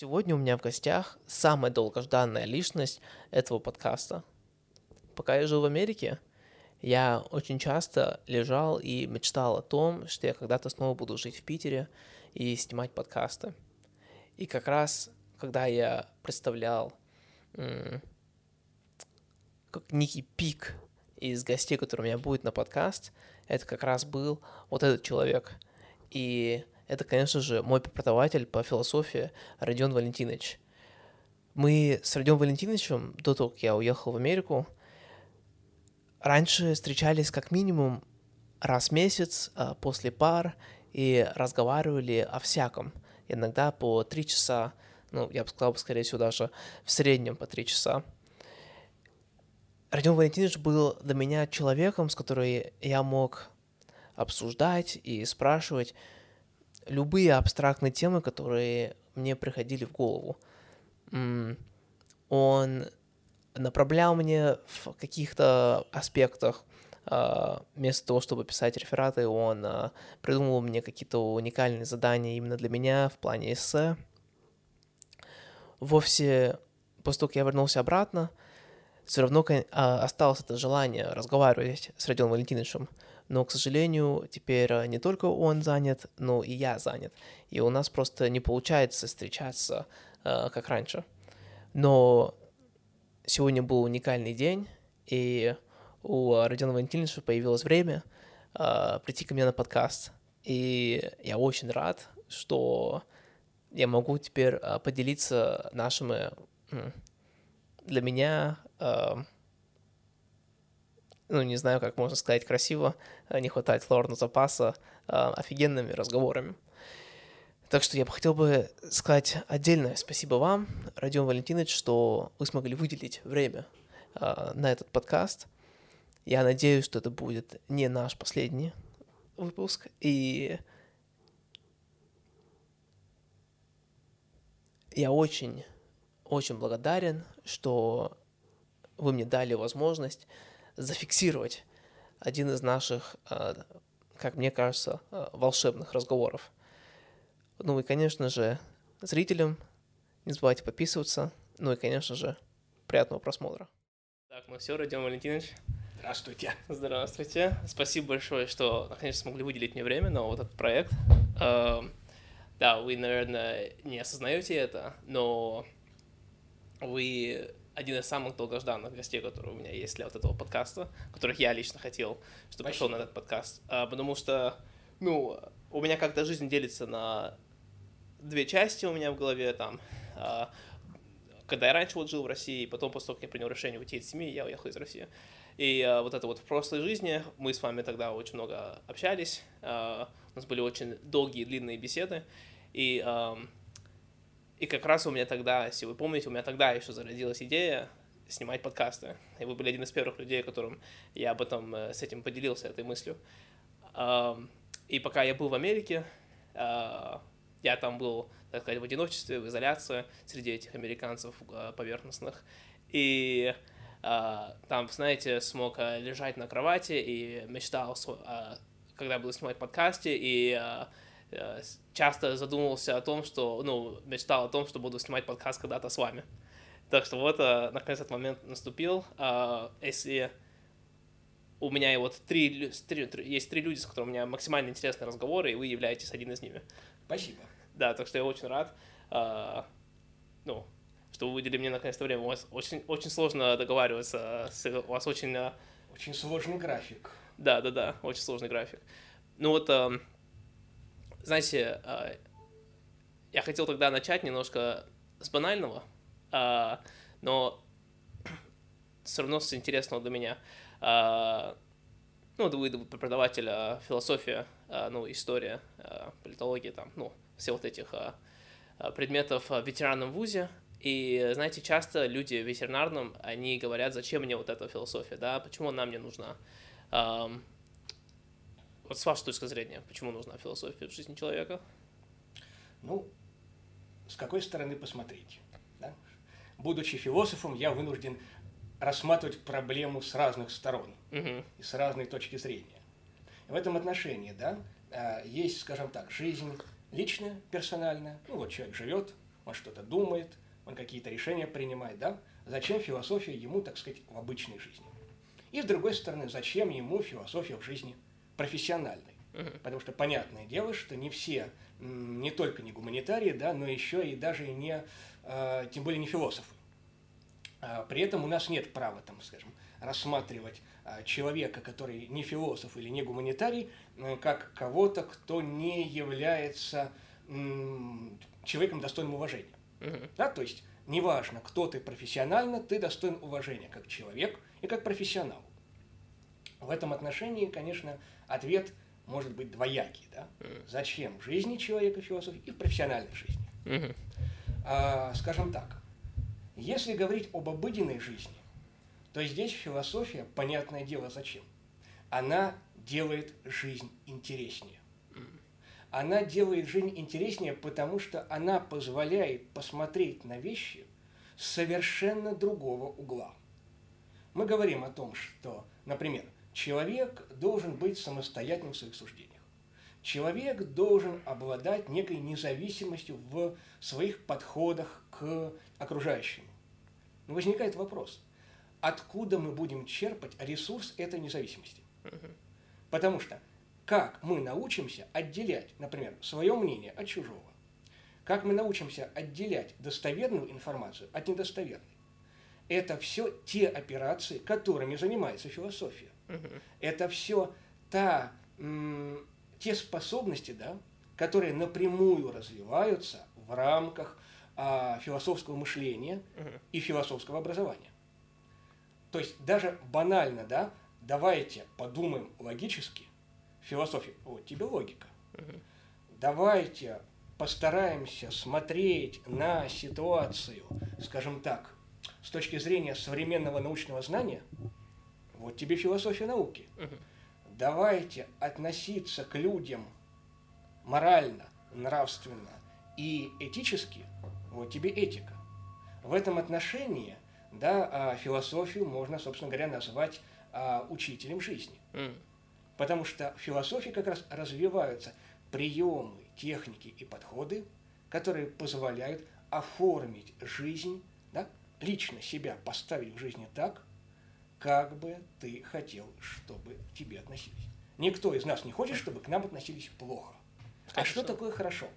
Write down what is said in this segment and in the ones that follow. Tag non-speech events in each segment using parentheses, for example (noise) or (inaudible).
Сегодня у меня в гостях самая долгожданная личность этого подкаста. Пока я жил в Америке, я очень часто лежал и мечтал о том, что я когда-то снова буду жить в Питере и снимать подкасты. И как раз, когда я представлял как некий пик из гостей, который у меня будет на подкаст, это как раз был вот этот человек. И это, конечно же, мой преподаватель по философии Родион Валентинович. Мы с Родионом Валентиновичем, до того, как я уехал в Америку, раньше встречались как минимум раз в месяц а, после пар и разговаривали о всяком. Иногда по три часа, ну, я бы сказал, скорее всего, даже в среднем по три часа. Родион Валентинович был для меня человеком, с которым я мог обсуждать и спрашивать любые абстрактные темы, которые мне приходили в голову. Он направлял мне в каких-то аспектах, а, вместо того, чтобы писать рефераты, он а, придумывал мне какие-то уникальные задания именно для меня в плане эссе. Вовсе после того, как я вернулся обратно, все равно а, осталось это желание разговаривать с Родионом Валентиновичем. Но, к сожалению, теперь не только он занят, но и я занят. И у нас просто не получается встречаться, как раньше. Но сегодня был уникальный день, и у Родиона Валентиновича появилось время э, прийти ко мне на подкаст. И я очень рад, что я могу теперь э, поделиться нашими э, для меня, э, ну, не знаю, как можно сказать красиво, не хватает словарного запаса, э, офигенными разговорами. Так что я бы хотел бы сказать отдельное спасибо вам, Родион Валентинович, что вы смогли выделить время э, на этот подкаст. Я надеюсь, что это будет не наш последний выпуск. И я очень, очень благодарен, что вы мне дали возможность зафиксировать один из наших, а, как мне кажется, а, волшебных разговоров. Ну и, конечно же, зрителям не забывайте подписываться. Ну и, конечно же, приятного просмотра. Так, ну все, Родион Валентинович. Здравствуйте. Здравствуйте. Спасибо большое, что наконец смогли выделить мне время на вот этот проект. Эм, да, вы, наверное, не осознаете это, но вы один из самых долгожданных гостей, которые у меня есть для вот этого подкаста, которых я лично хотел, чтобы пришел на этот подкаст. А, потому что, ну, у меня как-то жизнь делится на две части у меня в голове там. А, когда я раньше вот жил в России, потом после того, как я принял решение уйти из семьи, я уехал из России. И а, вот это вот в прошлой жизни мы с вами тогда очень много общались, у нас были очень долгие, длинные беседы, и, и как раз у меня тогда, если вы помните, у меня тогда еще зародилась идея снимать подкасты, и вы были один из первых людей, которым я об этом э, с этим поделился, этой мыслью. А, и пока я был в Америке, а, я там был, так сказать, в одиночестве, в изоляции среди этих американцев э, поверхностных. И э, там, знаете, смог э, лежать на кровати и мечтал, когда буду снимать подкасте, и часто задумывался о том, что, ну, мечтал о том, что буду снимать подкаст когда-то с вами. Так что вот, наконец, этот момент наступил. Если у меня вот три, три, есть три люди, с которыми у меня максимально интересные разговоры, и вы являетесь один из ними. Спасибо. Да, так что я очень рад. А, ну, что вы выделили мне наконец-то время. У вас очень, очень сложно договариваться. У вас очень... А, очень сложный график. Да, да, да, очень сложный график. Ну вот, а, знаете, а, я хотел тогда начать немножко с банального, а, но (clears throat) все равно с интересного для меня. А, ну, вы преподаватель философия, ну, история, политология, там, ну, все вот этих предметов в ветеранном вузе. И, знаете, часто люди в ветеринарном, они говорят, зачем мне вот эта философия, да, почему она мне нужна. Вот с вашей точки зрения, почему нужна философия в жизни человека? Ну, с какой стороны посмотреть? Да? Будучи философом, я вынужден рассматривать проблему с разных сторон угу. и с разной точки зрения. В этом отношении, да, а, есть, скажем так, жизнь личная, персональная. Ну вот человек живет, он что-то думает, он какие-то решения принимает, да? Зачем философия ему, так сказать, в обычной жизни? И с другой стороны, зачем ему философия в жизни профессиональной? Потому что понятное дело, что не все, не только не гуманитарии, да, но еще и даже не, а, тем более не философы. А, при этом у нас нет права, там, скажем, рассматривать а, человека, который не философ или не гуманитарий, как кого-то, кто не является человеком достойным уважения. Uh-huh. Да, то есть неважно, кто ты профессионально, ты достоин уважения как человек и как профессионал. В этом отношении, конечно, ответ может быть двоякий. Да? Зачем в жизни человека философии и в профессиональной жизни? Uh-huh. А, скажем так, если говорить об обыденной жизни, то здесь философия, понятное дело, зачем? Она делает жизнь интереснее. Она делает жизнь интереснее, потому что она позволяет посмотреть на вещи с совершенно другого угла. Мы говорим о том, что, например, человек должен быть самостоятельным в своих суждениях. Человек должен обладать некой независимостью в своих подходах к окружающему. Но возникает вопрос, откуда мы будем черпать ресурс этой независимости? Потому что как мы научимся отделять, например, свое мнение от чужого, как мы научимся отделять достоверную информацию от недостоверной, это все те операции, которыми занимается философия. Это все та, те способности, да, которые напрямую развиваются в рамках а, философского мышления и философского образования. То есть даже банально, да, давайте подумаем логически, философии, вот тебе логика. Давайте постараемся смотреть на ситуацию, скажем так, с точки зрения современного научного знания, вот тебе философия науки. Давайте относиться к людям морально, нравственно и этически, вот тебе этика. В этом отношении да, а, философию можно, собственно говоря, назвать а, учителем жизни. Потому что в философии как раз развиваются приемы, техники и подходы, которые позволяют оформить жизнь, да, лично себя поставить в жизни так, как бы ты хотел, чтобы к тебе относились. Никто из нас не хочет, чтобы к нам относились плохо. А что такое хорошо?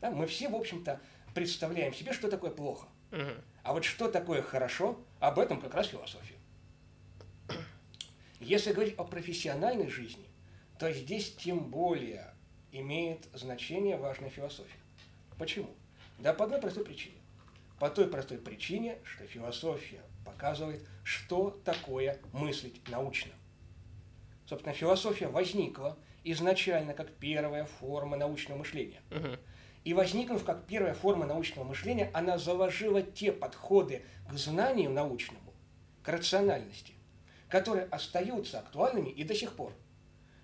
Да, мы все, в общем-то, представляем себе, что такое плохо. Угу. А вот что такое хорошо, об этом как раз философия. Если говорить о профессиональной жизни, то здесь тем более имеет значение важная философия. Почему? Да по одной простой причине. По той простой причине, что философия показывает, что такое мыслить научно. Собственно, философия возникла изначально как первая форма научного мышления. Угу. И возникнув как первая форма научного мышления, она заложила те подходы к знанию научному, к рациональности, которые остаются актуальными и до сих пор.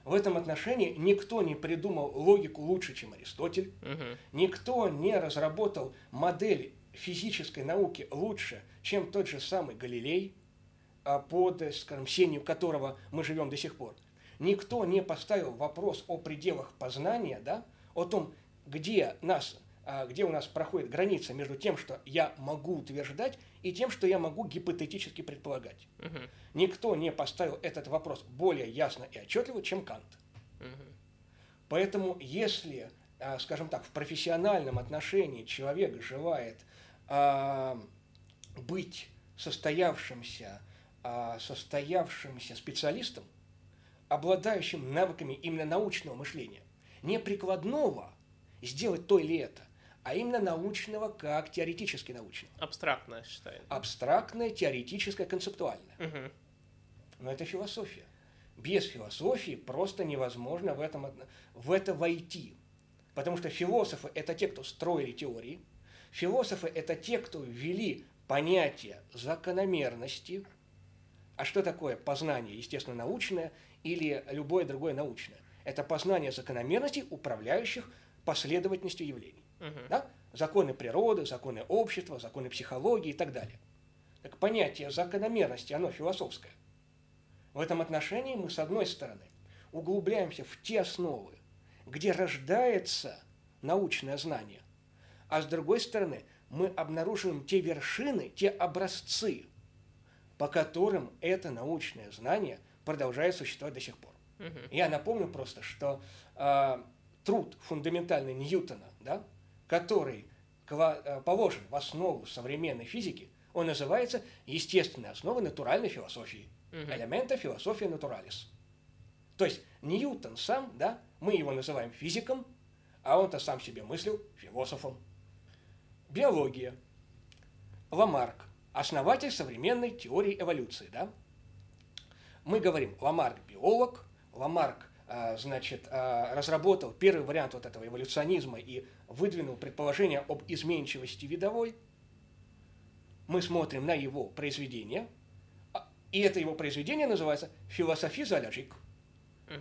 В этом отношении никто не придумал логику лучше, чем Аристотель, угу. никто не разработал модель физической науки лучше, чем тот же самый Галилей, а под, скажем, сенью которого мы живем до сих пор. Никто не поставил вопрос о пределах познания, да, о том, где нас а, где у нас проходит граница между тем, что я могу утверждать, и тем, что я могу гипотетически предполагать. Угу. Никто не поставил этот вопрос более ясно и отчетливо, чем Кант. Угу. Поэтому, если, а, скажем так, в профессиональном отношении человек желает быть состоявшимся, состоявшимся специалистом, обладающим навыками именно научного мышления, не прикладного, сделать то или это, а именно научного как теоретически научного. Абстрактное считается. Абстрактное, теоретическое, концептуальное. Угу. Но это философия. Без философии просто невозможно в, этом, в это войти. Потому что философы – это те, кто строили теории. Философы – это те, кто ввели понятие закономерности. А что такое познание, естественно, научное или любое другое научное? Это познание закономерностей, управляющих последовательностью явлений. Угу. Да? Законы природы, законы общества, законы психологии и так далее. Так понятие закономерности, оно философское. В этом отношении мы, с одной стороны, углубляемся в те основы, где рождается научное знание, а с другой стороны мы обнаруживаем те вершины, те образцы, по которым это научное знание продолжает существовать до сих пор. Угу. Я напомню просто, что э, труд фундаментальный Ньютона, да, который э, положен в основу современной физики, он называется «Естественная основа натуральной философии» угу. элемента философия натуралис. То есть Ньютон сам, да, мы его называем физиком, а он-то сам себе мыслил философом. Биология. Ламарк, основатель современной теории эволюции, да? Мы говорим, Ламарк биолог, Ламарк, а, значит, а, разработал первый вариант вот этого эволюционизма и выдвинул предположение об изменчивости видовой. Мы смотрим на его произведения – и это его произведение называется «Философия зоологик»,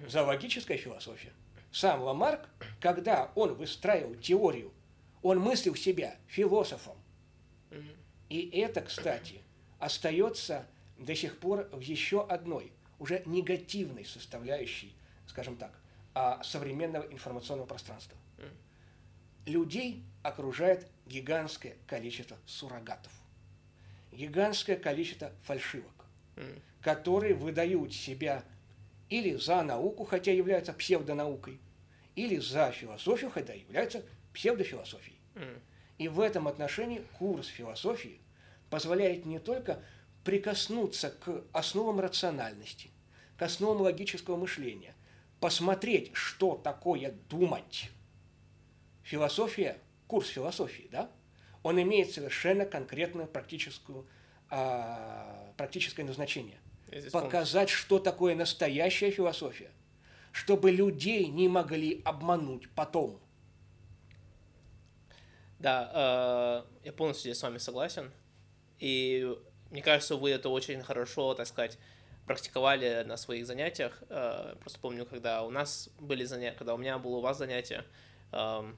зоологическая философия. Сам Ламарк, когда он выстраивал теорию, он мыслил себя философом. И это, кстати, остается до сих пор в еще одной, уже негативной составляющей, скажем так, а, современного информационного пространства. Людей окружает гигантское количество суррогатов, гигантское количество фальшивок которые выдают себя или за науку, хотя являются псевдонаукой, или за философию, хотя являются псевдофилософией. И в этом отношении курс философии позволяет не только прикоснуться к основам рациональности, к основам логического мышления, посмотреть, что такое думать. Философия, курс философии, да, он имеет совершенно конкретную практическую а, практическое назначение. Показать, что такое настоящая философия, чтобы людей не могли обмануть потом. Да, э, я полностью здесь с вами согласен. И мне кажется, вы это очень хорошо, так сказать, практиковали на своих занятиях. Э, просто помню, когда у нас были занятия, когда у меня было у вас занятие, э,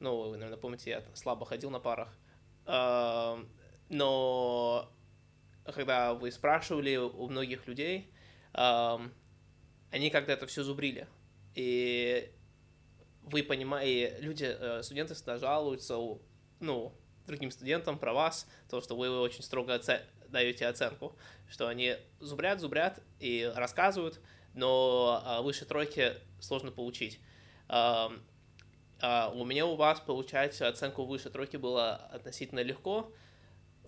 ну, вы, наверное, помните, я слабо ходил на парах, э, но когда вы спрашивали у многих людей, эм, они как-то это все зубрили. И вы понимаете, люди, э, студенты всегда жалуются, ну, другим студентам про вас, то, что вы очень строго оце- даете оценку, что они зубрят, зубрят и рассказывают, но э, выше тройки сложно получить. Э, у меня у вас получать оценку выше тройки было относительно легко,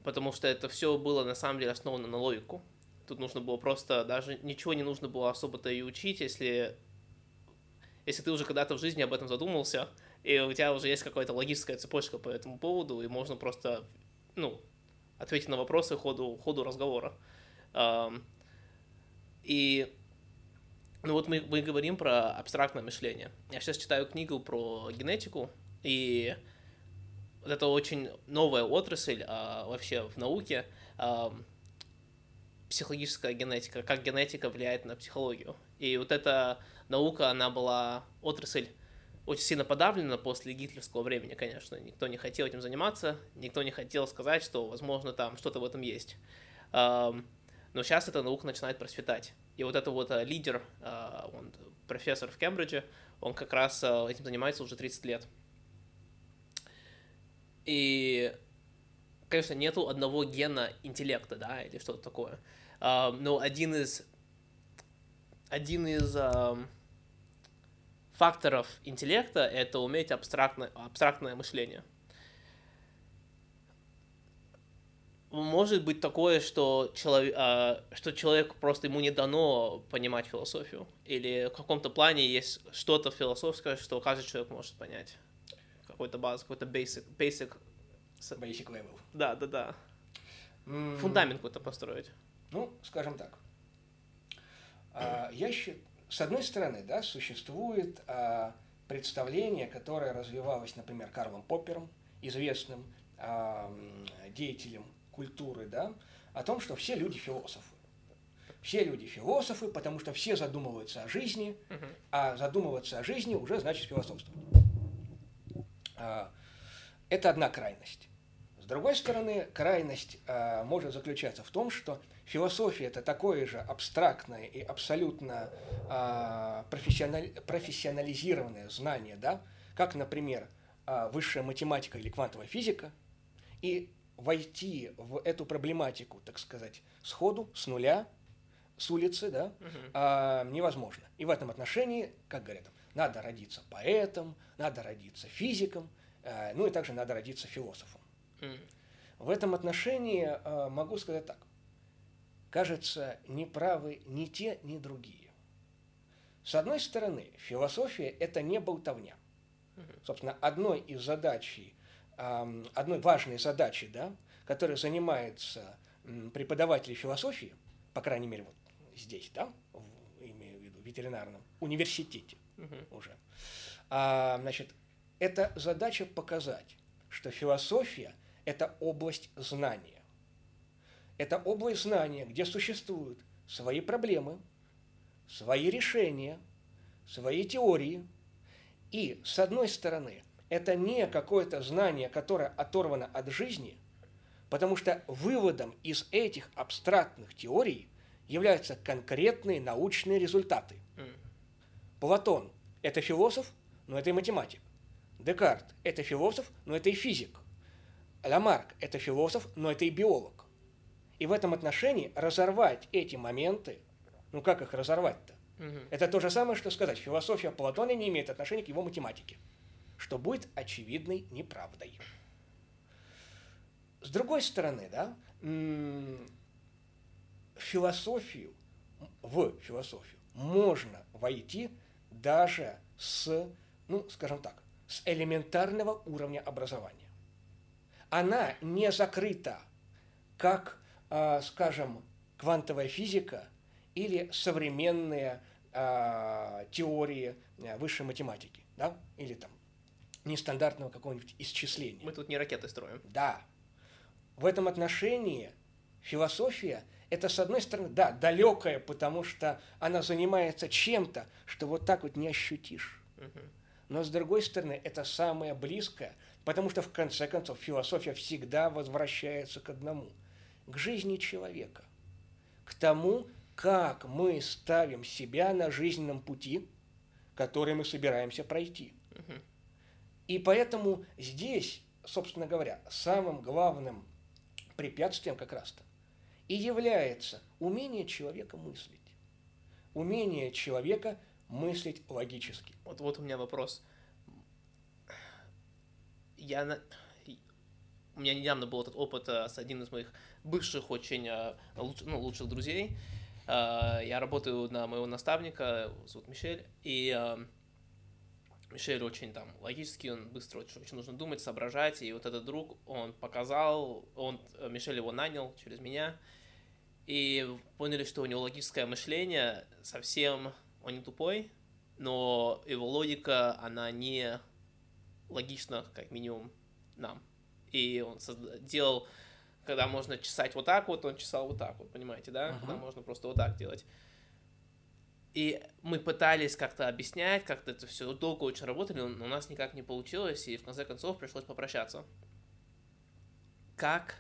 потому что это все было на самом деле основано на логику. Тут нужно было просто, даже ничего не нужно было особо-то и учить, если, если ты уже когда-то в жизни об этом задумался, и у тебя уже есть какая-то логическая цепочка по этому поводу, и можно просто, ну, ответить на вопросы ходу, ходу разговора. И ну вот мы, мы говорим про абстрактное мышление. Я сейчас читаю книгу про генетику, и вот это очень новая отрасль а, вообще в науке, а, психологическая генетика, как генетика влияет на психологию. И вот эта наука, она была отрасль очень сильно подавлена после гитлерского времени, конечно. Никто не хотел этим заниматься, никто не хотел сказать, что, возможно, там что-то в этом есть. Но сейчас эта наука начинает процветать. И вот это вот а, лидер, а, он профессор в Кембридже, он как раз а, этим занимается уже 30 лет. И, конечно, нету одного гена интеллекта, да, или что-то такое. Uh, но один из, один из uh, факторов интеллекта – это уметь абстрактное, абстрактное мышление. Может быть такое, что человек, uh, что человеку просто ему не дано понимать философию, или в каком-то плане есть что-то философское, что каждый человек может понять какой-то баз, какой-то basic, basic... Basic level. Да, да, да. Mm. Фундамент какой-то построить. Ну, скажем так. А, я считаю, с одной стороны, да, существует а, представление, которое развивалось, например, Карлом Поппером, известным а, деятелем культуры, да, о том, что все люди философы. Все люди философы, потому что все задумываются о жизни, а задумываться о жизни уже значит философствовать. Это одна крайность. С другой стороны, крайность может заключаться в том, что философия это такое же абстрактное и абсолютно а, профессионализированное знание, да, как, например, а, высшая математика или квантовая физика, и войти в эту проблематику, так сказать, сходу, с нуля, с улицы, да, угу. а, невозможно. И в этом отношении, как говорят, надо родиться поэтом, надо родиться физиком, а, ну и также надо родиться философом. Угу. В этом отношении а, могу сказать так. Кажется, не правы ни те, ни другие. С одной стороны, философия – это не болтовня. Собственно, одной из задач, одной важной задачей, да, которой занимается преподаватель философии, по крайней мере, вот здесь, да, имею в виду, в ветеринарном университете угу. уже. А, значит, это задача показать, что философия – это область знания. Это область знания, где существуют свои проблемы, свои решения, свои теории. И, с одной стороны, это не какое-то знание, которое оторвано от жизни, потому что выводом из этих абстрактных теорий являются конкретные научные результаты. Mm. Платон – это философ, но это и математик. Декарт – это философ, но это и физик. Ламарк – это философ, но это и биолог. И в этом отношении разорвать эти моменты, ну как их разорвать-то? Угу. Это то же самое, что сказать, философия Платона не имеет отношения к его математике, что будет очевидной неправдой. С другой стороны, да, философию, в философию можно войти даже с, ну, скажем так, с элементарного уровня образования. Она не закрыта, как, скажем, квантовая физика или современные э, теории э, высшей математики, да, или там нестандартного какого-нибудь исчисления. Мы тут не ракеты строим. Да. В этом отношении философия это, с одной стороны, да, далекая, потому что она занимается чем-то, что вот так вот не ощутишь. Но, с другой стороны, это самое близкое, потому что, в конце концов, философия всегда возвращается к одному – к жизни человека, к тому, как мы ставим себя на жизненном пути, который мы собираемся пройти. И поэтому здесь, собственно говоря, самым главным препятствием как раз-то и является умение человека мыслить. Умение человека мыслить логически. Вот, вот у меня вопрос. Я на... У меня недавно был этот опыт э, с одним из моих бывших очень э, луч... ну, лучших друзей. Э, я работаю на моего наставника, зовут Мишель, и Мишель очень там логический, он быстро очень, очень нужно думать, соображать, и вот этот друг, он показал, он, Мишель его нанял через меня, и поняли, что у него логическое мышление совсем, он не тупой, но его логика, она не логична, как минимум, нам. И он делал, когда можно чесать вот так вот, он чесал вот так вот, понимаете, да? Uh-huh. Когда можно просто вот так делать. И мы пытались как-то объяснять, как-то это все долго очень работали, но у нас никак не получилось, и в конце концов пришлось попрощаться. Как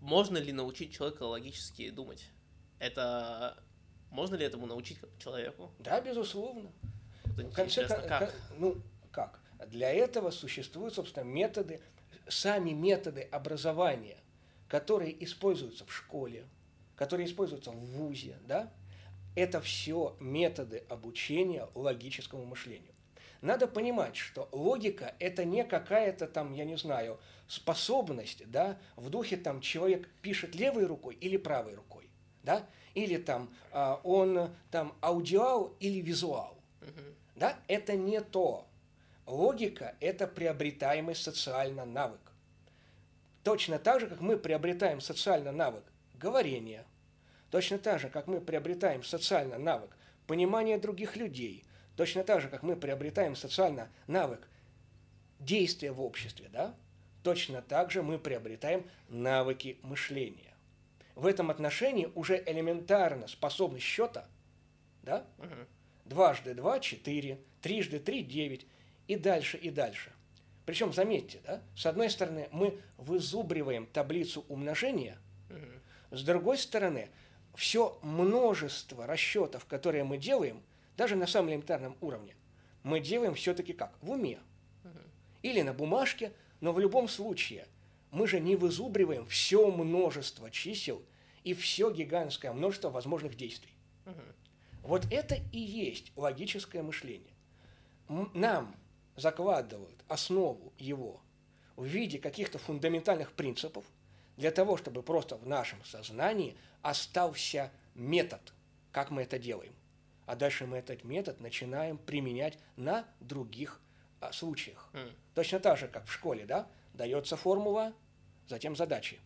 можно ли научить человека логически думать? Это можно ли этому научить человеку? Да, безусловно. в конце как? как? Ну, как? Для этого существуют, собственно, методы, сами методы образования, которые используются в школе, которые используются в ВУЗе, да? Это все методы обучения логическому мышлению. Надо понимать, что логика – это не какая-то там, я не знаю, способность, да, в духе там человек пишет левой рукой или правой рукой, да, или там а, он там аудиал или визуал, да, это не то. Логика – это приобретаемый социально навык. Точно так же, как мы приобретаем социально навык говорения, точно так же, как мы приобретаем социально навык понимания других людей, точно так же, как мы приобретаем социально навык действия в обществе, да, точно так же мы приобретаем навыки мышления. В этом отношении уже элементарно способность счета, да? Угу. Дважды два – четыре, трижды три – девять, и дальше, и дальше. Причем, заметьте, да, с одной стороны, мы вызубриваем таблицу умножения, угу. с другой стороны, все множество расчетов, которые мы делаем, даже на самом элементарном уровне, мы делаем все-таки как? В уме. или на бумажке, но в любом случае мы же не вызубриваем все множество чисел и все гигантское множество возможных действий. Угу. Вот это и есть логическое мышление. Нам закладывают основу его в виде каких-то фундаментальных принципов для того, чтобы просто в нашем сознании остался метод, как мы это делаем. А дальше мы этот метод начинаем применять на других а, случаях. Mm. Точно так же, как в школе, да, дается формула, затем задачи.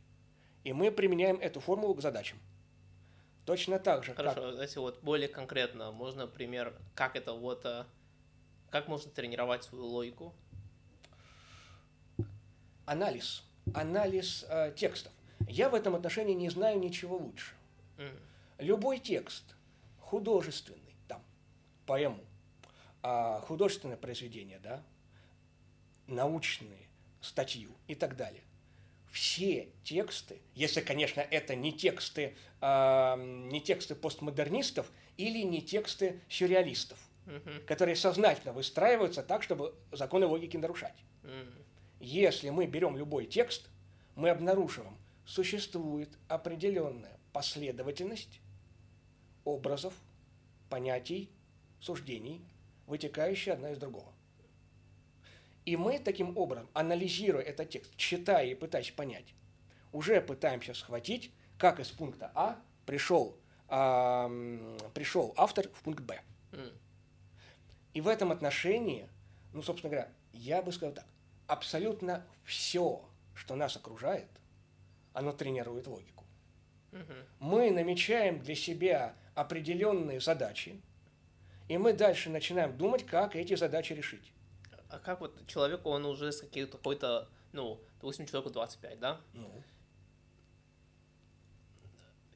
И мы применяем эту формулу к задачам. Точно так же. Хорошо, как... если вот более конкретно, можно пример, как это вот, а, как можно тренировать свою логику? Анализ. Анализ э, текстов. Я в этом отношении не знаю ничего лучше. Mm. Любой текст, художественный, там, поэму, а, художественное произведение, да, научные, статью и так далее. Все тексты, если, конечно, это не тексты, э, не тексты постмодернистов или не тексты сюрреалистов, угу. которые сознательно выстраиваются так, чтобы законы логики нарушать. Угу. Если мы берем любой текст, мы обнаруживаем, существует определенная последовательность образов, понятий, суждений, вытекающая одна из другого. И мы таким образом, анализируя этот текст, читая и пытаясь понять, уже пытаемся схватить, как из пункта А пришел, э, пришел автор в пункт Б. Mm. И в этом отношении, ну, собственно говоря, я бы сказал так, абсолютно все, что нас окружает, оно тренирует логику. Мы намечаем для себя определенные задачи, и мы дальше начинаем думать, как эти задачи решить. А как вот человеку, он уже с какой-то, ну, допустим, человеку 25, да? Ну.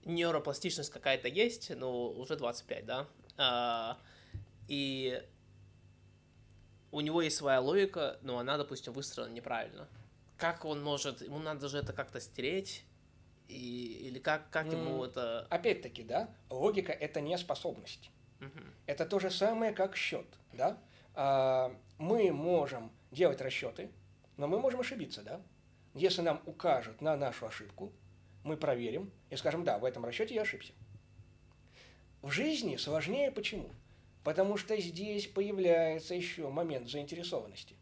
Нейропластичность какая-то есть, но уже 25, да? А, и у него есть своя логика, но она, допустим, выстроена неправильно. Как он может, ему надо же это как-то стереть, и, или как, как ему это... Опять-таки, да, логика – это не способность. Это то же самое, как счет. Да? А, мы можем делать расчеты, но мы можем ошибиться. Да? Если нам укажут на нашу ошибку, мы проверим и скажем, да, в этом расчете я ошибся. В жизни сложнее почему? Потому что здесь появляется еще момент заинтересованности.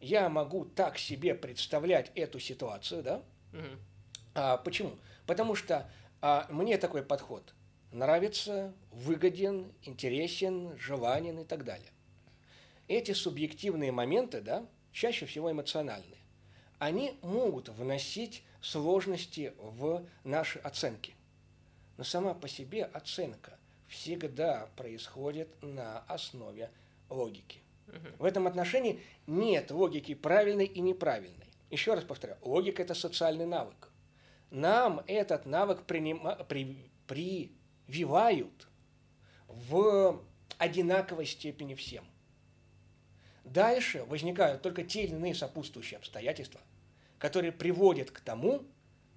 Я могу так себе представлять эту ситуацию, да? Угу. А, почему? Потому что а, мне такой подход – нравится, выгоден, интересен, желанен и так далее. Эти субъективные моменты, да, чаще всего эмоциональные, они могут вносить сложности в наши оценки. Но сама по себе оценка всегда происходит на основе логики. В этом отношении нет логики правильной и неправильной. Еще раз повторяю, логика – это социальный навык. Нам этот навык принима, при, при, вивают в одинаковой степени всем. Дальше возникают только те или иные сопутствующие обстоятельства, которые приводят к тому,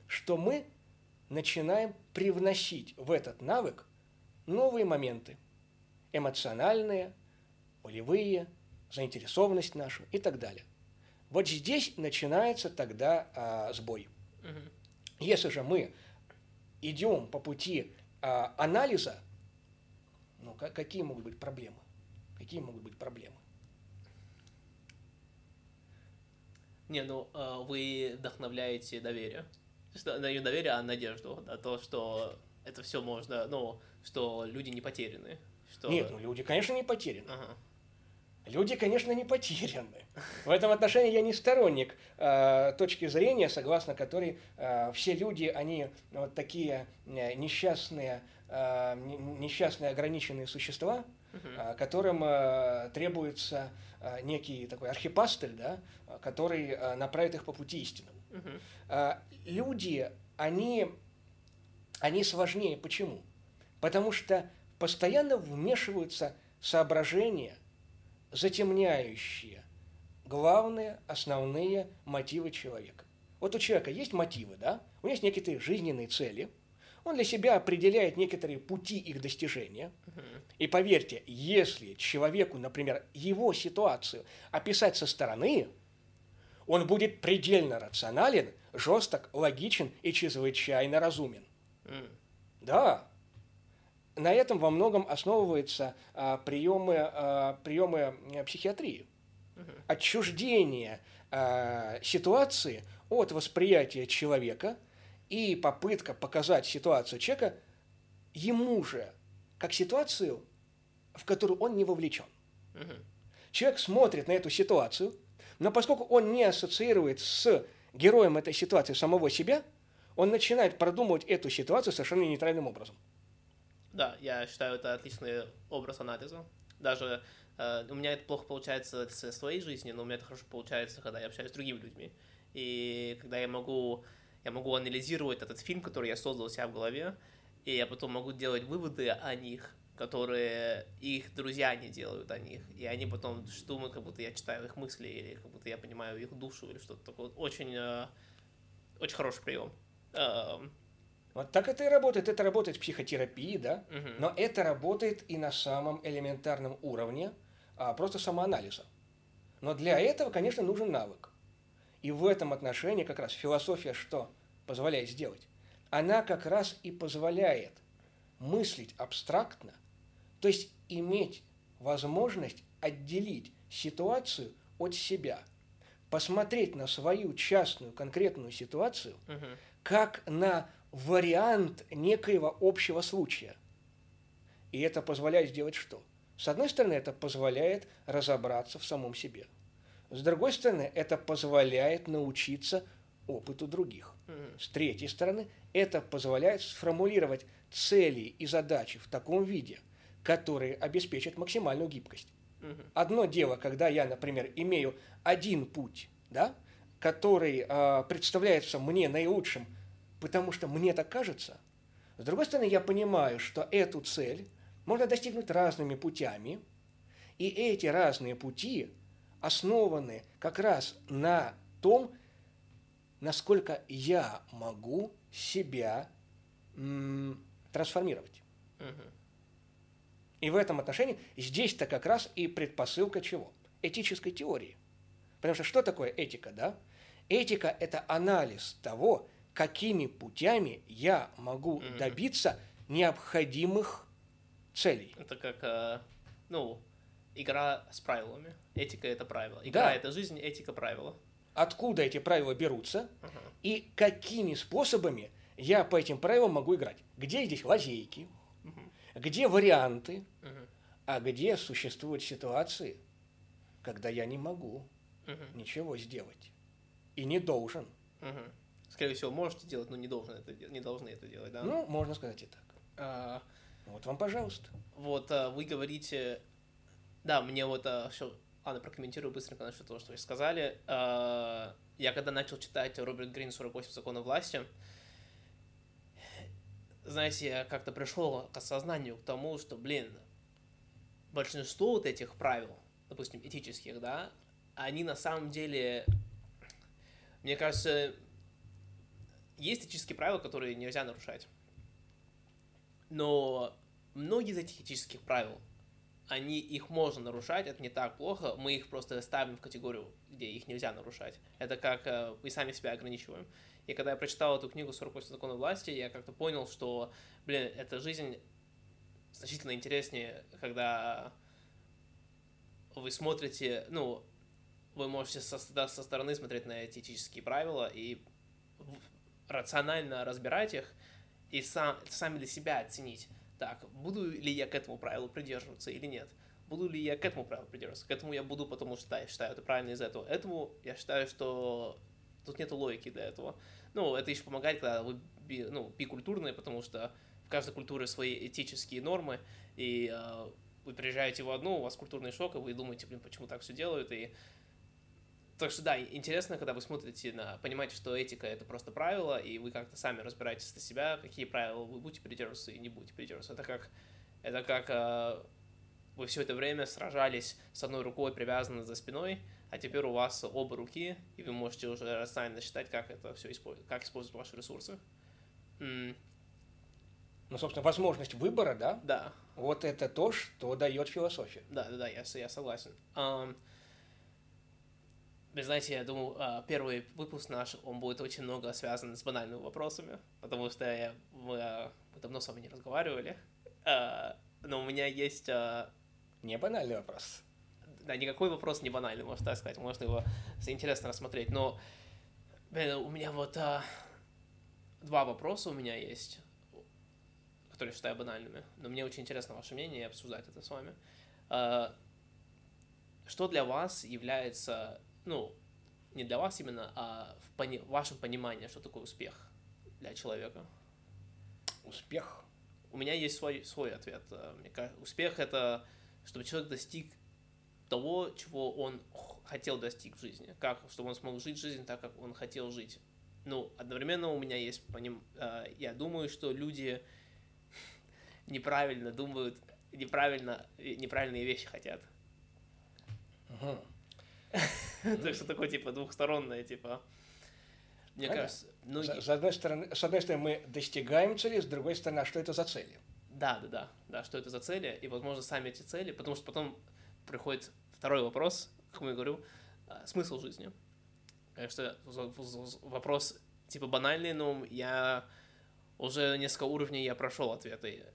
что мы начинаем привносить в этот навык новые моменты, эмоциональные, волевые, заинтересованность нашу и так далее. Вот здесь начинается тогда а, сбой. Угу. Если же мы идем по пути а, анализа, ну, какие могут быть проблемы? Какие могут быть проблемы? Не, ну а, вы вдохновляете доверие. Не доверие, а надежду. Да, то, что это все можно, ну, что люди не потеряны. Что... Нет, ну люди, конечно, не потеряны. Ага. Люди, конечно, не потеряны. В этом отношении я не сторонник э, точки зрения, согласно которой э, все люди, они вот такие э, несчастные, э, несчастные ограниченные существа, э, которым э, требуется э, некий такой архипастырь, да, который э, направит их по пути истинному. Э, люди, они, они сложнее. Почему? Потому что постоянно вмешиваются соображения – затемняющие главные, основные мотивы человека. Вот у человека есть мотивы, да? У него есть некие жизненные цели. Он для себя определяет некоторые пути их достижения. И поверьте, если человеку, например, его ситуацию описать со стороны, Он будет предельно рационален, жесток, логичен и чрезвычайно разумен. Mm. Да. На этом во многом основываются а, приемы, а, приемы психиатрии. Отчуждение а, ситуации от восприятия человека и попытка показать ситуацию человека ему же, как ситуацию, в которую он не вовлечен. Человек смотрит на эту ситуацию, но поскольку он не ассоциирует с героем этой ситуации самого себя, он начинает продумывать эту ситуацию совершенно нейтральным образом. Да, я считаю, это отличный образ анализа. Даже э, у меня это плохо получается в своей жизни, но у меня это хорошо получается, когда я общаюсь с другими людьми. И когда я могу, я могу анализировать этот фильм, который я создал у себя в голове, и я потом могу делать выводы о них, которые их друзья не делают о них. И они потом думают, как будто я читаю их мысли, или как будто я понимаю их душу, или что-то такое. Очень, э, очень хороший прием. Эм. Вот так это и работает. Это работает в психотерапии, да? Угу. Но это работает и на самом элементарном уровне, а, просто самоанализа. Но для этого, конечно, нужен навык. И в этом отношении как раз философия что позволяет сделать? Она как раз и позволяет мыслить абстрактно то есть иметь возможность отделить ситуацию от себя, посмотреть на свою частную конкретную ситуацию угу. Как на вариант некоего общего случая. И это позволяет сделать что? С одной стороны, это позволяет разобраться в самом себе. С другой стороны, это позволяет научиться опыту других. С третьей стороны, это позволяет сформулировать цели и задачи в таком виде, которые обеспечат максимальную гибкость. Одно дело, когда я, например, имею один путь, да, который э, представляется мне наилучшим, потому что мне так кажется. С другой стороны, я понимаю, что эту цель можно достигнуть разными путями, и эти разные пути основаны как раз на том, насколько я могу себя м, трансформировать. Угу. И в этом отношении здесь-то как раз и предпосылка чего? Этической теории. Потому что что такое этика, да? Этика – это анализ того, какими путями я могу mm-hmm. добиться необходимых целей. Это как, э, ну, игра с правилами. Этика – это правило. Игра да. – это жизнь, этика – правила. Откуда эти правила берутся uh-huh. и какими способами я по этим правилам могу играть. Где здесь лазейки, где варианты, угу. а где существуют ситуации, когда я не могу угу. ничего сделать и не должен. Угу. Скорее всего, можете делать, но не должны это, не должны это делать, да? Ну, можно сказать и так. А, вот вам, пожалуйста. Вот а, вы говорите, да, мне вот а, все, ладно, прокомментирую быстренько насчет того, что вы сказали. А, я когда начал читать Роберт Грин «48 законов власти», знаете, я как-то пришел к осознанию, к тому, что, блин, большинство вот этих правил, допустим, этических, да, они на самом деле, мне кажется, есть этические правила, которые нельзя нарушать. Но многие из этих этических правил, они, их можно нарушать, это не так плохо, мы их просто ставим в категорию, где их нельзя нарушать. Это как э, мы сами себя ограничиваем. И когда я прочитал эту книгу «48 законов власти», я как-то понял, что, блин, эта жизнь значительно интереснее, когда вы смотрите, ну, вы можете со, со стороны смотреть на эти этические правила и рационально разбирать их и сам, сами для себя оценить, так, буду ли я к этому правилу придерживаться или нет. Буду ли я к этому правилу придерживаться? К этому я буду, потому что я считаю это правильно из этого. Этому я считаю, что Тут нет логики для этого. Ну, это еще помогает, когда вы ну, бикультурные, потому что в каждой культуре свои этические нормы, и э, вы приезжаете в одну, у вас культурный шок, и вы думаете, блин, почему так все делают, и так что да, интересно, когда вы смотрите на, понимаете, что этика это просто правило, и вы как-то сами разбираетесь для себя, какие правила вы будете придерживаться и не будете придерживаться. Это как, это как э, вы все это время сражались с одной рукой привязанной за спиной, а теперь у вас оба руки, и вы можете уже рационально считать, как это все использовать, как использовать ваши ресурсы. Mm. Ну, собственно, возможность выбора, да? Да. Вот это то, что дает философия. Да, да, да, я, я согласен. Um, Вы знаете, я думаю, а, первый выпуск наш, он будет очень много связан с банальными вопросами, потому что я, мы, а, мы давно с вами не разговаривали, а, но у меня есть... Не банальный вопрос. Да, никакой вопрос не банальный, можно так сказать, можно его интересно рассмотреть, но блин, у меня вот два вопроса у меня есть, которые считаю банальными, но мне очень интересно ваше мнение и обсуждать это с вами. Что для вас является ну, не для вас именно, а в пони- вашем понимании, что такое успех для человека? Успех? У меня есть свой, свой ответ. Э, мне кажется, успех — это чтобы человек достиг того, чего он хотел достичь в жизни, как, чтобы он смог жить жизнь так, как он хотел жить. Ну, одновременно у меня есть, поним... Э, я думаю, что люди (laughs) неправильно думают, неправильно, неправильные вещи хотят. Угу. (laughs) (laughs) То есть, что такое, типа, двухсторонное, типа... Мне кажется... Ну, с, одной стороны, с одной стороны, мы достигаем цели, с другой стороны, а что это за цели? Да, да, да, да, что это за цели, и, возможно, сами эти цели, потому что потом приходит второй вопрос, как я говорю, а, смысл жизни. Конечно, вопрос, типа, банальный, но я уже несколько уровней я прошел ответы.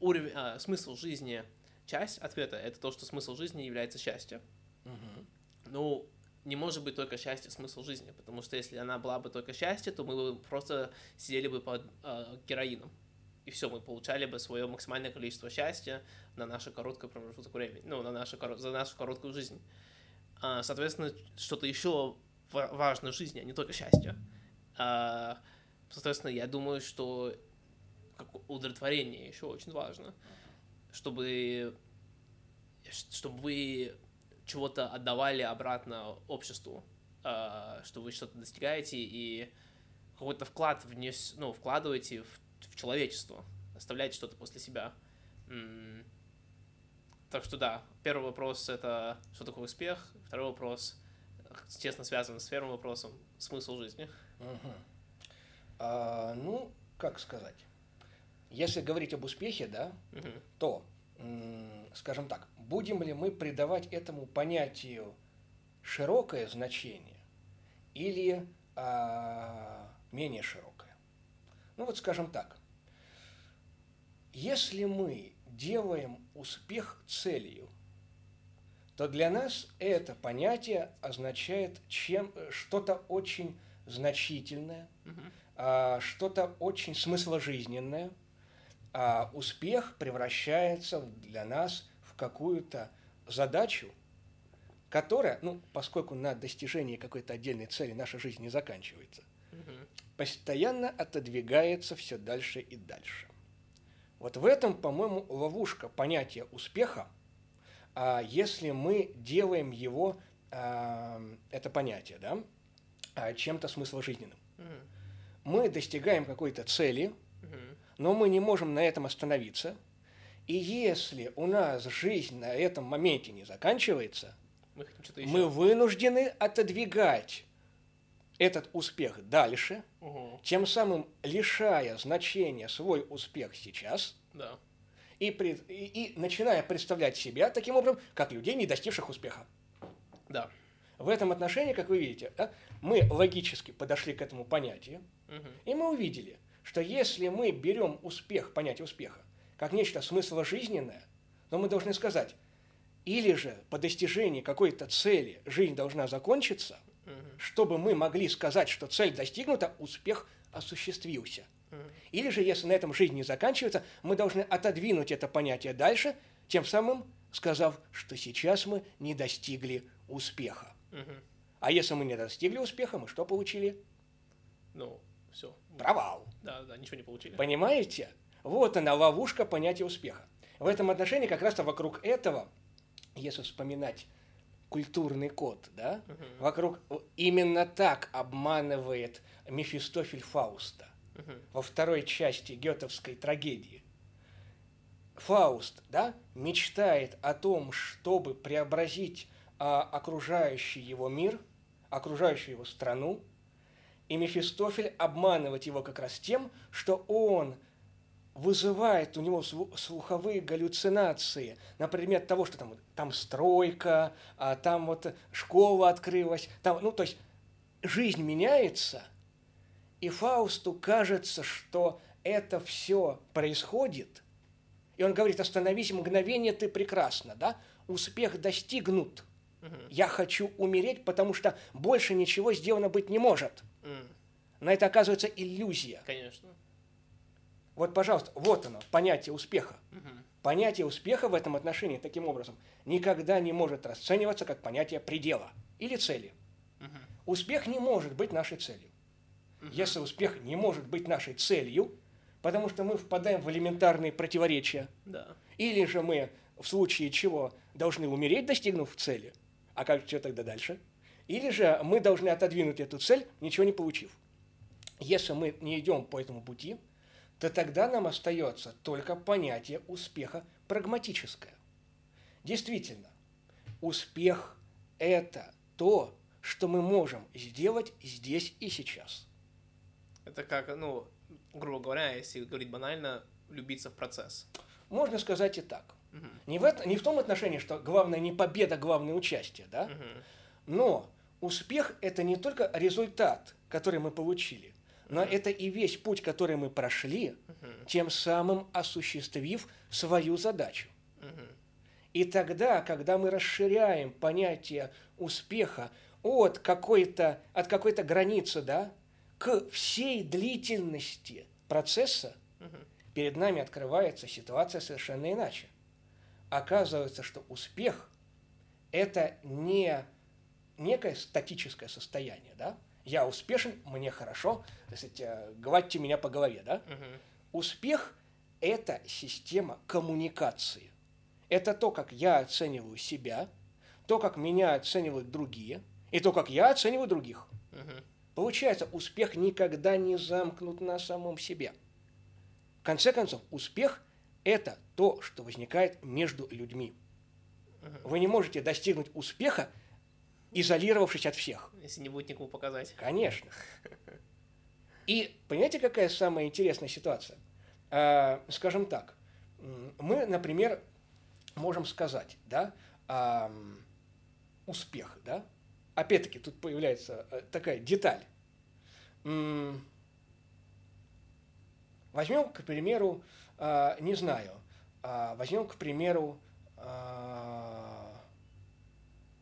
Уровень, а, смысл жизни, часть ответа — это то, что смысл жизни является счастьем. Ну, не может быть только счастье смысл жизни, потому что если она была бы только счастье, то мы бы просто сидели бы под э, героином. И все, мы получали бы свое максимальное количество счастья на наше короткое промежуток времени, ну, на нашу, за нашу короткую жизнь. А, соответственно, что-то еще важно в жизни, а не только счастье. А, соответственно, я думаю, что удовлетворение еще очень важно, чтобы, чтобы вы чего-то отдавали обратно обществу, а, что вы что-то достигаете и какой-то вклад внес, ну, вкладываете в, в человечество, оставляете что-то после себя. Так что да, первый вопрос это что такое успех, второй вопрос честно связан с первым вопросом смысл жизни. Угу. А, ну, как сказать, если говорить об успехе, да, угу. то скажем так, будем ли мы придавать этому понятию широкое значение или а, менее широкое? Ну вот скажем так, если мы делаем успех целью, то для нас это понятие означает чем что-то очень значительное, угу. что-то очень смысложизненное – а успех превращается для нас в какую-то задачу, которая, ну, поскольку на достижении какой-то отдельной цели наша жизнь не заканчивается, угу. постоянно отодвигается все дальше и дальше. Вот в этом, по-моему, ловушка понятия успеха, а если мы делаем его, а, это понятие, да, а, чем-то смысложизненным. Угу. Мы достигаем какой-то цели, угу но мы не можем на этом остановиться. И если у нас жизнь на этом моменте не заканчивается, мы, мы вынуждены отодвигать этот успех дальше, угу. тем самым лишая значения свой успех сейчас, да. и, пред, и, и начиная представлять себя таким образом, как людей, не достигших успеха. Да. В этом отношении, как вы видите, да, мы логически подошли к этому понятию, угу. и мы увидели, что если мы берем успех, понятие успеха, как нечто смысложизненное, то мы должны сказать, или же по достижении какой-то цели жизнь должна закончиться, угу. чтобы мы могли сказать, что цель достигнута, успех осуществился. Угу. Или же, если на этом жизнь не заканчивается, мы должны отодвинуть это понятие дальше, тем самым сказав, что сейчас мы не достигли успеха. Угу. А если мы не достигли успеха, мы что получили? Ну, все. Провал. Да, да, ничего не получили. Понимаете? Вот она, ловушка понятия успеха. В этом отношении как раз-то вокруг этого, если вспоминать культурный код, да, угу. вокруг именно так обманывает Мефистофель Фауста угу. во второй части гетовской трагедии. Фауст, да, мечтает о том, чтобы преобразить а, окружающий его мир, окружающую его страну, и Мефистофель обманывать его как раз тем, что он вызывает у него слуховые галлюцинации на предмет того, что там, там стройка, а там вот школа открылась, там, ну, то есть жизнь меняется, и Фаусту кажется, что это все происходит, и он говорит, остановись, мгновение, ты прекрасно, да? Успех достигнут. Я хочу умереть, потому что больше ничего сделано быть не может. Но это оказывается иллюзия. Конечно. Вот, пожалуйста, вот оно, понятие успеха. Понятие успеха в этом отношении таким образом никогда не может расцениваться как понятие предела или цели. Успех не может быть нашей целью. Если успех не может быть нашей целью, потому что мы впадаем в элементарные противоречия, да. или же мы в случае чего должны умереть, достигнув цели, а как что тогда дальше? Или же мы должны отодвинуть эту цель, ничего не получив. Если мы не идем по этому пути, то тогда нам остается только понятие успеха прагматическое. Действительно, успех – это то, что мы можем сделать здесь и сейчас. Это как, ну, грубо говоря, если говорить банально, влюбиться в процесс. Можно сказать и так. Угу. Не, в это, не в том отношении, что главное не победа, главное участие, да? Угу. Но успех – это не только результат, который мы получили, но угу. это и весь путь, который мы прошли, угу. тем самым осуществив свою задачу. Угу. И тогда, когда мы расширяем понятие успеха от какой-то, от какой-то границы, да, к всей длительности процесса, угу. перед нами открывается ситуация совершенно иначе. Оказывается, что успех – это не некое статическое состояние, да? Я успешен, мне хорошо, то есть, э, гладьте меня по голове, да? Угу. Успех – это система коммуникации. Это то, как я оцениваю себя, то, как меня оценивают другие, и то, как я оцениваю других. Угу. Получается, успех никогда не замкнут на самом себе. В конце концов, успех – это то, что возникает между людьми. Вы не можете достигнуть успеха, изолировавшись от всех. Если не будет никому показать. Конечно. (laughs) И понимаете, какая самая интересная ситуация? А, скажем так, мы, например, можем сказать, да, успех, да, опять-таки, тут появляется э, такая деталь. Возьмем, к примеру, а, не знаю, а, возьмем, к примеру,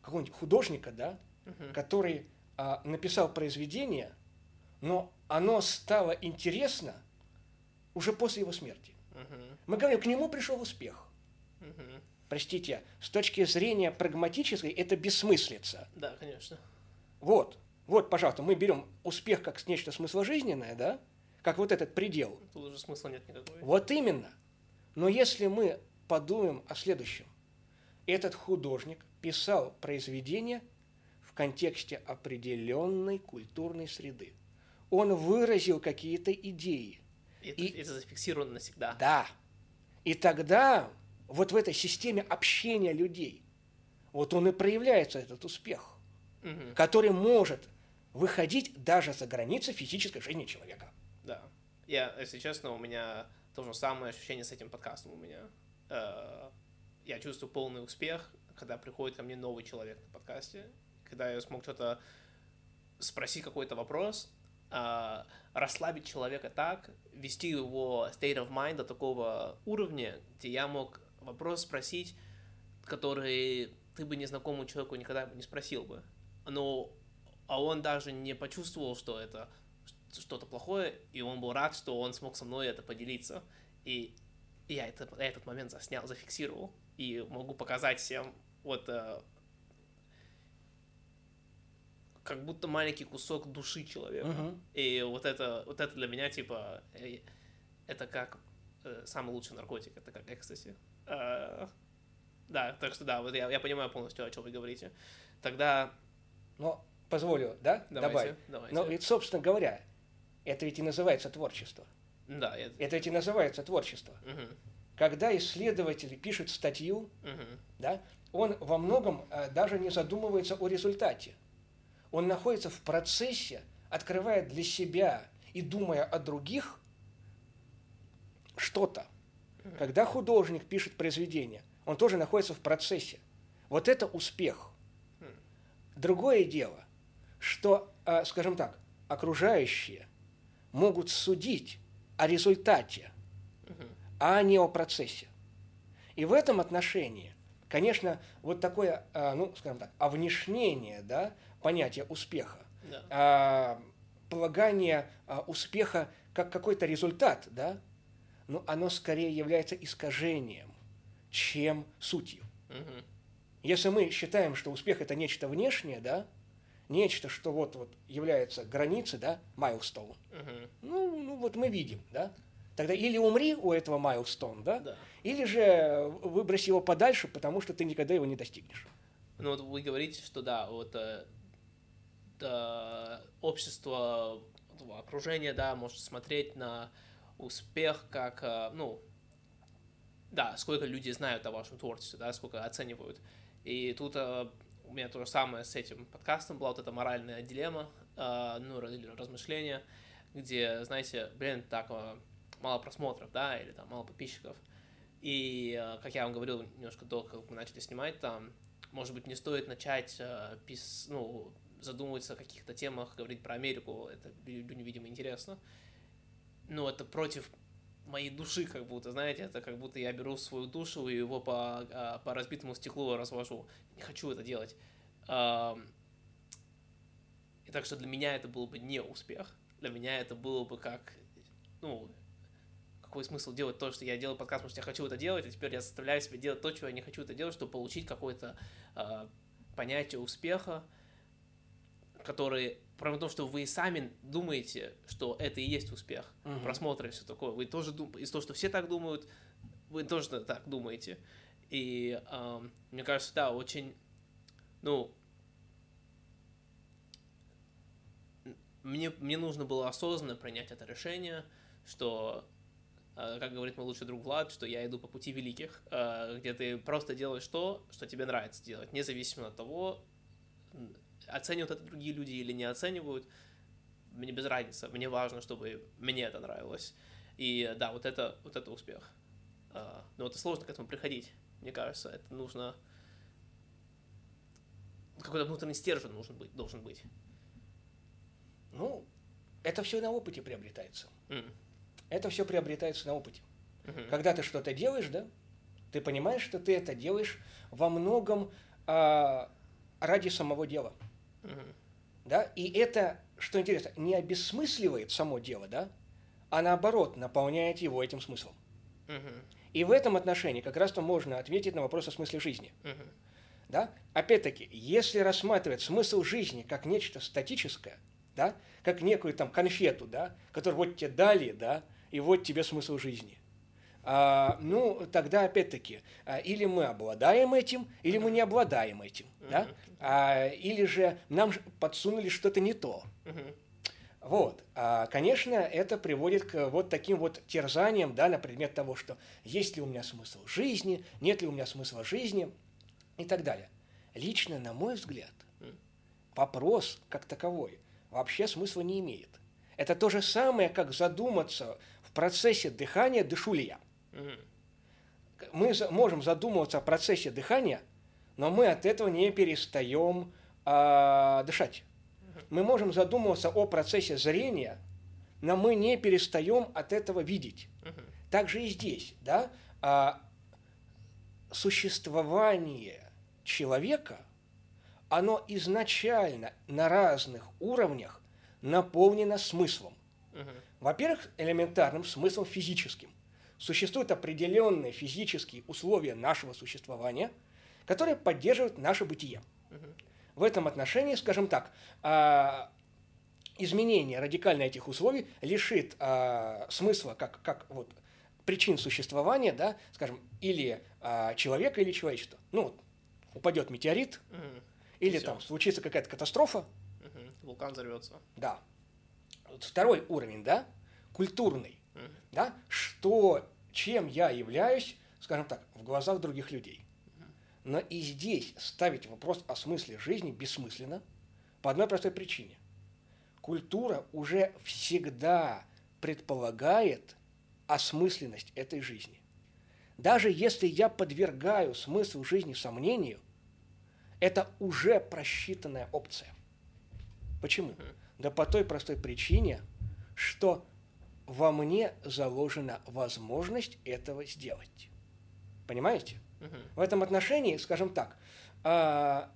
какого-нибудь художника, да, угу. который написал произведение, но оно стало интересно уже после его смерти. Угу. Мы говорим, к нему пришел успех. Угу простите, с точки зрения прагматической, это бессмыслица. Да, конечно. Вот, вот, пожалуйста, мы берем успех как нечто смысложизненное, да, как вот этот предел. Тут уже смысла нет никакого. Вот именно. Но если мы подумаем о следующем. Этот художник писал произведение в контексте определенной культурной среды. Он выразил какие-то идеи. Это, и, это зафиксировано навсегда. Да. И тогда вот в этой системе общения людей, вот он и проявляется, этот успех, угу. который может выходить даже за границы физической жизни человека. Да. Я, если честно, у меня то же самое ощущение с этим подкастом у меня. Э, я чувствую полный успех, когда приходит ко мне новый человек на подкасте, когда я смог что-то спросить какой-то вопрос, э, расслабить человека так, вести его state of mind до такого уровня, где я мог вопрос спросить, который ты бы незнакомому человеку никогда бы не спросил бы. Но, а он даже не почувствовал, что это что-то плохое, и он был рад, что он смог со мной это поделиться. И я, это, я этот момент заснял, зафиксировал, и могу показать всем вот э, как будто маленький кусок души человека. Uh-huh. И вот это, вот это для меня, типа, э, это как э, самый лучший наркотик, это как экстази. Э, да, так что да, вот я, я понимаю полностью, о чем вы говорите. Тогда... Но позволю, да, давайте, добавить? Давайте. Но ведь, собственно говоря, это ведь и называется творчество. Да. Это, это ведь и называется творчество. Угу. Когда исследователь пишет статью, угу. да, он во многом а, даже не задумывается о результате. Он находится в процессе, открывая для себя и думая о других, что-то. Когда художник пишет произведение, он тоже находится в процессе. Вот это успех. Другое дело, что, а, скажем так, окружающие могут судить о результате, а не о процессе. И в этом отношении, конечно, вот такое, а, ну, скажем так, овнешнение, да, понятия успеха, да. а, полагание а, успеха как какой-то результат, да, но оно скорее является искажением, чем сутью. Угу. Если мы считаем, что успех это нечто внешнее, да, нечто, что вот, вот является границей, да, milestone, угу. ну, ну вот мы видим, да, тогда или умри у этого milestone, да, да, или же выбрось его подальше, потому что ты никогда его не достигнешь. Ну вот вы говорите, что да, вот э, да, общество, окружение, да, может смотреть на успех как, э, ну, да, сколько люди знают о вашем творчестве, да, сколько оценивают. И тут э, у меня то же самое с этим подкастом была вот эта моральная дилемма, э, ну, или размышления, где, знаете, блин, так мало просмотров, да, или там мало подписчиков. И, как я вам говорил немножко до, как мы начали снимать, там, может быть, не стоит начать пис, ну, задумываться о каких-то темах, говорить про Америку, это людям, видимо, интересно. Но это против моей души, как будто, знаете, это как будто я беру свою душу и его по, а, по разбитому стеклу развожу. Не хочу это делать. И так что для меня это был бы не успех. Для меня это было бы как, ну, какой смысл делать то, что я делаю подкаст, потому что я хочу это делать, и теперь я заставляю себя делать то, чего я не хочу это делать, чтобы получить какое-то э, понятие успеха, которые Проблема в том, что вы сами думаете, что это и есть успех. Угу. Просмотры и все такое. Вы тоже думаете, из того, что все так думают, вы тоже так думаете. И э, мне кажется, да, очень, ну, мне, мне нужно было осознанно принять это решение, что, как говорит мой лучший друг Влад, что я иду по пути великих, э, где ты просто делаешь то, что тебе нравится делать, независимо от того, оценивают это другие люди или не оценивают, мне без разницы. Мне важно, чтобы мне это нравилось. И да, вот это, вот это успех. А, но это сложно к этому приходить, мне кажется. Это нужно... Какой-то внутренний стержень нужен быть, должен быть. Ну, это все на опыте приобретается. Mm. Это все приобретается на опыте. Mm-hmm. Когда ты что-то делаешь, да, ты понимаешь, что ты это делаешь во многом а, ради самого дела. Да? И это, что интересно, не обесмысливает само дело, да? а наоборот наполняет его этим смыслом. И в этом отношении как раз-то можно ответить на вопрос о смысле жизни. Да? Опять-таки, если рассматривать смысл жизни как нечто статическое, да, как некую там конфету, да, которую вот тебе дали, да, и вот тебе смысл жизни, а, ну, тогда опять-таки, а, или мы обладаем этим, или мы не обладаем этим, да? А, или же нам подсунули что-то не то. Вот, а, конечно, это приводит к вот таким вот терзаниям, да, на предмет того, что есть ли у меня смысл жизни, нет ли у меня смысла жизни и так далее. Лично, на мой взгляд, вопрос как таковой вообще смысла не имеет. Это то же самое, как задуматься процессе дыхания, дышу ли я. Мы можем задумываться о процессе дыхания, но мы от этого не перестаем а, дышать. Мы можем задумываться о процессе зрения, но мы не перестаем от этого видеть. Так же и здесь, да, а, существование человека, оно изначально на разных уровнях наполнено смыслом. Во-первых, элементарным смыслом физическим – существуют определенные физические условия нашего существования, которые поддерживают наше бытие. В этом отношении, скажем так, а, изменение радикально этих условий лишит а, смысла как, как вот, причин существования, да, скажем, или а, человека, или человечества. Ну, вот, упадет метеорит, угу. или Всё. там случится какая-то катастрофа. Угу. Вулкан взорвется. Да. Вот второй уровень, да, культурный да, что, чем я являюсь, скажем так, в глазах других людей. Но и здесь ставить вопрос о смысле жизни бессмысленно по одной простой причине. Культура уже всегда предполагает осмысленность этой жизни. Даже если я подвергаю смысл жизни сомнению, это уже просчитанная опция. Почему? Да по той простой причине, что во мне заложена возможность этого сделать. Понимаете? В этом отношении, скажем так, а,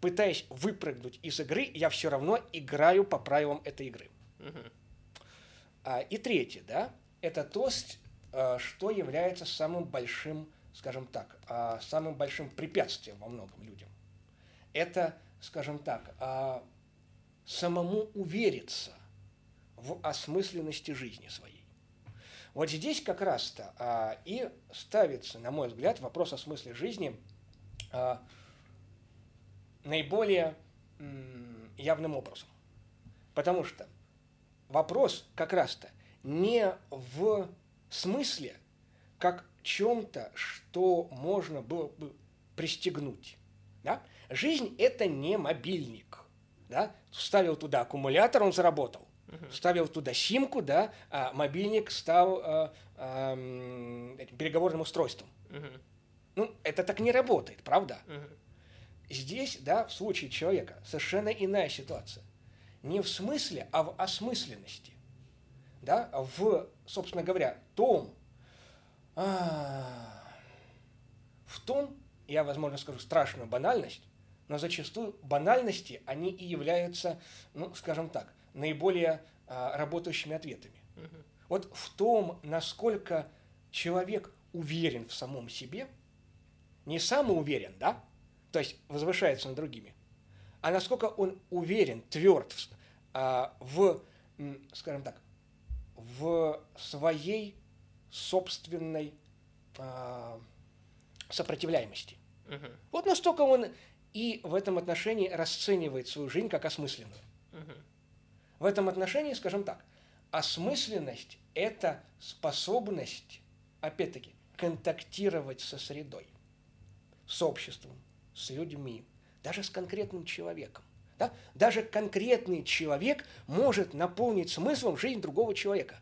пытаясь выпрыгнуть из игры, я все равно играю по правилам этой игры. А, и третье, да, это то, а, что является самым большим, скажем так, самым большим препятствием во многом людям. Это, скажем так, самому увериться в осмысленности жизни своей. Вот здесь как раз-то а, и ставится, на мой взгляд, вопрос о смысле жизни а, наиболее м, явным образом. Потому что вопрос как раз-то не в смысле, как чем-то, что можно было бы пристегнуть. Да? Жизнь – это не мобильник. Да? Вставил туда аккумулятор, он заработал вставил туда симку, да, а мобильник стал а, а, этим переговорным устройством. Ну, это так не работает, правда? Здесь, да, в случае человека совершенно иная ситуация. Не в смысле, а в осмысленности. Да, в, собственно говоря, том, а, в том, я, возможно, скажу страшную банальность, но зачастую банальности, они и являются, ну, скажем так, наиболее а, работающими ответами. Угу. Вот в том, насколько человек уверен в самом себе, не самоуверен, да, то есть возвышается над другими, а насколько он уверен, тверд в, а, в скажем так, в своей собственной а, сопротивляемости. Угу. Вот настолько он и в этом отношении расценивает свою жизнь как осмысленную. В этом отношении, скажем так, осмысленность – это способность, опять-таки, контактировать со средой, с обществом, с людьми, даже с конкретным человеком. Да? Даже конкретный человек может наполнить смыслом жизнь другого человека.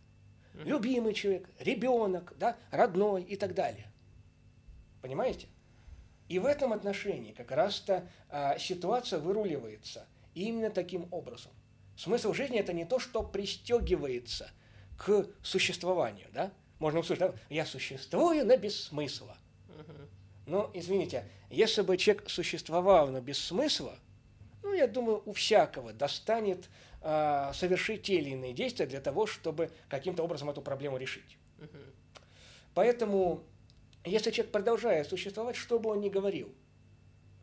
Любимый человек, ребенок, да, родной и так далее. Понимаете? И в этом отношении как раз-то а, ситуация выруливается именно таким образом. Смысл жизни – это не то, что пристегивается к существованию, да? Можно услышать, да? я существую, но без смысла. Но, извините, если бы человек существовал, но без смысла, ну, я думаю, у всякого достанет э, совершить те или иные действия для того, чтобы каким-то образом эту проблему решить. Поэтому, если человек продолжает существовать, что бы он ни говорил,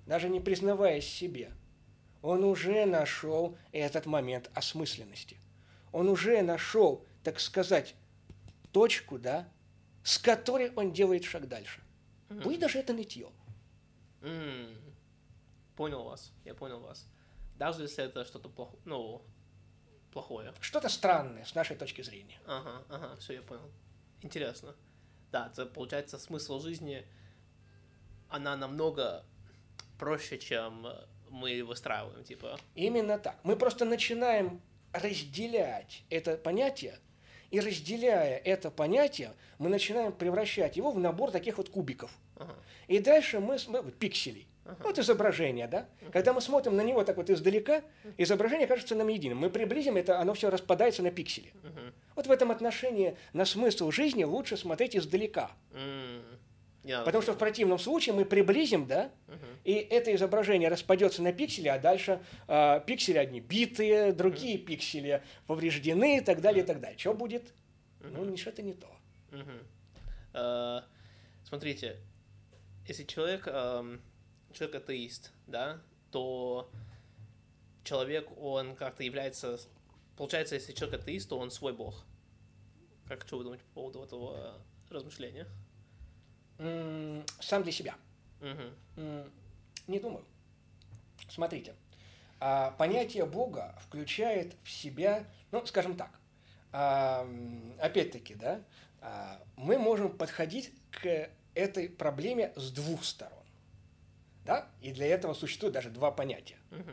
даже не признаваясь себе – он уже нашел этот момент осмысленности. Он уже нашел, так сказать, точку, да, с которой он делает шаг дальше. Mm. Пусть даже это нытье. Mm. Понял вас, я понял вас. Даже если это что-то плохое, ну, плохое. Что-то странное с нашей точки зрения. Ага, ага, все, я понял. Интересно. Да, это получается смысл жизни, она намного проще, чем мы выстраиваем, типа. Именно так. Мы просто начинаем разделять это понятие, и разделяя это понятие, мы начинаем превращать его в набор таких вот кубиков. Ага. И дальше мы, мы пикселей. Ага. Вот изображение, да? Ага. Когда мы смотрим на него так вот издалека, изображение кажется нам единым. Мы приблизим это, оно все распадается на пиксели. Ага. Вот в этом отношении на смысл жизни лучше смотреть издалека. Ага. Yeah. Потому что в противном случае мы приблизим, да, uh-huh. и это изображение распадется на пиксели, а дальше э, пиксели одни битые, другие uh-huh. пиксели повреждены и так далее, и так далее. Что будет? Uh-huh. Ну, ничего это не то. Uh-huh. Uh, смотрите, если человек, um, человек атеист, да, то человек, он как-то является... Получается, если человек атеист, то он свой бог. Как что вы думаете по поводу этого размышления? Сам для себя. Угу. Не думаю. Смотрите, а, понятие Бога включает в себя, ну, скажем так, а, опять-таки, да, а, мы можем подходить к этой проблеме с двух сторон. Да? И для этого существует даже два понятия. Угу.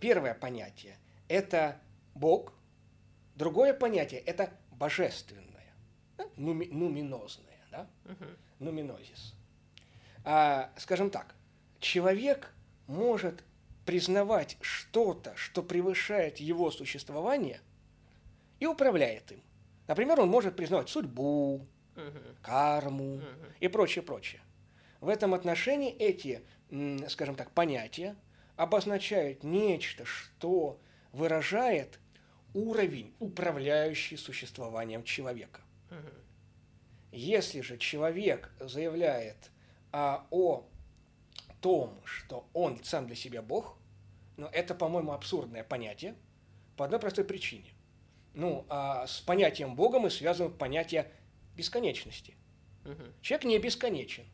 Первое понятие – это Бог, другое понятие – это божественное. нуми, нуминозное, да? Uh-huh. Нуминозис. А, скажем так, человек может признавать что-то, что превышает его существование, и управляет им. Например, он может признавать судьбу, uh-huh. карму uh-huh. и прочее, прочее. В этом отношении эти, скажем так, понятия обозначают нечто, что выражает уровень, управляющий существованием человека. Uh-huh. Если же человек заявляет а, о том, что он сам для себя Бог, но ну, это, по-моему, абсурдное понятие по одной простой причине. Ну, а с понятием Бога мы связываем понятие бесконечности. Угу. Человек не бесконечен.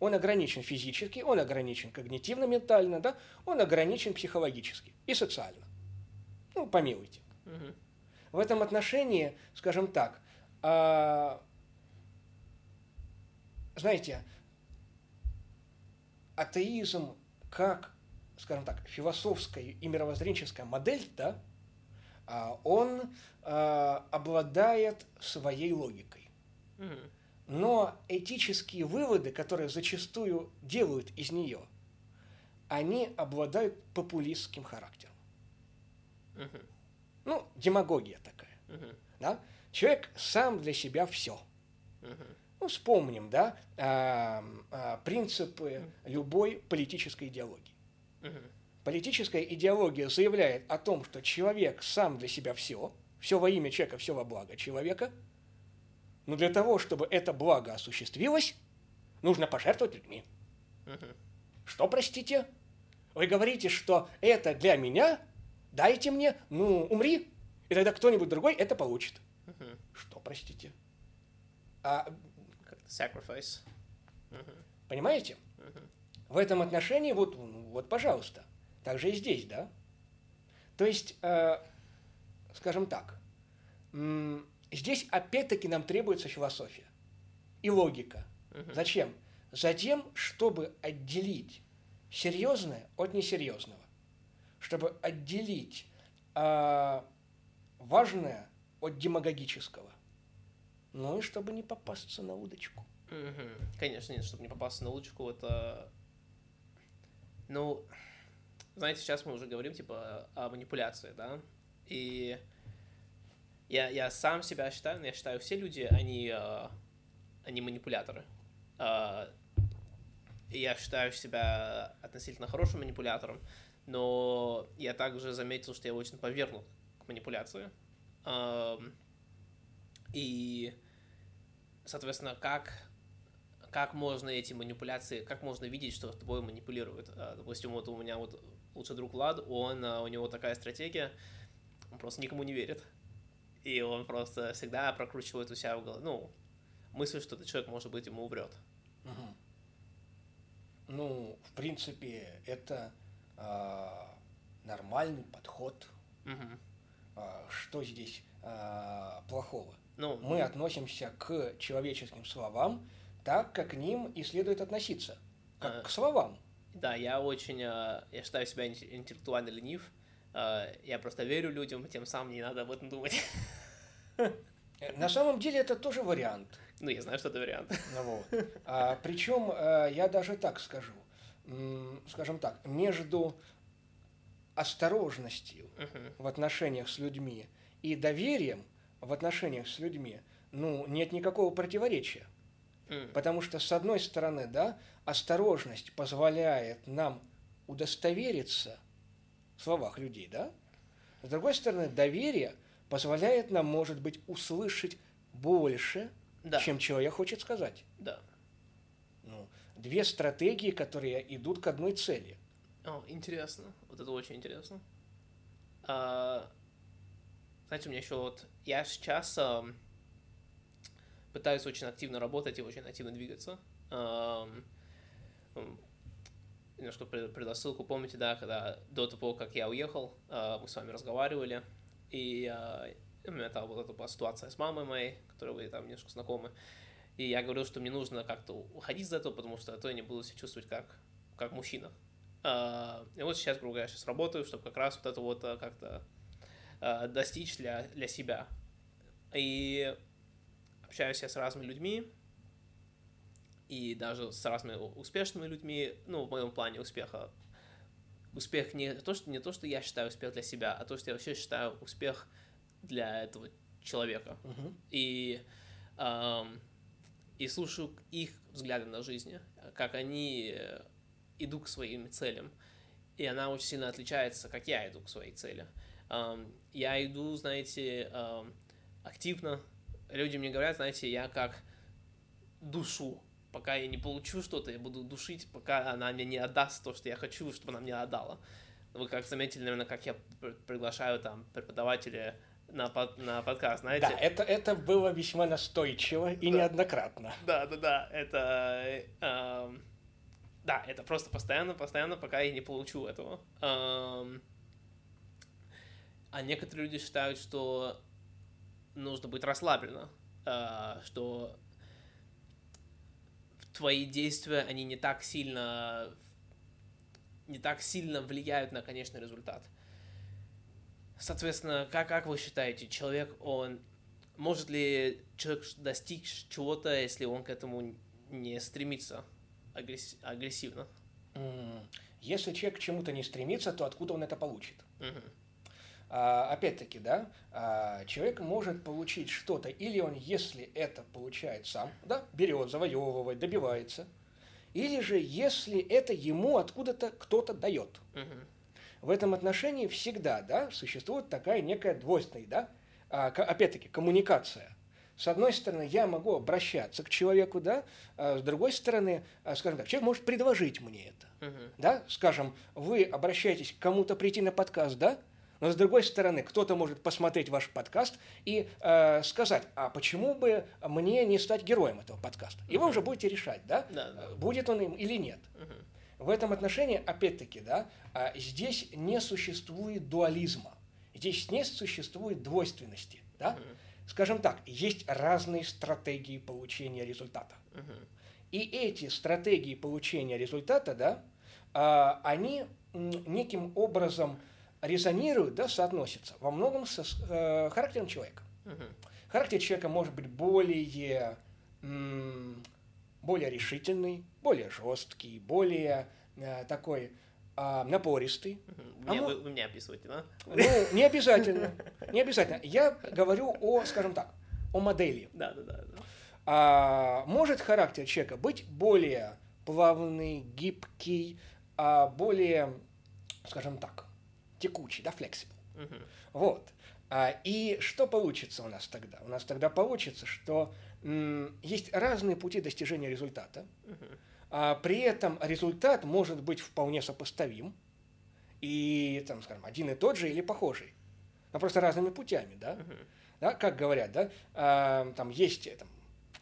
Он ограничен физически, он ограничен когнитивно-ментально, да, он ограничен психологически и социально. Ну, помилуйте. Угу. В этом отношении, скажем так, а, знаете, атеизм как, скажем так, философская и мировоззренческая модель, да, а, он а, обладает своей логикой. Но этические выводы, которые зачастую делают из нее, они обладают популистским характером. Ну, демагогия такая. Да? Человек сам для себя все. Ну, вспомним, да, а, а, принципы любой политической идеологии. Политическая идеология заявляет о том, что человек сам для себя все, все во имя человека, все во благо человека, но для того, чтобы это благо осуществилось, нужно пожертвовать людьми. Что, простите? Вы говорите, что это для меня, дайте мне, ну, умри, и тогда кто-нибудь другой это получит. Что, простите? А Sacrifice. Понимаете? В этом отношении, вот, вот, пожалуйста, так же и здесь, да? То есть, э, скажем так, здесь опять-таки нам требуется философия и логика. Зачем? Затем, чтобы отделить серьезное от несерьезного, чтобы отделить э, важное от демагогического – ну и чтобы не попасться на удочку. Угу. Конечно, нет, чтобы не попасться на удочку, это... Ну, знаете, сейчас мы уже говорим, типа, о манипуляции, да? И я, я сам себя считаю, я считаю, все люди, они, э, они манипуляторы. И я считаю себя относительно хорошим манипулятором, но я также заметил, что я очень повернут к манипуляции. И соответственно, как, как можно эти манипуляции, как можно видеть, что тобой манипулируют. А, допустим, вот у меня вот лучший друг Влад, он, а, у него такая стратегия, он просто никому не верит. И он просто всегда прокручивает у себя в голове, ну, мысль, что этот человек, может быть, ему умрет. Угу. Ну, в принципе, это э, нормальный подход. Угу. Что здесь э, плохого? Ну, мы относимся к человеческим словам так, как к ним и следует относиться, как а, к словам. Да, я очень, а, я считаю себя интеллектуально ленив, а, я просто верю людям, тем самым не надо об этом думать. Э, на самом деле это тоже вариант. Ну, я знаю, что это вариант. Ну, вот. а, причем э, я даже так скажу, скажем так, между осторожностью uh-huh. в отношениях с людьми и доверием в отношениях с людьми, ну, нет никакого противоречия. Mm. Потому что, с одной стороны, да, осторожность позволяет нам удостовериться в словах людей, да? С другой стороны, доверие позволяет нам, может быть, услышать больше, да. чем человек хочет сказать. Да. Ну, две стратегии, которые идут к одной цели. О, интересно. Вот это очень интересно. А, знаете, у меня еще вот... Я сейчас э, пытаюсь очень активно работать и очень активно двигаться. Э, немножко предосылку, помните, да, когда до того, как я уехал, э, мы с вами разговаривали, и э, у меня там вот эта была ситуация с мамой моей, которой вы там немножко знакомы, и я говорил, что мне нужно как-то уходить из этого, потому что а то я не буду себя чувствовать как, как мужчина. Uh, и вот сейчас, грубо говоря, сейчас работаю, чтобы как раз вот это вот как-то Э, достичь для, для себя. И общаюсь я с разными людьми, и даже с разными успешными людьми, ну, в моем плане успеха, успех не то, что, не то, что я считаю успех для себя, а то, что я вообще считаю успех для этого человека. Мгм. И, ам, и слушаю их взгляды на жизнь, как они э, идут к своим целям. И она очень сильно отличается, как я иду к своей цели. Я иду, знаете, активно. Люди мне говорят, знаете, я как душу. Пока я не получу что-то, я буду душить, пока она мне не отдаст то, что я хочу, чтобы она мне отдала. Вы как заметили, наверное, как я пр- приглашаю там преподавателя на, под- на подкаст, знаете? Да, это, это было весьма настойчиво и Да. неоднократно. Да, да, да, это... э, эм, да, это просто постоянно, постоянно, пока я не получу этого. Эм, а некоторые люди считают, что нужно быть расслабленно, э, что твои действия, они не так сильно не так сильно влияют на конечный результат. Соответственно, как, как вы считаете, человек, он может ли человек достичь чего-то, если он к этому не стремится агресс- агрессивно? Если человек к чему-то не стремится, то откуда он это получит? Мгм. А, опять-таки, да, а, человек может получить что-то, или он, если это получает сам, да, берет, завоевывает, добивается, или же, если это ему откуда-то кто-то дает. В этом отношении всегда, да, существует такая некая двойственность, да, а, опять-таки, коммуникация. С одной стороны, я могу обращаться к человеку, да, а с другой стороны, скажем так, человек может предложить мне это, Мгм. да, скажем, вы обращаетесь к кому-то прийти на подкаст, да, но с другой стороны, кто-то может посмотреть ваш подкаст и э, сказать, а почему бы мне не стать героем этого подкаста? И вы уже будете решать, да, Да, да. будет он им или нет. Мгм. В этом отношении, опять-таки, да, а, здесь не существует дуализма, здесь не существует двойственности, да. Мгм. Скажем так, есть разные стратегии получения результата. Мгм. И эти стратегии получения результата, да, а, они неким образом резонируют, да, соотносятся во многом с, э, характером человека. Мгм. Характер человека может быть более, более решительный, более жесткий, более э, такой а, напористый. Мгм. А Мне- мо- вы, вы меня описываете, да? Ну, не обязательно, не обязательно. Я говорю о, скажем так, о модели. Да, да, да. да. А, может характер человека быть более плавный, гибкий, а, более, скажем так, текучий, да, flexible. Мгм. Вот. А, И что получится у нас тогда? У нас тогда получится, что есть разные пути достижения результата. А при этом результат может быть вполне сопоставим и, там, скажем, один и тот же или похожий, но просто разными путями, да? Мгм. да, как говорят, да, а, там есть там,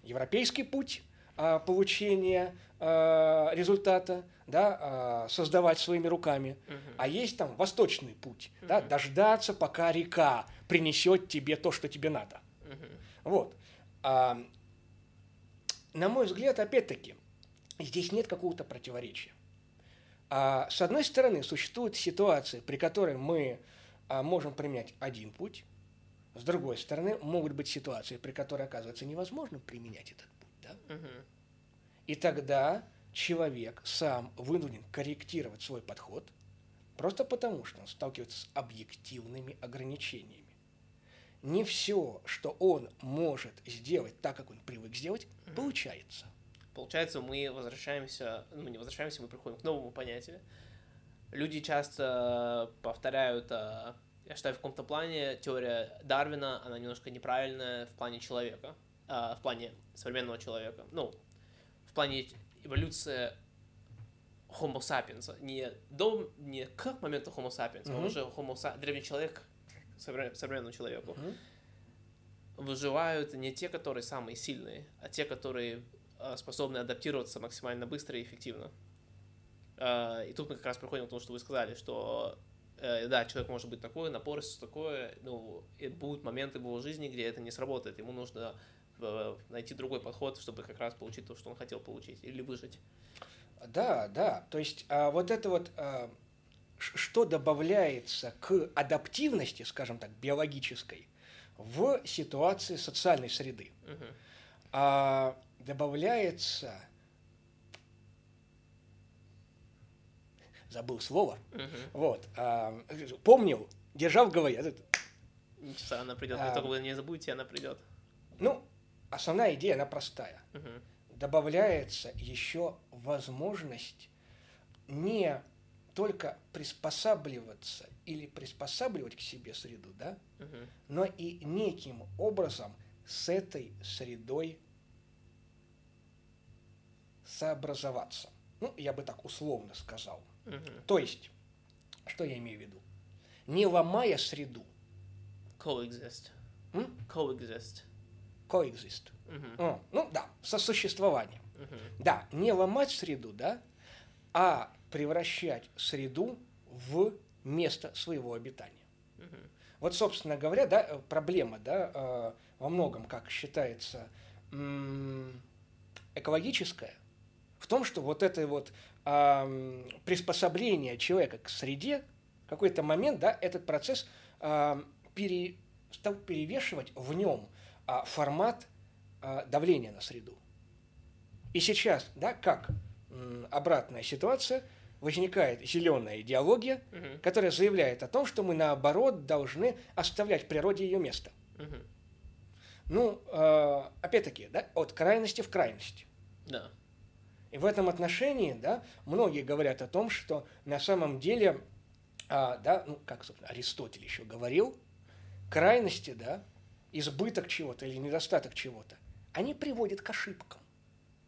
европейский путь получения а, результата, да, а, создавать своими руками, Мгм. а есть там восточный путь, да, Мгм. дождаться, пока река принесет тебе то, что тебе надо. Мгм. Вот. А, на мой взгляд, опять-таки, здесь нет какого-то противоречия. А, с одной стороны, существуют ситуации, при которой мы а, можем применять один путь, с другой стороны, могут быть ситуации, при которой оказывается невозможно применять этот И тогда человек сам вынужден корректировать свой подход, просто потому что он сталкивается с объективными ограничениями. Не все, что он может сделать так, как он привык сделать, получается. Получается, мы возвращаемся, ну, мы не возвращаемся, мы приходим к новому понятию. Люди часто повторяют, а, я считаю, в каком-то плане теория Дарвина, она немножко неправильная в плане человека, в плане современного человека. Ну, в плане эволюции Homo sapiens, не до, не к моменту Homo sapiens, а Мгм. уже Homo древний человек к современному человеку Мгм. выживают не те, которые самые сильные, а те, которые э, способны адаптироваться максимально быстро и эффективно. Э, И тут мы как раз приходим к тому, что вы сказали, что э, да, человек может быть такой, напорист такое, ну, и будут моменты в его жизни, где это не сработает, ему нужно найти другой подход, чтобы как раз получить то, что он хотел получить, или выжить. Да, да. То есть а, вот это вот, а, что добавляется к адаптивности, скажем так, биологической, в ситуации социальной среды. А, добавляется, забыл слово, Мгм. вот, а, помнил, держал в голове. Она придет. А. Только вы не забудете, она придет. Ну, основная идея, она простая. Мгм. добавляется еще возможность не только приспосабливаться или приспосабливать к себе среду, да, Мгм. но и неким образом с этой средой сообразоваться. Ну, я бы так условно сказал. Мгм. То есть, что я имею в виду? Не ломая среду, Coexist. м? Coexist. Coexist. Мгм. О, ну да, сосуществование. Мгм. Да, не ломать среду, да, а превращать среду в место своего обитания. Мгм. Вот, собственно говоря, да, э, проблема, да, э, во многом, как считается, экологическая, в том, что вот это вот ам, приспособление человека к среде, в какой-то момент, да, этот процесс ам, пере- стал перевешивать в нем формат а, давления на среду. И сейчас, да, как обратная ситуация, возникает зеленая идеология, Мгм. которая заявляет о том, что мы наоборот должны оставлять природе ее место. Мгм. Ну, э, опять-таки, да, от крайности в крайность. Да. И в этом отношении, да, многие говорят о том, что на самом деле, а, да, ну, как, собственно, Аристотель еще говорил, крайности, да, избыток чего-то или недостаток чего-то, они приводят к ошибкам.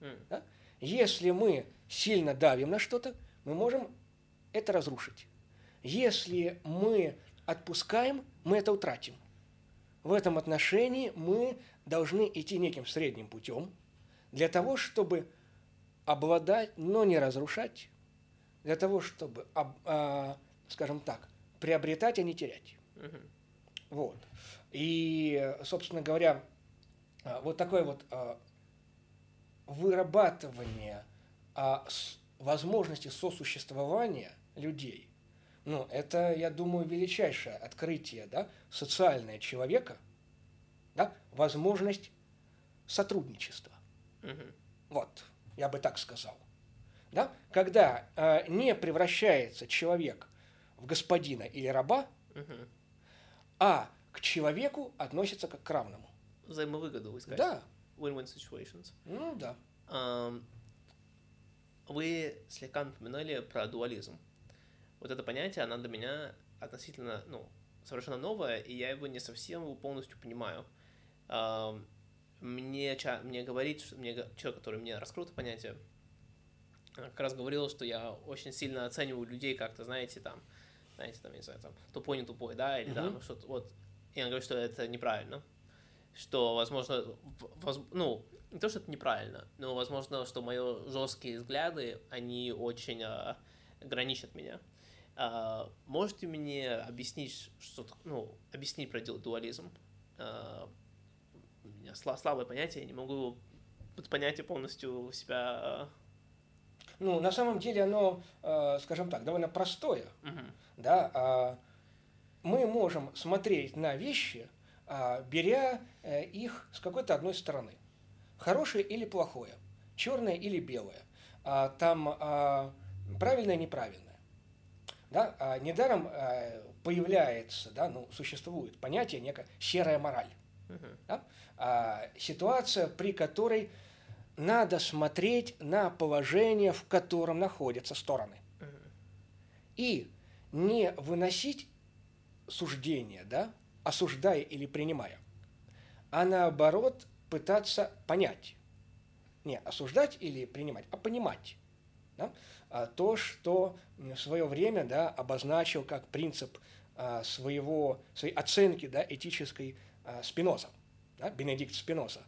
М. Да? Если мы сильно давим на что-то, мы можем это разрушить. Если мы отпускаем, мы это утратим. В этом отношении мы должны идти неким средним путем для того, чтобы обладать, но не разрушать, для того, чтобы, об- а, скажем так, приобретать, а не терять. Вот. И, собственно говоря, а, вот такое вот а, вырабатывание а, возможности сосуществования людей, ну, это, я думаю, величайшее открытие, да, социальное человека, да, возможность сотрудничества. Мгм. Вот, я бы так сказал. Да? Когда а, не превращается человек в господина или раба, Мгм. а человеку относится как к равному. Взаимовыгоду искать. Да, Win-win situations. ну да. Ам, Вы слегка напоминали про дуализм. Вот это понятие, оно для меня относительно, ну, совершенно новое, и я его не совсем его полностью понимаю. Ам, Мне, мне говорит, что мне человек, который мне раскрыл это понятие, как раз говорил, что я очень сильно оцениваю людей как-то, знаете, там, знаете, там, я не знаю, там, тупой, не тупой, да, или Мгм. там что-то, вот. И он говорит, что это неправильно что, возможно, воз- ну, не то, что это неправильно, но, возможно, что мои жесткие взгляды, они очень а, граничат меня. А, можете мне объяснить, что, ну, объяснить про ду- дуализм? А, у меня сла- слабое понятие, я не могу это понятие полностью себя... а, Ну, на самом деле оно, э, скажем так, довольно простое. мгм, Да? Мы можем смотреть на вещи, а, беря э, их с какой-то одной стороны. Хорошее или плохое, черное или белое, а, там а, правильное, неправильное. Да? Недаром э, появляется, да, ну, существует понятие некая серая мораль. Да? А, ситуация, при которой надо смотреть на положение, в котором находятся стороны. И не выносить суждения, да, осуждая или принимая, а наоборот пытаться понять. Не осуждать или принимать, а понимать. да, а, то, что в свое время да, обозначил как принцип а, своего, своей оценки да, этической а, Спиноза, да, Бенедикт Спиноза.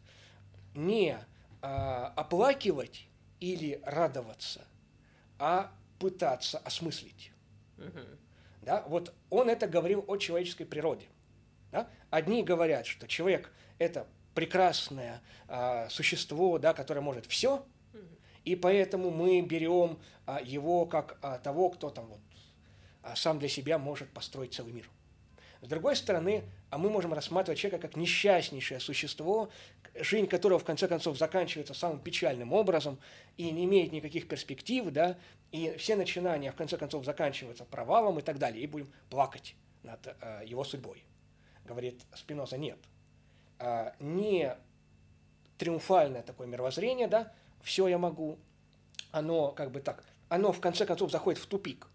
Не оплакивать или радоваться, а пытаться осмыслить. Да? Вот он это говорил о человеческой природе. Да? Одни говорят, что человек – это прекрасное а, существо, да, которое может все, и поэтому мы берем а, его как а, того, кто там вот а, сам для себя может построить целый мир. С другой стороны, а мы можем рассматривать человека как несчастнейшее существо, жизнь которого в конце концов заканчивается самым печальным образом и не имеет никаких перспектив, да, и все начинания в конце концов заканчиваются провалом и так далее, и будем плакать над э, его судьбой. Говорит Спиноза, нет. Э, не триумфальное такое мировоззрение, да, все я могу, оно как бы так, оно в конце концов заходит в тупик.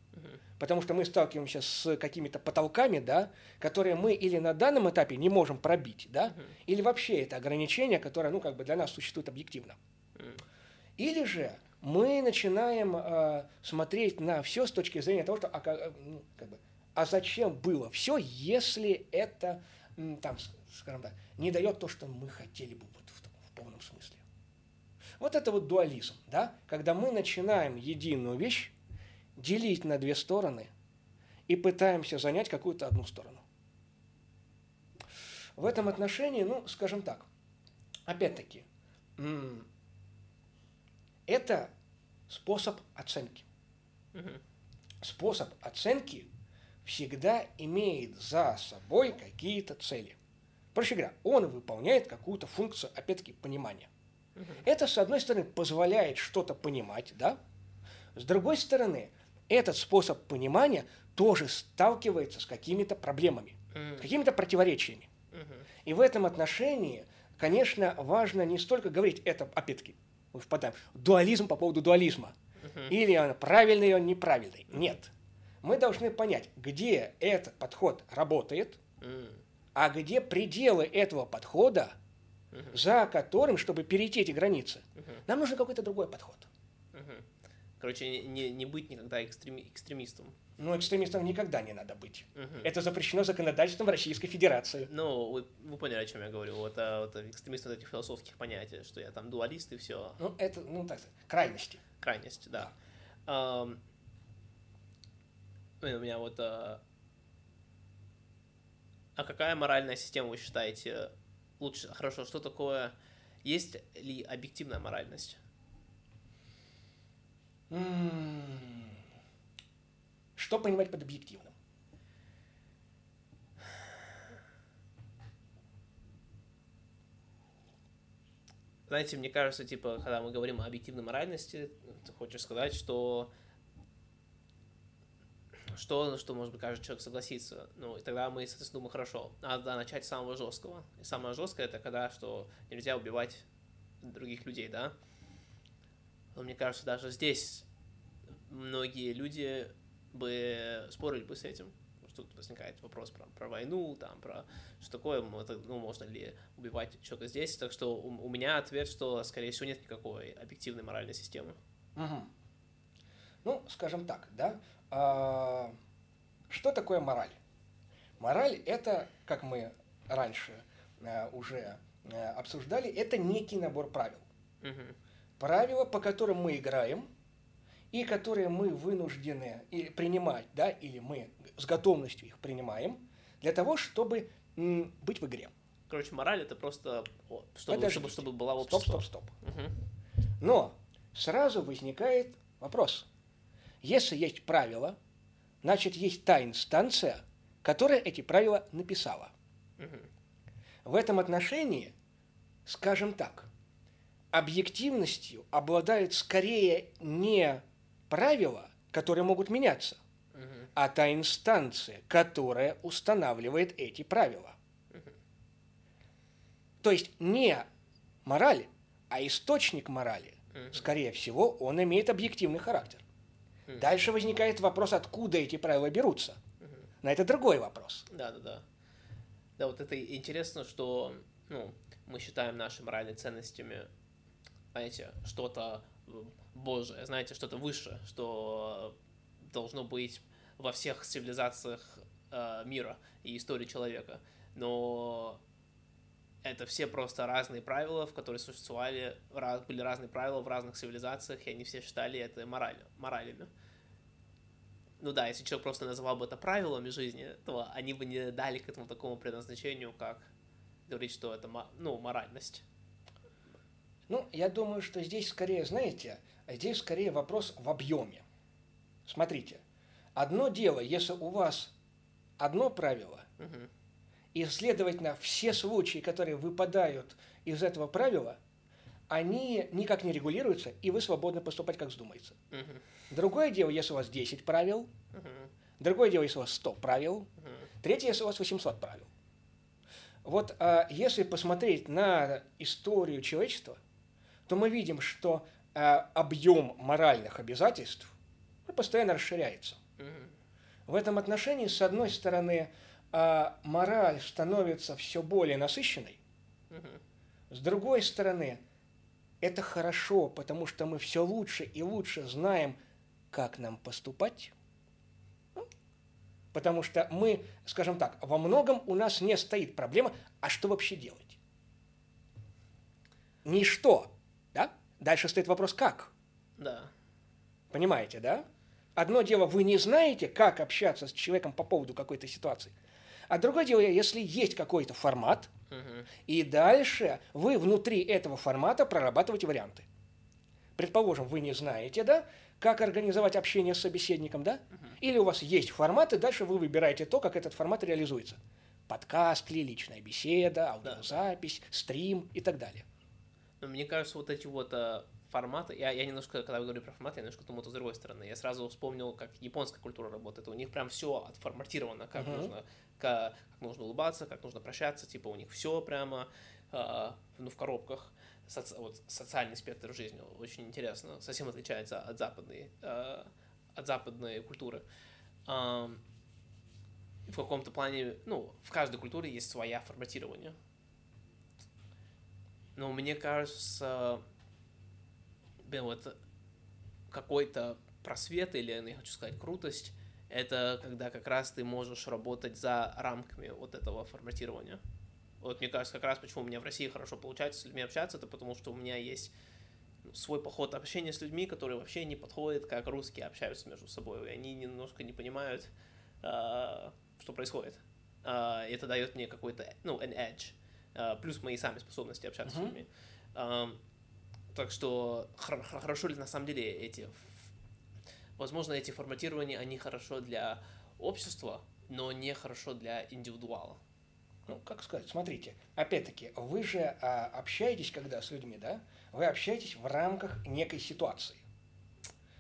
Потому что мы сталкиваемся с какими-то потолками, да, которые мы или на данном этапе не можем пробить, да, или вообще это ограничение, которое, ну, как бы для нас существует объективно. Или же мы начинаем э, смотреть на все с точки зрения того, что, а, ну, как бы, а зачем было все, если это, там, скажем так, не дает то, что мы хотели бы вот в, в полном смысле. Вот это вот дуализм, да, когда мы начинаем единую вещь делить на две стороны и пытаемся занять какую-то одну сторону. В этом отношении, ну, скажем так, опять-таки, это способ оценки. Способ оценки всегда имеет за собой какие-то цели. Проще говоря, он выполняет какую-то функцию, опять-таки, понимания. Это, с одной стороны, позволяет что-то понимать, да? С другой стороны, этот способ понимания тоже сталкивается с какими-то проблемами, mm. с какими-то противоречиями. Mm-hmm. И в этом отношении, конечно, важно не столько говорить это, опять-таки, мы впадаем дуализм по поводу дуализма. Mm-hmm. Или он правильный, или он неправильный. Mm-hmm. Нет. Мы должны понять, где этот подход работает, mm-hmm. а где пределы этого подхода, mm-hmm. за которым, чтобы перейти эти границы, mm-hmm. нам нужен какой-то другой подход. Короче, не, не быть никогда экстреми, экстремистом. Ну, экстремистом никогда не надо быть. Угу. Это запрещено законодательством Российской Федерации. Ну, вы, вы поняли, о чем я говорю. Вот, а, вот экстремист вот этих философских понятий, что я там дуалист и все. Ну, это, ну, так сказать, крайности. Крайности, да. да. Um, у меня вот... А, а какая моральная система вы считаете лучше? Хорошо, что такое... Есть ли объективная моральность? Что понимать под объективным? Знаете, мне кажется, типа, когда мы говорим о объективной моральности, ты хочешь сказать, что что, что, может быть, каждый человек согласится. Ну, и тогда мы, соответственно, думаем, хорошо, надо начать с самого жесткого. И самое жесткое это когда, что нельзя убивать других людей, да? Но мне кажется, даже здесь многие люди бы спорили бы с этим. Что тут возникает вопрос про, про войну, там, про что такое, ну, можно ли убивать человека здесь. Так что у, у меня ответ, что, скорее всего, нет никакой объективной моральной системы. Угу. Ну, скажем так, да. А, что такое мораль? Мораль – это, как мы раньше а, уже а, обсуждали, это некий набор правил. Угу. Правила, по которым мы играем – и которые мы вынуждены принимать, да, или мы с готовностью их принимаем, для того, чтобы быть в игре. Короче, мораль это просто, чтобы, чтобы, чтобы была общество. Стоп, стоп, стоп. Угу. Но сразу возникает вопрос. Если есть правила, значит, есть та инстанция, которая эти правила написала. Угу. В этом отношении, скажем так, объективностью обладает скорее не правила, которые могут меняться, угу. а та инстанция, которая устанавливает эти правила. Угу. То есть не мораль, а источник морали. Угу. Скорее всего, он имеет объективный характер. Угу. Дальше возникает вопрос, откуда эти правила берутся. Угу. Но это другой вопрос. Да, да, да. Да, вот это интересно, что ну, мы считаем наши моральные ценностями, знаете, что-то Божие, знаете, что-то выше, что должно быть во всех цивилизациях э, мира и истории человека. Но это все просто разные правила, в которые существовали, были разные правила в разных цивилизациях, и они все считали это моралью, моралями. Ну да, если человек просто называл бы это правилами жизни, то они бы не дали к этому такому предназначению, как говорить, что это ну, моральность. Ну, я думаю, что здесь скорее, знаете, здесь скорее вопрос в объеме. Смотрите, одно дело, если у вас одно правило, Угу. И, следовательно, все случаи, которые выпадают из этого правила, они никак не регулируются, и вы свободны поступать, как вздумается. Угу. Другое дело, если у вас 10 правил, угу. другое дело, если у вас 100 правил, угу. третье, если у вас 800 правил. Вот а, если посмотреть на историю человечества, то мы видим, что а, объем моральных обязательств постоянно расширяется. В этом отношении, с одной стороны, а мораль становится все более насыщенной, с другой стороны, это хорошо, потому что мы все лучше и лучше знаем, как нам поступать. Ну, потому что мы, скажем так, во многом у нас не стоит проблема, а что вообще делать? Ничто? Дальше стоит вопрос, как? Да. Понимаете, да? Одно дело, вы не знаете, как общаться с человеком по поводу какой-то ситуации – а другое дело, если есть какой-то формат, угу. и дальше вы внутри этого формата прорабатываете варианты. Предположим, вы не знаете, да, как организовать общение с собеседником, да? Угу. Или у вас есть формат, и дальше вы выбираете то, как этот формат реализуется. Подкаст ли, личная беседа, аудиозапись, да. стрим и так далее. Мне кажется, вот эти вот э, форматы, я, я немножко, когда говорю про форматы, я немножко думаю с другой стороны. Я сразу вспомнил, как японская культура работает. У них прям все отформатировано, как uh-huh. нужно как, как нужно улыбаться, как нужно прощаться, типа у них все прямо э, ну, в коробках. Соци, вот, социальный спектр жизни очень интересно, совсем отличается от западной, э, от западной культуры. Э, в каком-то плане, ну, в каждой культуре есть своя форматирование. Но мне кажется, блин, вот какой-то просвет или, я хочу сказать, крутость это когда как раз ты можешь работать за рамками вот этого форматирования. Вот мне кажется, как раз почему у меня в России хорошо получается с людьми общаться, это потому что у меня есть ну, свой поход общения с людьми, которые вообще не подходят, как русские общаются между собой, и они немножко не понимают, uh, что происходит. И это дает мне какой-то, ну, an edge, плюс мои сами способности общаться uh-huh. с людьми. Так что хорошо ли на самом деле эти Возможно, эти форматирования, они хорошо для общества, но не хорошо для индивидуала. Ну, как сказать, смотрите, опять-таки, вы же а, общаетесь, когда с людьми, да, вы общаетесь в рамках некой ситуации.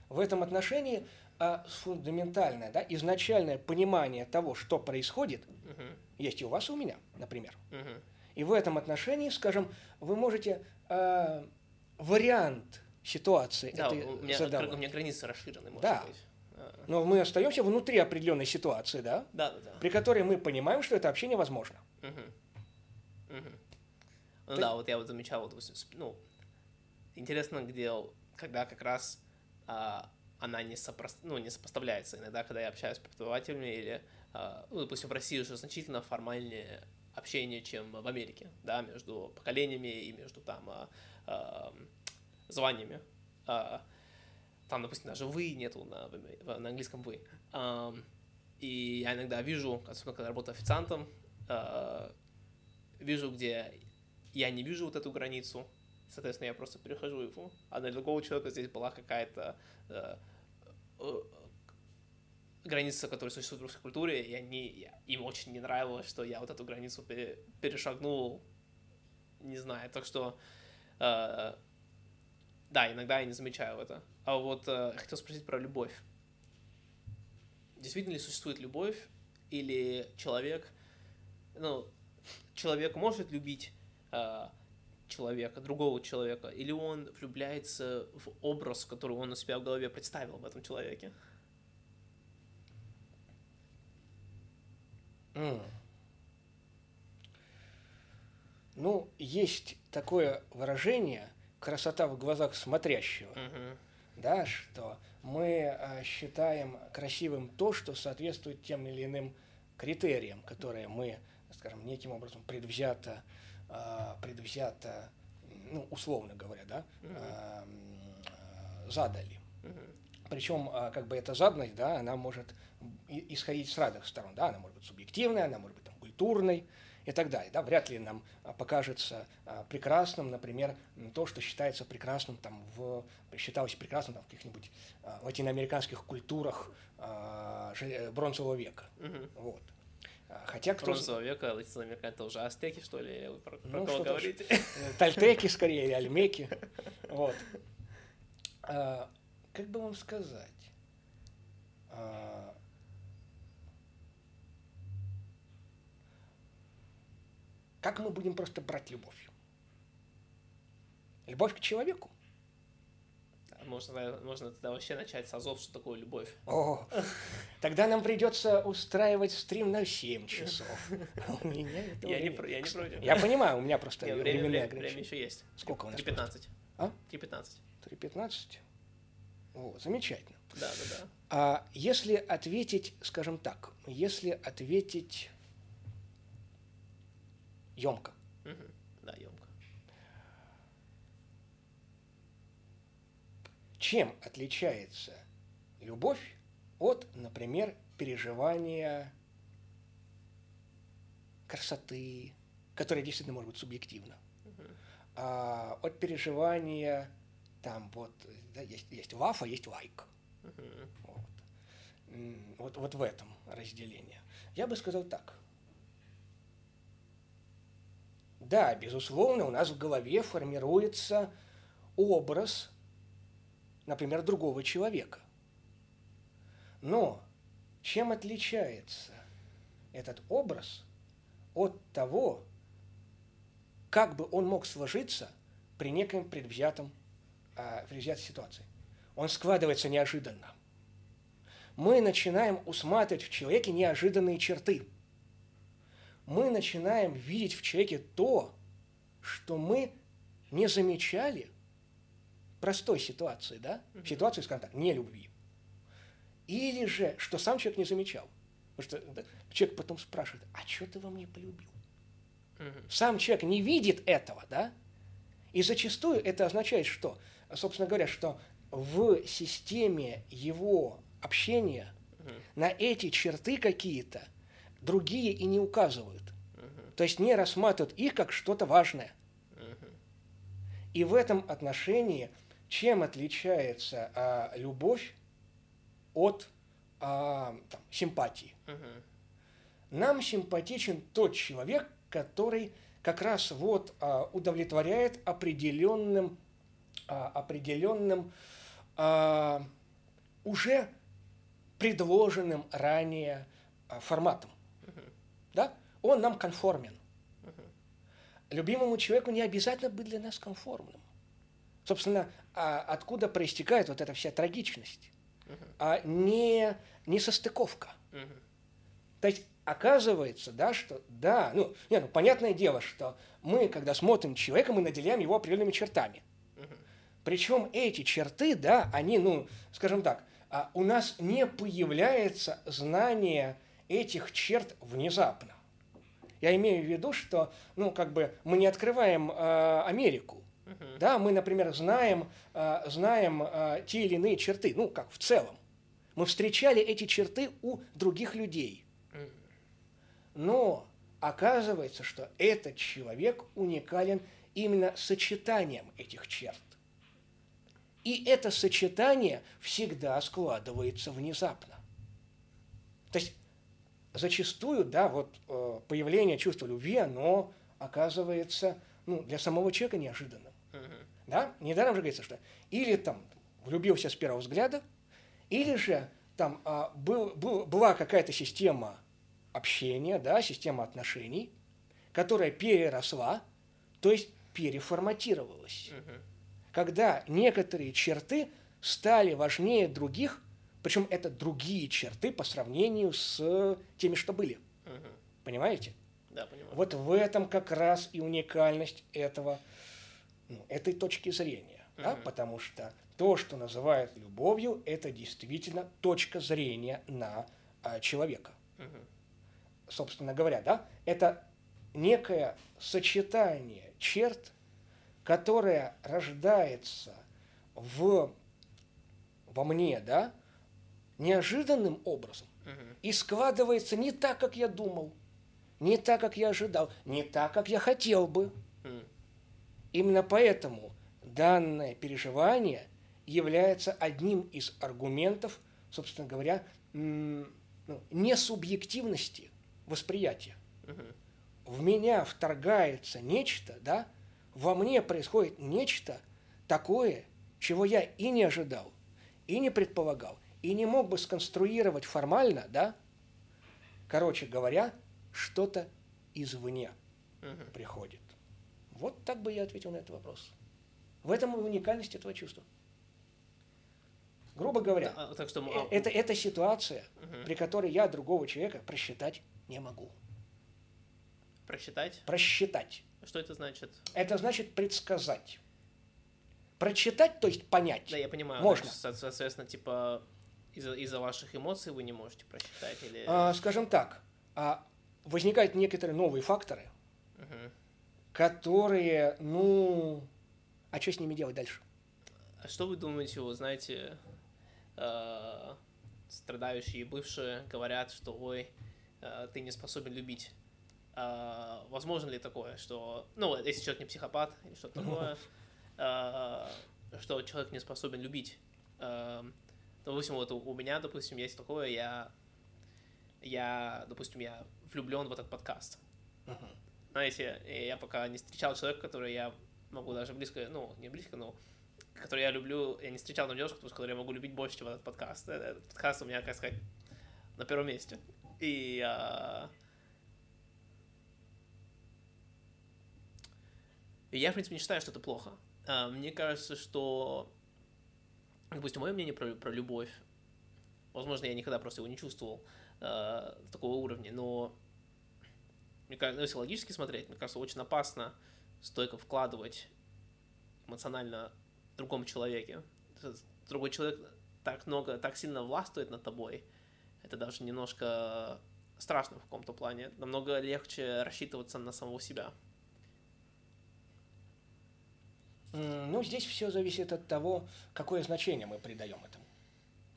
В этом отношении а, фундаментальное, да, изначальное понимание того, что происходит, угу. есть и у вас, и у меня, например. Угу. И в этом отношении, скажем, вы можете а, вариант ситуации да, этой у меня, задавать. у меня границы расширены, может да. быть. А. Но мы остаемся внутри определенной ситуации, да? Да, да, да. При которой мы понимаем, что это общение возможно. Угу. Угу. Ну То... да, вот я вот замечал, вот, ну, интересно, где, когда как раз а, она не, сопро... ну, не сопоставляется. Иногда, когда я общаюсь с преподавателями или, а, ну, допустим, в России уже значительно формальнее общение, чем в Америке, да, между поколениями и между там а, а, званиями. А, там, допустим, даже вы нету на, на английском вы. А, и я иногда вижу, особенно когда работаю официантом, а, вижу, где я не вижу вот эту границу, соответственно, я просто перехожу его. А для другого человека здесь была какая-то э, э, граница, которая существует в русской культуре, и они, я, им очень не нравилось, что я вот эту границу перешагнул, не знаю, так что э, да, иногда я не замечаю это. А вот э, хотел спросить про любовь. Действительно ли существует любовь, или человек, ну, человек может любить э, человека, другого человека, или он влюбляется в образ, который он у себя в голове представил в этом человеке? Mm. Ну, есть такое выражение – красота в глазах смотрящего. Угу. Да, что мы а, считаем красивым то, что соответствует тем или иным критериям, которые мы, скажем, неким образом предвзято, а, предвзято ну, условно говоря, да, угу. задали. Угу. Причем, как бы эта заданность, да, она может исходить с разных сторон, да, она может быть субъективной, она может быть там, культурной, и так далее. Да? Вряд ли нам а, покажется а, прекрасным, например, то, что считается прекрасным, там, в, считалось прекрасным там, в каких-нибудь а, латиноамериканских культурах бронзового века. Угу. Вот. Хотя кто... Бронзового века латиноамериканцы это уже астеки, что ли? Вы про, ну, кого говорите? Тальтеки, скорее, или альмеки. Вот. А, как бы вам сказать? А, как мы будем просто брать любовь? Любовь к человеку? Можно, можно тогда вообще начать с азов, что такое любовь. О, тогда нам придется устраивать стрим на 7 часов. У меня я не, я не против. Я понимаю, у меня просто Нет, время, время, время еще есть. Сколько у нас? 3.15. А? 3.15. 3.15? О, замечательно. Да, да, да. А если ответить, скажем так, если ответить емко. Угу. Да, емко. Чем отличается любовь от, например, переживания красоты, которая действительно может быть субъективна, uh а, от переживания там вот да, есть, есть лав, а есть лайк. uh Вот. вот. Вот в этом разделение. Я бы сказал так. Да, безусловно, у нас в голове формируется образ например, другого человека. Но чем отличается этот образ от того, как бы он мог сложиться при неком предвзятом, а, предвзятой ситуации? Он складывается неожиданно. Мы начинаем усматривать в человеке неожиданные черты. Мы начинаем видеть в человеке то, что мы не замечали – простой ситуации, да, в ситуации, скажем так, не любви. Или же, что сам человек не замечал. Потому что да, человек потом спрашивает, а что ты во мне полюбил? Сам человек не видит этого, да? И зачастую это означает, что, собственно говоря, что в системе его общения на эти черты какие-то другие и не указывают. То есть не рассматривают их как что-то важное. И в этом отношении чем отличается а, любовь от а, там, симпатии? Угу. Нам симпатичен тот человек, который как раз вот а, удовлетворяет определенным, определенным а, уже предложенным ранее а, форматом. Угу. Да? Он нам конформен. Угу. Любимому человеку не обязательно быть для нас конформным. Собственно, а откуда проистекает вот эта вся трагичность, а не, не состыковка. То есть оказывается, да, что да, ну, не, ну, понятное дело, что мы, когда смотрим человека, мы наделяем его определенными чертами. Причем эти черты, да, они, ну, скажем так, а у нас не появляется знание этих черт внезапно. Я имею в виду, что, ну, как бы мы не открываем э, Америку, Uh-huh. Да, мы, например, знаем, э, знаем э, те или иные черты, ну, как в целом. Мы встречали эти черты у других людей. Но оказывается, что этот человек уникален именно сочетанием этих черт. И это сочетание всегда складывается внезапно. То есть зачастую, да, вот э, появление чувства любви, оно оказывается ну, для самого человека неожиданным. Да? Недаром же говорится, что или там влюбился с первого взгляда, или же там а, был, был, была какая-то система общения, да, система отношений, которая переросла, то есть переформатировалась. Угу. Когда некоторые черты стали важнее других, причем это другие черты по сравнению с теми, что были. Угу. Понимаете? Да, понимаю. Вот в этом как раз и уникальность этого ну, этой точки зрения, mm-hmm. да, потому что то, что называют любовью, это действительно точка зрения на а, человека. Mm-hmm. Собственно говоря, да, это некое сочетание черт, которое рождается в, во мне, да, неожиданным образом uh-huh. и складывается не так, как я думал, не так, как я ожидал, не так, как я хотел бы. Uh-huh. Именно поэтому данное переживание является одним из аргументов, собственно говоря, ну, несубъективности восприятия. В меня вторгается нечто, да, во мне происходит нечто такое, чего я и не ожидал, и не предполагал, и не мог бы сконструировать формально, да, короче говоря, что-то извне угу. приходит. Вот так бы я ответил на этот вопрос. В этом и уникальность этого чувства. Грубо говоря, да, так что, а... это, это ситуация, угу. при которой я другого человека просчитать не могу. Просчитать? Просчитать. Что это значит? Это значит предсказать. Прочитать, то есть понять. Да, я понимаю. Можно. Значит, соответственно, типа из-за из ваших эмоций вы не можете просчитать или... А, скажем так, а, возникают некоторые новые факторы, угу. которые, ну, а что с ними делать дальше? А что вы думаете, вы знаете, э, страдающие бывшие говорят, что ой, э, ты не способен любить. Э, возможно ли такое, что, ну, если человек не психопат или что-то такое, э, что человек не способен любить? Э, допустим, вот у меня, допустим, есть такое, я, я, допустим, я влюблен в этот подкаст. Знаете, я пока не встречал человека, который я могу даже близко, ну, не близко, но который я люблю, я не встречал там девушку, которую я могу любить больше, чем этот подкаст. Э, этот подкаст у меня, как сказать, на первом месте. И а... я, в принципе, не считаю, что это плохо. А, мне кажется, что, допустим, мое мнение про, про любовь, возможно, я никогда просто его не чувствовал э, такого уровня, но мне кажется, ну, если логически смотреть, мне кажется, очень опасно стойко вкладывать эмоционально в другом человеке. Другой человек так много, так сильно властвует над тобой, это даже немножко страшно в каком-то плане. Намного легче рассчитываться на самого себя. Ну, здесь все зависит от того, какое значение мы придаем этому.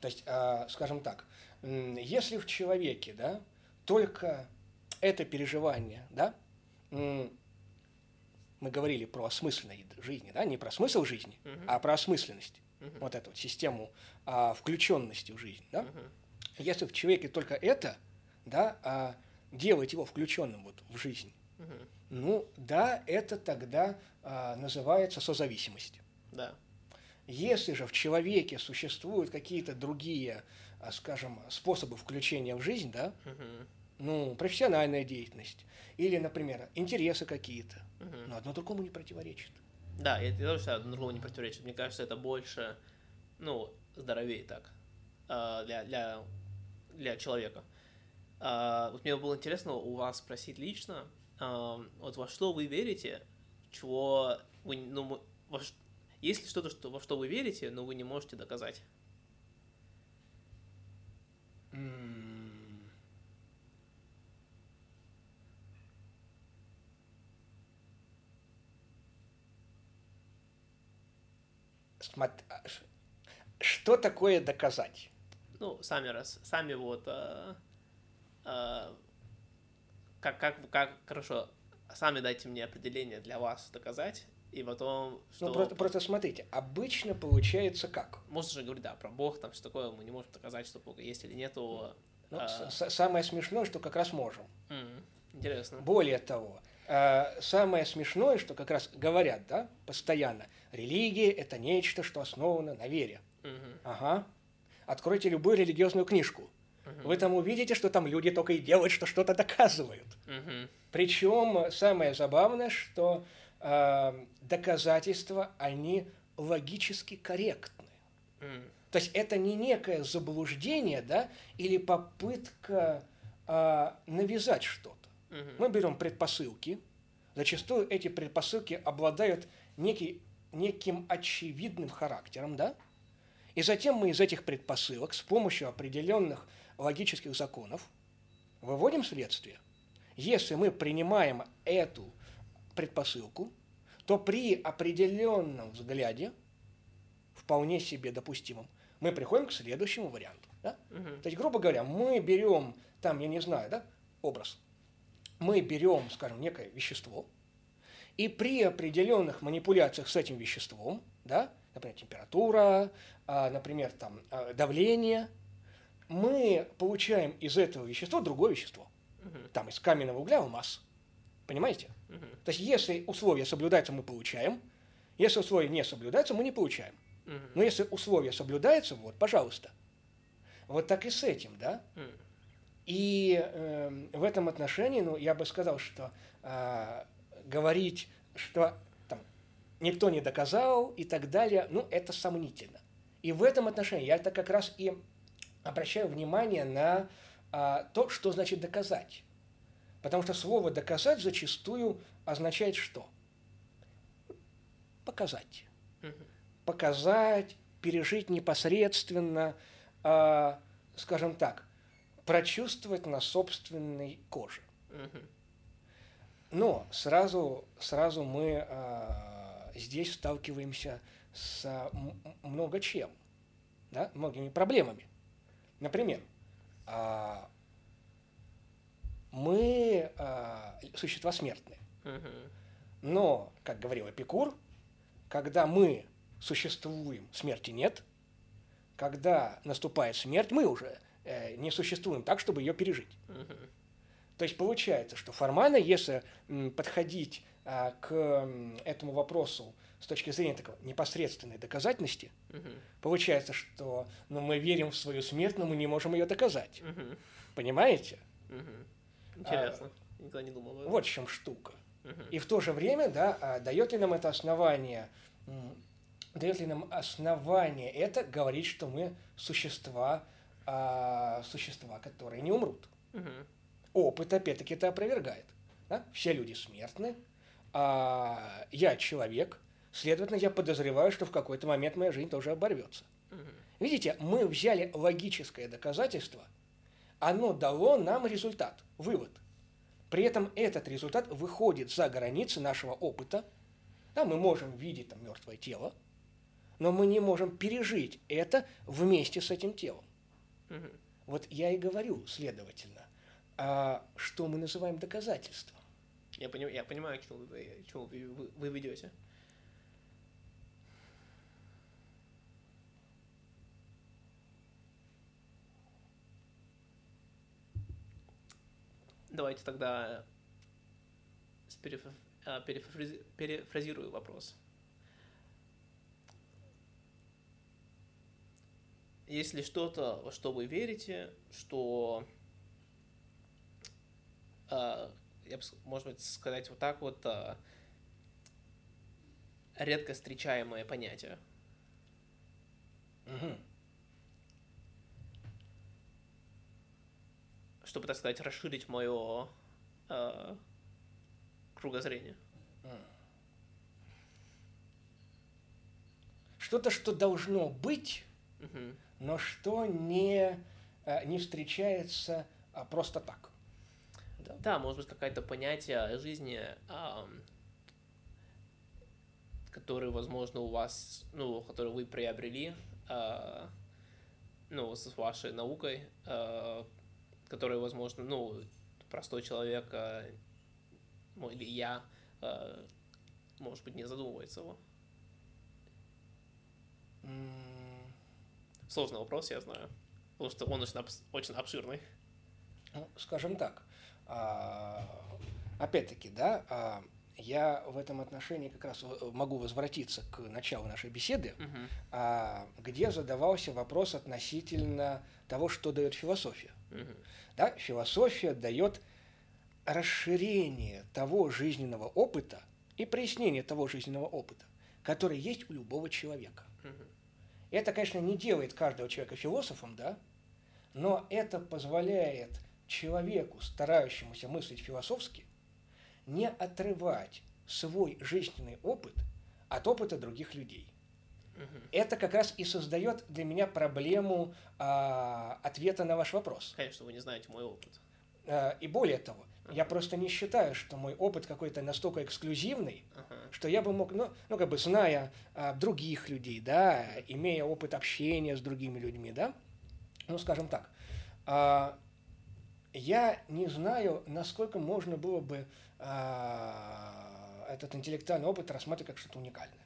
То есть, а, скажем так, если в человеке, да, только это переживание, да, мы говорили про осмысленность жизни, да, не про смысл жизни, uh-huh. а про осмысленность, uh-huh. вот эту вот систему а, включенности в жизнь, да. Uh-huh. Если в человеке только это, да, а, делать его включенным вот в жизнь, ну да, это тогда а, называется созависимость. Да. Если же в человеке существуют какие-то другие, а, скажем, способы включения в жизнь, да, uh-huh. ну профессиональная деятельность или, например, интересы какие-то, Угу. Но одно другому не противоречит. Да, я, я тоже считаю, одно другому не противоречит. Мне кажется, это больше, ну, здоровее так э, для, для, для человека. Э, вот мне было интересно у вас спросить лично, вот во что вы верите, чего вы, ну, во, есть ли что-то, что, во что вы верите, но вы не можете доказать? Что такое доказать? Ну, сами раз, сами вот, а, а, как, как, как, хорошо, сами дайте мне определение для вас доказать, и потом... Ну, что... Ну, просто, просто смотрите, обычно получается как? Можно же говорить, да, про Бог, там, что такое, мы не можем доказать, что Бога есть или нету. Ну, а... Самое смешное, что как раз можем. Mm, интересно. Более того, Э, самое смешное, что как раз говорят, да, постоянно, религия – это нечто, что основано на вере. Угу. Ага. Откройте любую религиозную книжку. Угу. Вы там увидите, что там люди только и делают, что что-то доказывают. Угу. Причем самое забавное, что э, доказательства, они логически корректны. Угу. То есть это не некое заблуждение, да, или попытка э, навязать что-то. Угу. Мы берем предпосылки. Зачастую эти предпосылки обладают некий, неким очевидным характером, да? И затем мы из этих предпосылок с помощью определенных логических законов выводим следствие. Если мы принимаем эту предпосылку, то при определенном взгляде, вполне себе допустимом, мы приходим к следующему варианту. Да? Угу. То есть, грубо говоря, мы берем там, я не знаю, да, образ мы берем, скажем, некое вещество, и при определенных манипуляциях с этим веществом, да, например, температура, а, например, там, а, давление, мы получаем из этого вещества другое вещество. Угу. Там из каменного угля алмаз. Понимаете? Угу. То есть, если условия соблюдаются, мы получаем. Если условия не соблюдаются, мы не получаем. Угу. Но если условия соблюдаются, вот, пожалуйста. Вот так и с этим, да? Угу. И э, в этом отношении, ну, я бы сказал, что э, говорить, что там никто не доказал и так далее, ну, это сомнительно. И в этом отношении я это как раз и обращаю внимание на э, то, что значит доказать. Потому что слово доказать зачастую означает что? Показать. Показать, пережить непосредственно, э, скажем так, прочувствовать на собственной коже. Но сразу, сразу мы э, здесь сталкиваемся с много чем, да, многими проблемами. Например, э, мы э, существа смертные. Но, как говорил Эпикур, когда мы существуем, смерти нет. Когда наступает смерть, мы уже Э, не существуем так, чтобы ее пережить. То есть получается, что формально, если подходить а, к этому вопросу с точки зрения такой непосредственной доказательности, угу. получается, что ну, мы верим в свою смерть, но мы не можем ее доказать. Угу. Понимаете? Угу. Интересно. А, Никогда не думал. Вот в чем штука. Угу. И в то же время, да, а, дает ли нам это основание, дает ли нам основание это говорить, что мы существа а, существа, которые не умрут. Угу. Опыт, опять-таки, это опровергает. Да? Все люди смертны, а я человек, следовательно, я подозреваю, что в какой-то момент моя жизнь тоже оборвется. Угу. Видите, мы взяли логическое доказательство, оно дало нам результат, вывод. При этом этот результат выходит за границы нашего опыта. Да, мы можем видеть там мертвое тело, но мы не можем пережить это вместе с этим телом. Угу. Вот я и говорю, следовательно, а что мы называем доказательством. Я, поним, я понимаю, к чему вы, к чему вы, вы, вы ведете. Давайте тогда а, перефразирую вопрос. если что-то, во что вы верите, что, э, я бы, может быть, сказать вот так вот, э, редко встречаемое понятие. Угу. Чтобы, так сказать, расширить мое э, кругозрение. Что-то, что должно быть, угу но что не, э, не встречается а, просто так. Да, да может быть, какое-то понятие жизни, которое, возможно, у вас, ну, которое вы приобрели, а, ну, с вашей наукой, а, которое, возможно, ну, простой человек, ну, или я, может быть, не задумывается его. Сложный вопрос, я знаю. Потому что он очень, абс- очень обширный. Ну, скажем так. А, опять-таки, да, а, я в этом отношении как раз могу возвратиться к началу нашей беседы, угу. где задавался вопрос относительно того, что дает философия. Угу. Да, философия дает расширение того жизненного опыта и прояснение того жизненного опыта, который есть у любого человека. Угу. Это, конечно, не делает каждого человека философом, да, но это позволяет человеку, старающемуся мыслить философски, не отрывать свой жизненный опыт от опыта других людей. Угу. Это как раз и создает для меня проблему а, ответа на ваш вопрос. Конечно, вы не знаете мой опыт. А, и более того, я просто не считаю, что мой опыт какой-то настолько эксклюзивный, uh-huh. что я бы мог, ну, ну как бы зная а, других людей, да, имея опыт общения с другими людьми, да, ну, скажем так, а, я не знаю, насколько можно было бы а, этот интеллектуальный опыт рассматривать как что-то уникальное.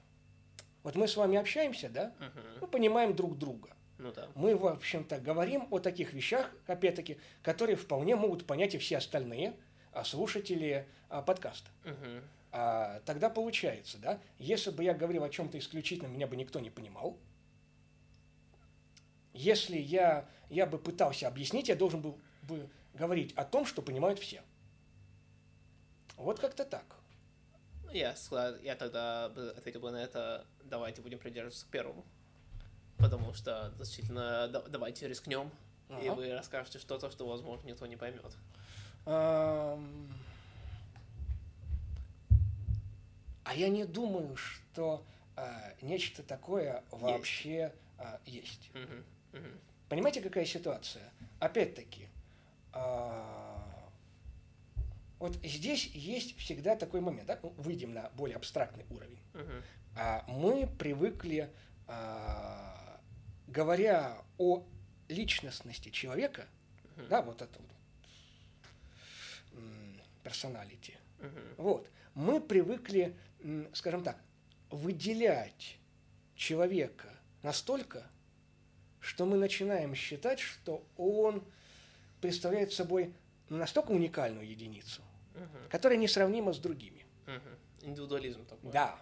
Вот мы с вами общаемся, да, uh-huh. мы понимаем друг друга. Ну да. Мы, в общем-то, говорим о таких вещах, опять-таки, которые вполне могут понять и все остальные а, слушатели а, подкаста. Мгм. А, тогда получается, да, если бы я говорил о чем-то исключительном, меня бы никто не понимал. Если я, я бы пытался объяснить, я должен был бы говорить о том, что понимают все. Вот как-то так. Я, склад- я тогда ответил бы на это, давайте будем придерживаться к первому. Потому что действительно, да- давайте рискнем, и Ага. вы расскажете что-то, что, возможно, никто не поймет. А я не думаю, что а, нечто такое вообще а, есть. Мгм. Мгм. Понимаете, какая ситуация? Опять-таки, вот здесь есть всегда такой момент, да? Ну, выйдем на более абстрактный уровень. А, Мы привыкли, а, говоря о личностности человека, Мгм. да, вот это вот персоналити, Мгм. вот, мы привыкли, скажем так, выделять человека настолько, что мы начинаем считать, что он представляет собой настолько уникальную единицу, Мгм. которая несравнима с другими. Мгм. Индивидуализм такой. Да.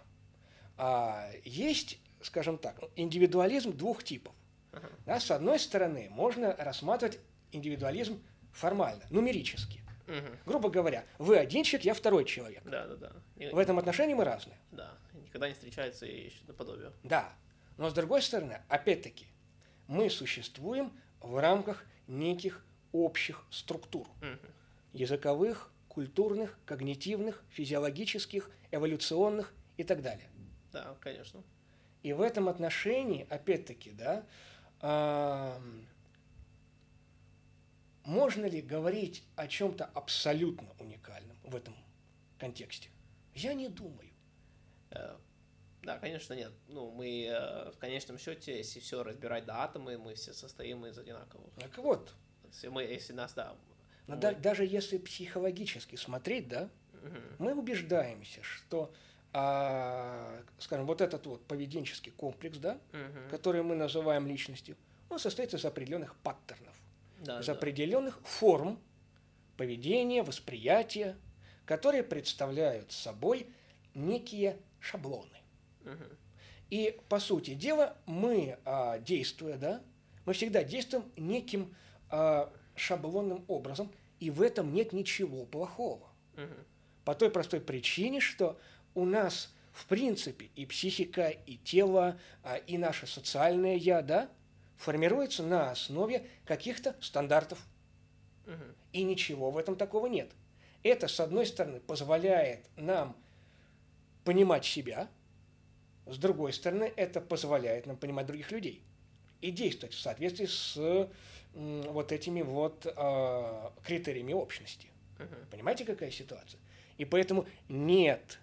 А, есть, скажем так, индивидуализм двух типов. Ага. Да, с одной стороны, можно рассматривать индивидуализм формально, нумерически. Мгм. Грубо говоря, вы один человек, я второй человек. Да, да, да. И- В этом отношении мы разные. Да. Никогда не встречаются и наподобие. Да. Но с другой стороны, опять-таки, мы существуем в рамках неких общих структур. Языковых, культурных, когнитивных, физиологических, эволюционных и так далее. Да, конечно. И в этом отношении, опять-таки, да, ам, можно ли говорить о чем-то абсолютно уникальном в этом контексте? Я не думаю. Э, Да, конечно, нет. Ну, мы э, в конечном счете, если все разбирать до атомы, мы все состоим из одинаковых. Так вот, Если мы, если нас, да. но мы- да- даже если психологически смотреть, да, Мгм. мы убеждаемся, что, а, скажем, вот этот вот поведенческий комплекс, да, Мгм. который мы называем личностью, он состоит из определенных паттернов. Да, из да. определенных форм поведения, восприятия, которые представляют собой некие шаблоны. Мгм. И, по сути дела, мы, а, действуя, да, мы всегда действуем неким шаблонным образом, и в этом нет ничего плохого. Мгм. По той простой причине, что у нас, в принципе, и психика, и тело, а, и наше социальное «я», да, формируется на основе каких-то стандартов, Мгм. и ничего в этом такого нет. Это, с одной стороны, позволяет нам понимать себя, с другой стороны, это позволяет нам понимать других людей и действовать в соответствии с вот этими вот а, критериями общности. Мгм. Понимаете, какая ситуация? И поэтому нет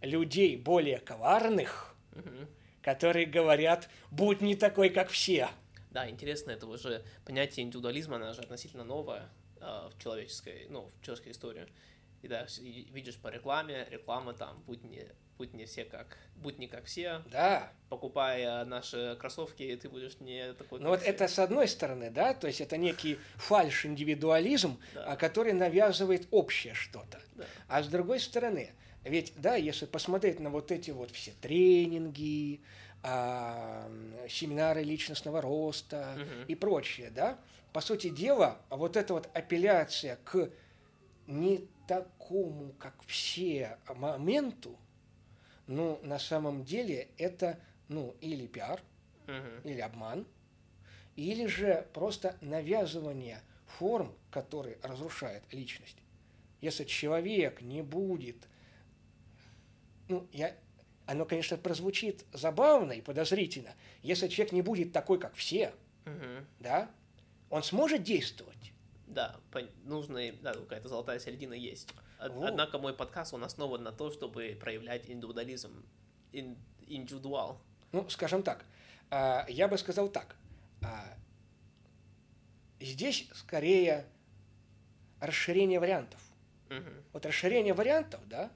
людей более коварных, Мгм. которые говорят, будь не такой, как все. Да, интересно, это уже понятие индивидуализма, оно же относительно новое э, в человеческой, ну, в человеческой истории. И да, видишь по рекламе, реклама там, будь не, будь не все как, будь не как все, Да, покупая наши кроссовки, ты будешь не такой, Ну вот это с одной стороны, да, то есть это некий фальш-индивидуализм, Да. а, который навязывает общее что-то. Да. А с другой стороны, ведь, да, если посмотреть на вот эти вот все тренинги, а, семинары личностного роста Мгм. и прочее, да, по сути дела, вот эта вот апелляция к не такому, как все, моменту, ну, на самом деле это, ну, или пиар, Мгм. или обман, или же просто навязывание форм, которые разрушают личность. Если человек не будет, ну, я, оно, конечно, прозвучит забавно и подозрительно, если человек не будет такой, как все, Мгм. да, он сможет действовать. Да, нужно, да, какая-то золотая середина есть. Вот. Однако мой подкаст, он основан на то, чтобы проявлять индивидуализм, ин- индивидуал. Ну, скажем так, а, я бы сказал так. а, Здесь скорее расширение вариантов. Мгм. Вот расширение вариантов, да,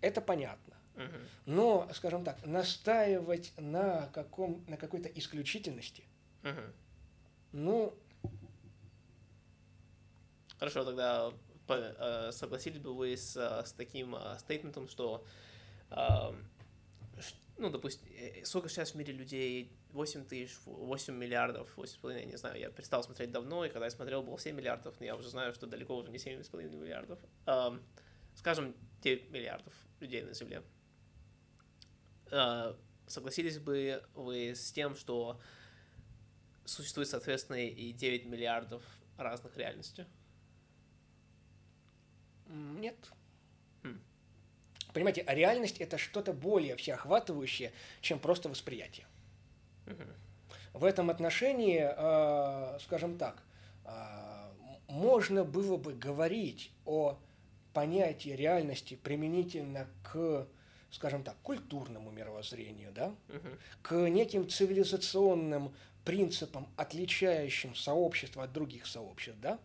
это понятно. Мгм. Но, скажем так, настаивать на, каком, на какой-то исключительности Угу. Ну... Хорошо, тогда согласились бы вы с, э, с таким э, стейтментом, что, ну, допустим, сколько сейчас в мире людей? 8 тысяч, 8 миллиардов, 8,5, я не знаю, я перестал смотреть давно, и когда я смотрел, было 7 миллиардов, но я уже знаю, что далеко уже не 7,5 миллиардов. Скажем, 9 миллиардов людей на Земле. Согласились бы вы с тем, что существует, соответственно, и 9 миллиардов разных реальностей? Нет. Хм. Понимаете, а реальность это что-то более всеохватывающее, чем просто восприятие. Угу. В этом отношении, э, скажем так, э, можно было бы говорить о понятии реальности применительно к, скажем так, культурному мировоззрению, да, угу. к неким цивилизационным принципам, отличающим сообщество от других сообществ, да?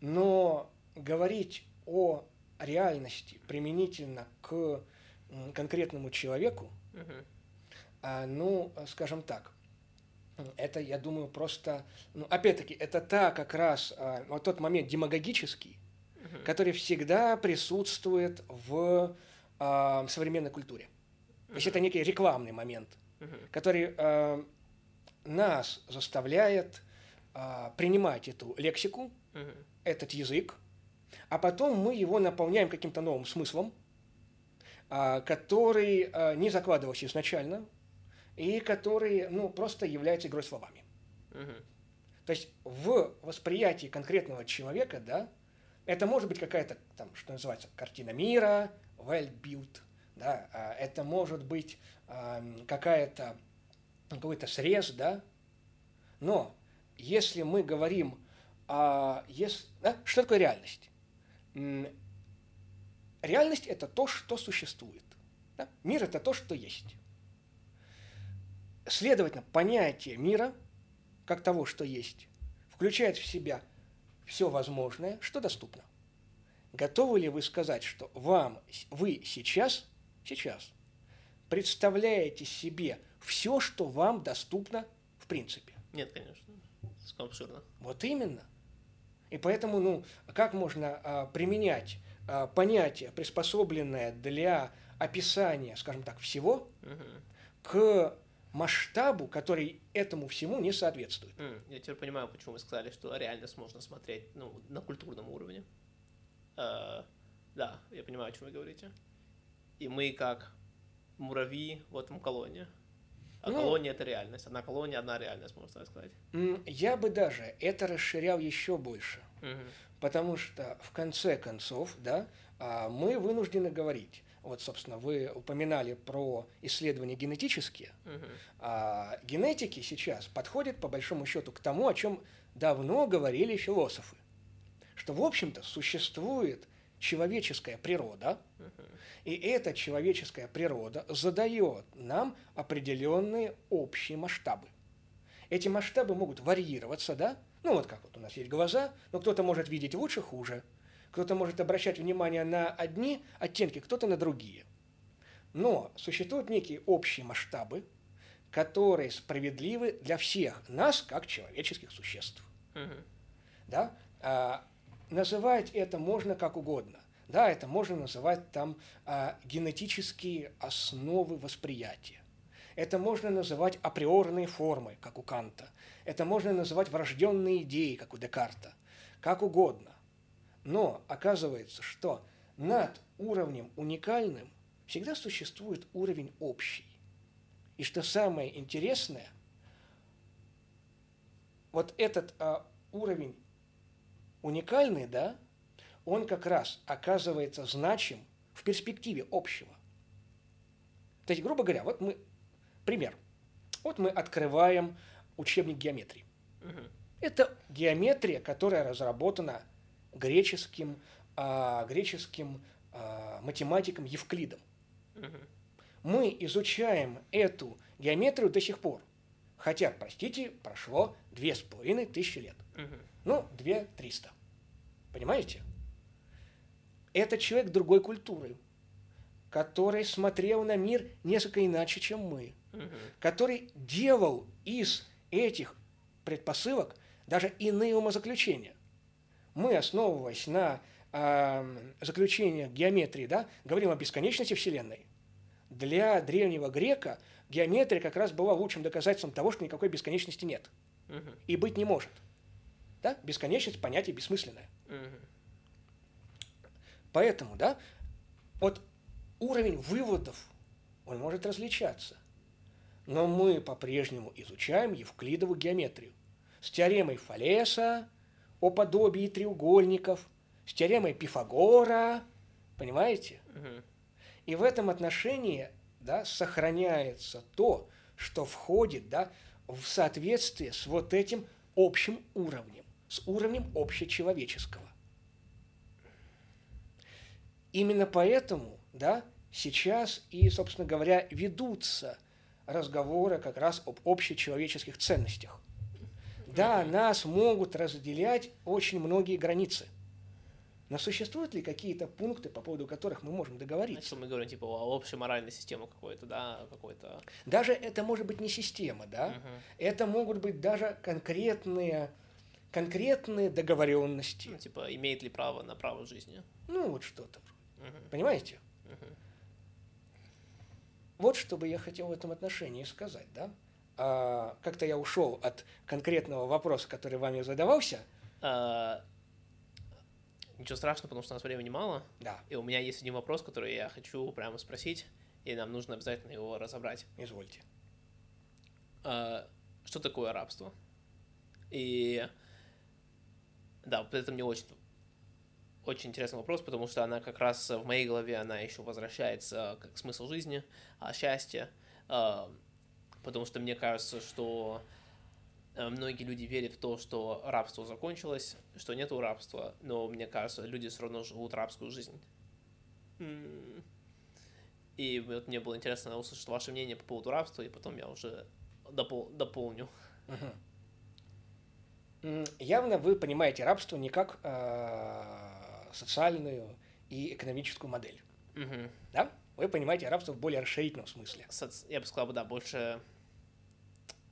Но говорить о реальности применительно к конкретному человеку, угу. ну, скажем так, это, я думаю, просто, ну, опять-таки, это та как раз а, вот тот момент демагогический, угу. который всегда присутствует в а, современной культуре. Угу. То есть это некий рекламный момент, угу. который нас заставляет принимать эту лексику, угу. этот язык, а потом мы его наполняем каким-то новым смыслом, а, который а, не закладывался изначально и который ну, просто является игрой словами. Угу. То есть в восприятии конкретного человека, да, это может быть какая-то, там, что называется, картина мира, well built, да, а, это может быть какая-то какой-то срез, да, но если мы говорим о... Если, да, что такое реальность? Реальность – это то, что существует. Да? Мир – это то, что есть. Следовательно, понятие мира, как того, что есть, включает в себя все возможное, что доступно. Готовы ли вы сказать, что вам, вы сейчас, сейчас представляете себе все, что вам доступно в принципе? Нет, конечно. Слишком абсурдно. Вот именно. И поэтому, ну, как можно а, применять а, понятие, приспособленное для описания, скажем так, всего, к масштабу, который этому всему не соответствует. Mm, я теперь понимаю, почему вы сказали, что реальность можно смотреть ну, на культурном уровне. Uh, да, я понимаю, о чем вы говорите. И мы как муравьи в этом колонии. А ну, колония это реальность. Одна колония, одна реальность, можно сказать. Я бы даже это расширял еще больше. Угу. Потому что в конце концов, да, а, мы вынуждены говорить. Вот, собственно, вы упоминали про исследования генетические. Угу. А генетики сейчас подходят, по большому счету, к тому, о чем давно говорили философы. Что, в общем-то, существует человеческая природа, и эта человеческая природа задает нам определенные общие масштабы. Эти масштабы могут варьироваться, да? Ну вот как вот у нас есть глаза, но кто-то может видеть лучше, хуже. Кто-то может обращать внимание на одни оттенки, кто-то на другие. Но существуют некие общие масштабы, которые справедливы для всех нас, как человеческих существ. Угу. Да? А, называть это можно как угодно. Да, это можно называть там а, генетические основы восприятия. Это можно называть априорные формы, как у Канта. Это можно называть врожденные идеи, как у Декарта. Как угодно. Но оказывается, что над уровнем уникальным всегда существует уровень общий. И что самое интересное, вот этот а, уровень уникальный, да, он как раз оказывается значим в перспективе общего. То есть, грубо говоря, вот мы, пример. Вот мы открываем учебник геометрии. Угу. Это геометрия, которая разработана греческим, а, греческим а, математиком Евклидом. Угу. Мы изучаем эту геометрию до сих пор. Хотя, простите, прошло две с половиной тысячи лет. Угу. Ну, две триста. Понимаете? Это человек другой культуры, который смотрел на мир несколько иначе, чем мы, угу. который делал из этих предпосылок даже иные умозаключения. Мы, основываясь на э, заключениях геометрии, да, говорим о бесконечности Вселенной. Для древнего грека геометрия как раз была лучшим доказательством того, что никакой бесконечности нет. Угу. И быть не может. Да? Бесконечность – понятие бессмысленное. Угу. Поэтому, да, вот уровень выводов, он может различаться. Но мы по-прежнему изучаем евклидову геометрию с теоремой Фалеса о подобии треугольников, с теоремой Пифагора, понимаете? Угу. И в этом отношении да, сохраняется то, что входит да, в соответствие с вот этим общим уровнем, с уровнем общечеловеческого. Именно поэтому да, сейчас и, собственно говоря, ведутся разговоры как раз об общечеловеческих ценностях. Да, нас могут разделять очень многие границы. Но существуют ли какие-то пункты, по поводу которых мы можем договориться? Что мы говорим, типа, о общей моральной системе какой-то, да, какой-то... Даже это может быть не система, да? Угу. Это могут быть даже конкретные, конкретные договоренности. Ну, типа, имеет ли право на право жизни? Ну, вот что-то. Угу. Понимаете? Угу. Вот что бы я хотел в этом отношении сказать, да? А, как-то я ушел от конкретного вопроса, который вами задавался. А, ничего страшного, потому что у нас времени мало. Да. И у меня есть один вопрос, который я хочу прямо спросить, и нам нужно обязательно его разобрать. Извольте. А, что такое рабство? И да, вот это мне очень очень интересный вопрос, потому что она как раз в моей голове, она еще возвращается как смысл жизни, а счастье, а, потому что мне кажется, что э, многие люди верят в то, что рабство закончилось, что нету рабства, но мне кажется, люди все равно живут рабскую жизнь. И вот мне было интересно услышать ваше мнение по поводу рабства, и потом я уже допол дополню. Явно вы понимаете рабство не как э, социальную и экономическую модель. Угу. Да? Вы понимаете рабство в более расширительном смысле. Соци... Я бы сказал, да, больше,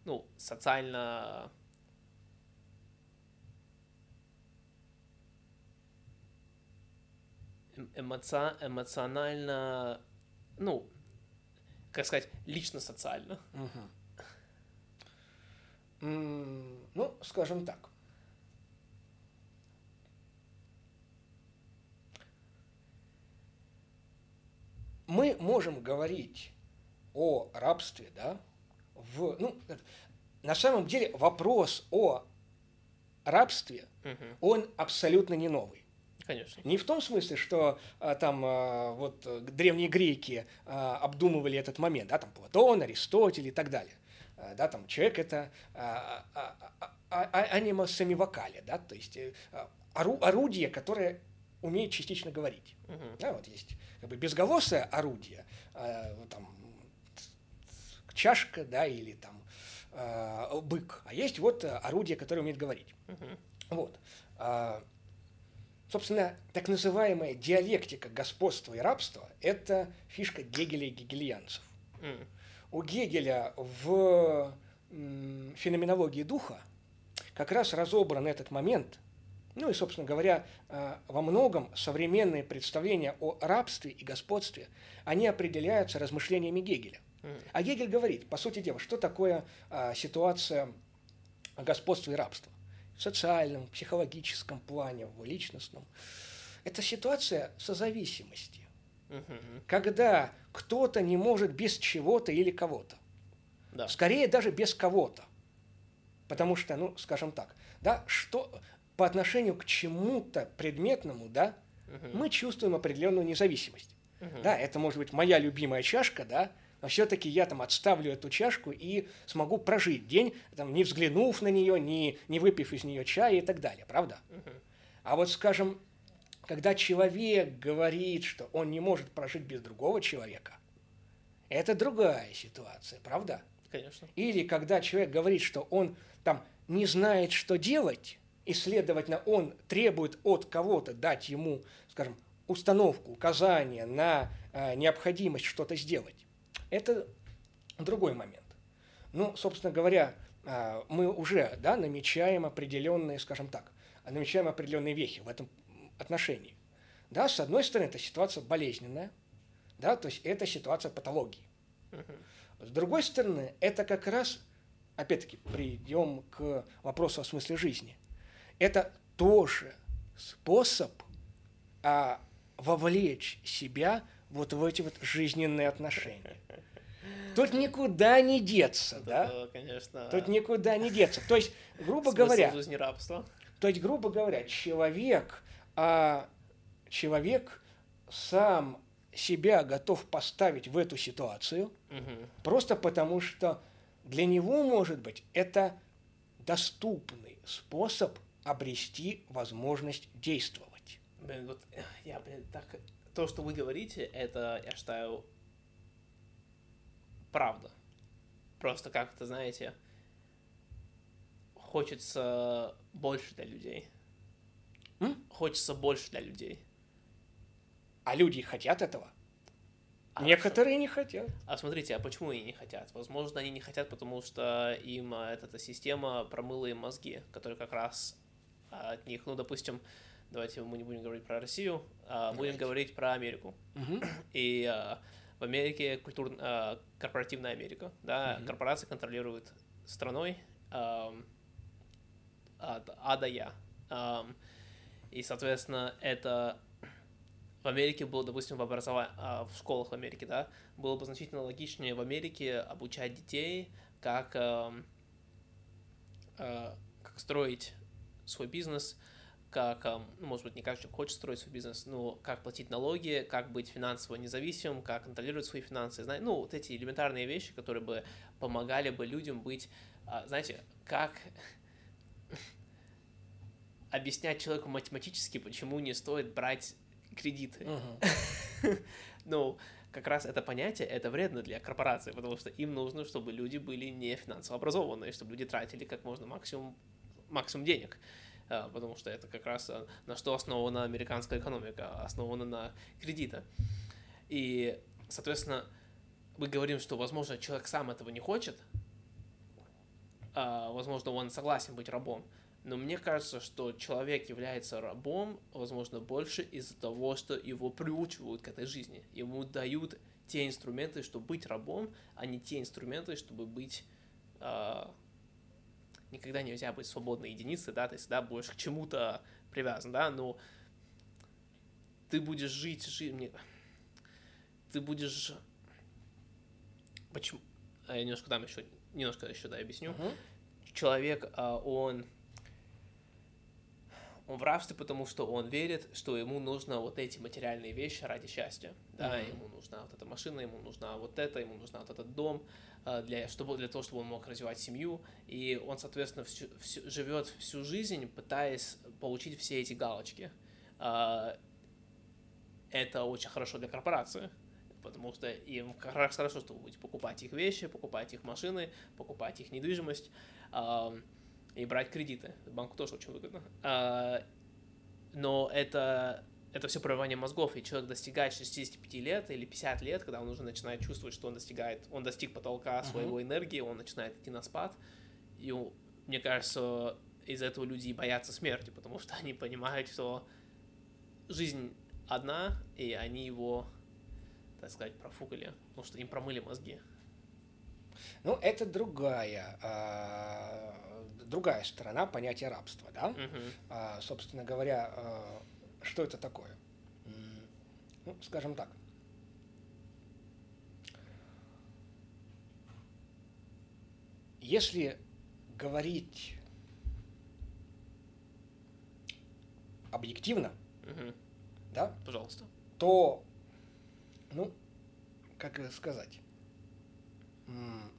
ну, социально... Эм, эмоци... эмоционально, ну, как сказать, лично-социально. Угу. Ну, скажем так. Мы можем говорить о рабстве, да, в, ну, на самом деле вопрос о рабстве, угу. он абсолютно не новый. Конечно. Не в том смысле, что а, там а, вот древние греки а, обдумывали этот момент, да, там Платон, Аристотель и так далее. А, да, там человек это а, а, а, а, анима самивокале, да, то есть а, ору, орудие, которое умеет частично говорить. Угу. Да, вот есть как бы безголосое орудие, э, там чашка, да, или там э, бык, а есть вот орудие, которое умеет говорить. Угу. Вот. А, собственно, так называемая диалектика господства и рабства – это фишка Гегеля и гегельянцев. Mm. У Гегеля в феноменологии духа как раз разобран этот момент – ну и, собственно говоря, э, во многом современные представления о рабстве и господстве, они определяются размышлениями Гегеля. А Гегель говорит, по сути дела, что такое э, ситуация господства и рабства в социальном, психологическом плане, в личностном. Это ситуация созависимости, когда кто-то не может без чего-то или кого-то. Да. Скорее даже без кого-то. Потому что, ну, скажем так, да, что по отношению к чему-то предметному, да, угу. мы чувствуем определенную независимость. Угу. Да, это может быть моя любимая чашка, да, но все-таки я там отставлю эту чашку и смогу прожить день, там, не взглянув на нее, не, не выпив из нее чая и так далее, правда? Угу. А вот, скажем, когда человек говорит, что он не может прожить без другого человека, это другая ситуация, правда? Конечно. Или когда человек говорит, что он там не знает, что делать, и, следовательно, он требует от кого-то дать ему, скажем, установку, указание на э, необходимость что-то сделать. Это другой момент. Ну, собственно говоря, а, мы уже да, намечаем определенные, скажем так, намечаем определенные вехи в этом отношении. Да, с одной стороны, это ситуация болезненная, да, то есть это ситуация патологии. С другой стороны, это как раз, опять-таки, придем к вопросу о смысле жизни. Это тоже способ а, вовлечь себя вот в эти вот жизненные отношения. Тут никуда не деться, да? Да, конечно. Тут никуда не деться. То есть, грубо говоря, жизни рабства. то есть, грубо говоря, человек, а, человек сам себя готов поставить в эту ситуацию, Мгм. просто потому что для него, может быть, это доступный способ обрести возможность действовать. Блин, вот э, я, блин, так... То, что вы говорите, это, я считаю, правда. Просто как-то, знаете, хочется больше для людей. М? Хочется больше для людей. А люди хотят этого. А Некоторые не хотят. А смотрите, а почему они не хотят? Возможно, они не хотят, потому что им эта, эта система промыла им мозги, которые как раз от них, ну, допустим, давайте мы не будем говорить про Россию, а будем говорить про Америку. Мгм. (clears throat) И а, в Америке культур... а, корпоративная Америка, да, Мгм. корпорации контролируют страной ам, от А до Я. Ам, и, соответственно, это в Америке было, допустим, в образовании, в школах в Америке, да, было бы значительно логичнее в Америке обучать детей, как, ам, а, как строить свой бизнес, как, ам, ну, может быть, не каждый человек хочет строить свой бизнес, но как платить налоги, как быть финансово независимым, как контролировать свои финансы, знаете, ну, вот эти элементарные вещи, которые бы помогали бы людям быть, а, знаете, как (laughs) объяснять человеку математически, почему не стоит брать кредиты. (laughs) Ну, как раз это понятие, это вредно для корпораций, потому что им нужно, чтобы люди были не финансово образованные, чтобы люди тратили как можно максимум, максимум денег. А, Потому что это как раз а, на что основана американская экономика, основана на кредитах. И, соответственно, мы говорим, что, возможно, человек сам этого не хочет, а, возможно, он согласен быть рабом, но мне кажется, что человек является рабом, возможно, больше из-за того, что его приучивают к этой жизни. Ему дают те инструменты, чтобы быть рабом, а не те инструменты, чтобы быть... а, никогда нельзя быть свободной единицей, да, ты всегда будешь к чему-то привязан, да, но ты будешь жить, жить, мне... ты будешь... Почему? А Я немножко дам еще, немножко еще, да, объясню Мгм. человек, а, он, он в рабстве, потому что он верит, что ему нужно вот эти материальные вещи ради счастья. Да, Мгм. ему нужна вот эта машина, ему нужна вот это, ему нужна вот этот дом, а, для, чтобы, для того, чтобы он мог развивать семью. И он, соответственно, всю, всю- живет всю жизнь, пытаясь получить все эти галочки. А, Это очень хорошо для корпорации, потому что им как раз хорошо, что вы будете покупать их вещи, покупать их машины, покупать их недвижимость а, и брать кредиты. Банку тоже очень выгодно. А, Но это, это все прорывание мозгов, и человек достигает 65 лет или 50 лет, когда он уже начинает чувствовать, что он достигает, он достиг потолка своего энергии, он начинает идти на спад. И мне кажется, из-за этого люди боятся смерти, потому что они понимают, что жизнь одна, и они его, так сказать, профукали, потому что им промыли мозги. Ну, это другая, а, другая сторона понятия рабства, да? Мгм. А, собственно говоря, а, что это такое? Ну, скажем так. Если говорить объективно, Мгм. да, Пожалуйста. то, ну, как сказать, м,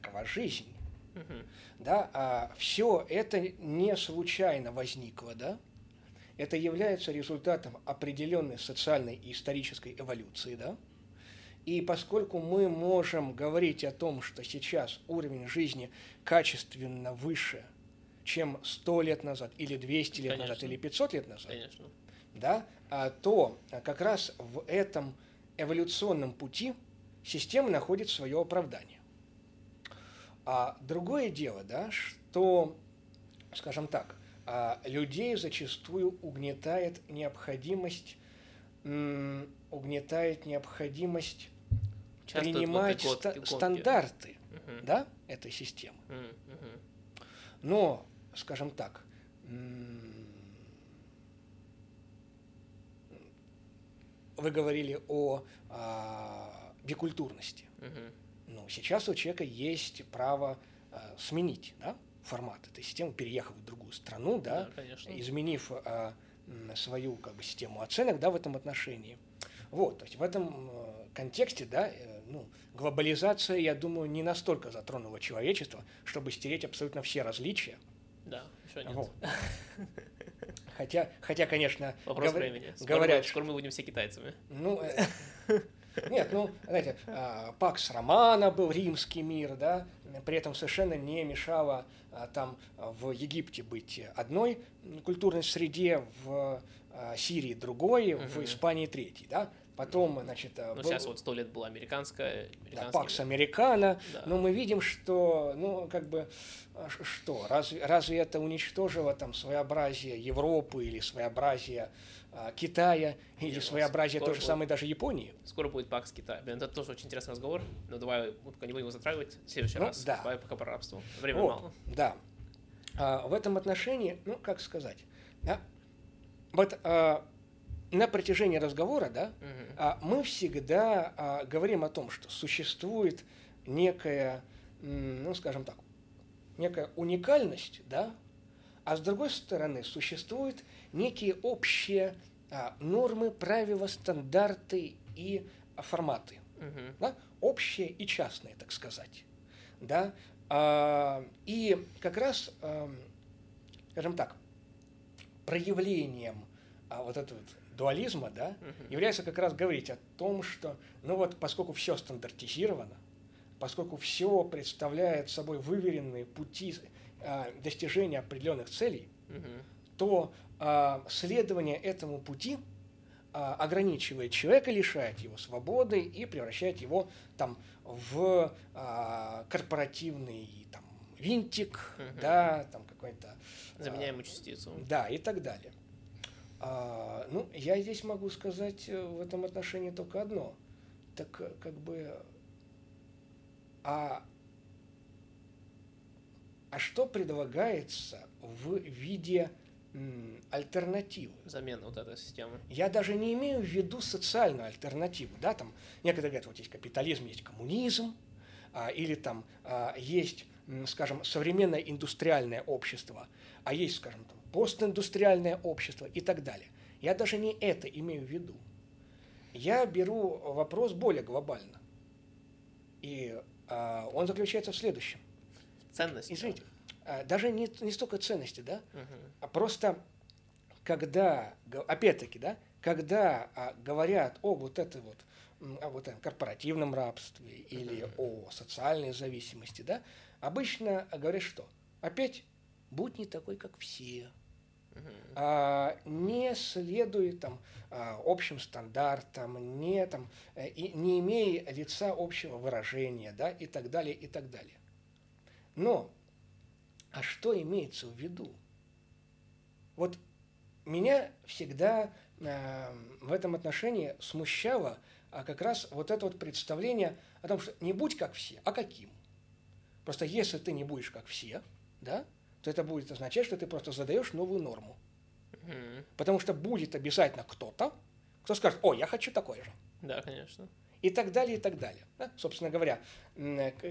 такова жизнь, да, все это не случайно возникло, да, это является результатом определенной социальной и исторической эволюции, да, и поскольку мы можем говорить о том, что сейчас уровень жизни качественно выше, чем 100 лет назад, или 200 лет назад, Конечно. или 500 лет назад, Конечно. да, а, то а, как раз в этом эволюционном пути система находит свое оправдание. А другое дело, да, что, скажем так, а, людей зачастую угнетает необходимость, угнетает необходимость Часто принимать вот ста- стандарты угу. да, этой системы. Угу. Но, скажем так, вы говорили о а, бикультурности. Угу. Сейчас у человека есть право а, сменить да, формат этой системы, переехав в другую страну, да, да изменив а, свою как бы, систему оценок да, в этом отношении. Вот, то есть в этом э, контексте, да, э, ну, глобализация, я думаю, не настолько затронула человечество, чтобы стереть абсолютно все различия. Да, еще нет. Вот. Хотя, хотя, конечно, Вопрос говор... времени. Скоро говорят, мы, скоро мы будем все китайцами. Ну, э, нет, ну, знаете, а, Пакс Романа был римский мир, да, при этом совершенно не мешало а, там в Египте быть одной культурной среде, в а, Сирии другой, в Испании третий, да. Потом, значит... Ну, был... сейчас вот сто лет была американская... Да, Пакс Американо. Да. Но мы видим, что, ну, как бы, что, разве, разве это уничтожило там своеобразие Европы или своеобразие Китая или Нет, своеобразие то же самое даже Японии. Скоро будет Пакс Китая. Блин, это тоже очень интересный разговор, но давай мы пока не будем его затрагивать в следующий ну, раз. Да. Давай пока про рабство. Время вот, мало. Да. А, в этом отношении, ну, как сказать, да, вот а, на протяжении разговора, да, угу. а, мы всегда а, говорим о том, что существует некая, ну, скажем так, некая уникальность, да, а с другой стороны существует некие общие а, нормы, правила, стандарты и форматы. Угу. Да? Общие и частные, так сказать. Да? А, и как раз, а, скажем так, проявлением а, вот этого вот дуализма да, угу. является как раз говорить о том, что, ну вот, поскольку все стандартизировано, поскольку все представляет собой выверенные пути а, достижения определенных целей, угу. То а, следование этому пути а, ограничивает человека, лишает его свободы и превращает его там в а, корпоративный там винтик, угу. да, там какой-то заменяемую частицу, да, и так далее. А, ну, я здесь могу сказать э, в этом отношении только одно, так э, как бы, а а что предлагается в виде альтернативы. Замена вот этой системы. Я даже не имею в виду социальную альтернативу. Да, там некоторые говорят, вот есть капитализм, есть коммунизм, а, или там а, есть, скажем, современное индустриальное общество, а есть, скажем, там, постиндустриальное общество и так далее. Я даже не это имею в виду. Я беру вопрос более глобально. И а, он заключается в следующем. Ценность. Извините, даже не, не столько ценности, да, угу. а просто когда, опять-таки, да, когда а, говорят о вот этой вот о вот этом корпоративном рабстве или о социальной зависимости, да, обычно говорят что? Опять будь не такой, как все. А, не следуй там а, общим стандартам, не там э, и не имея лица общего выражения, да, и так далее, и так далее. Но а что имеется в виду? Вот меня всегда э, в этом отношении смущало а как раз вот это вот представление о том, что не будь как все, а каким. Просто если ты не будешь как все, да, то это будет означать, что ты просто задаешь новую норму. Mm-hmm. Потому что будет обязательно кто-то, кто скажет, о, я хочу такое же. Да, конечно. И так далее, и так далее. Да? Собственно говоря,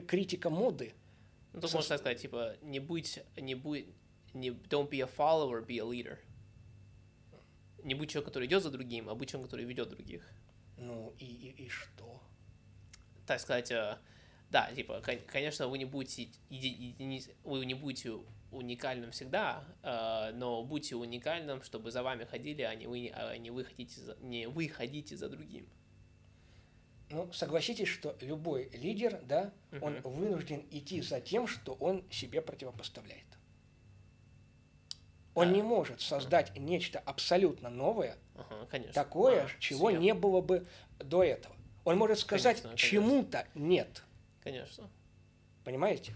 критика моды – ну, тут можно сказать, типа, не будь, не будь, не, don't be a follower, be a leader. Не будь человек, который идет за другим, а будь человек, который ведет других. Ну, и, и, и что? Так сказать, э, да, типа, конечно, вы не будете, вы не будете уникальным всегда, э, но будьте уникальным, чтобы за вами ходили, а не вы, а не вы хотите, за, не вы ходите за другим. Ну, согласитесь, что любой лидер, да, угу. он вынужден идти за тем, что он себе противопоставляет. Он да. не может создать нечто абсолютно новое, конечно. такое, а, чего съем. не было бы до этого. Он может сказать чему-то нет. Конечно. Понимаете?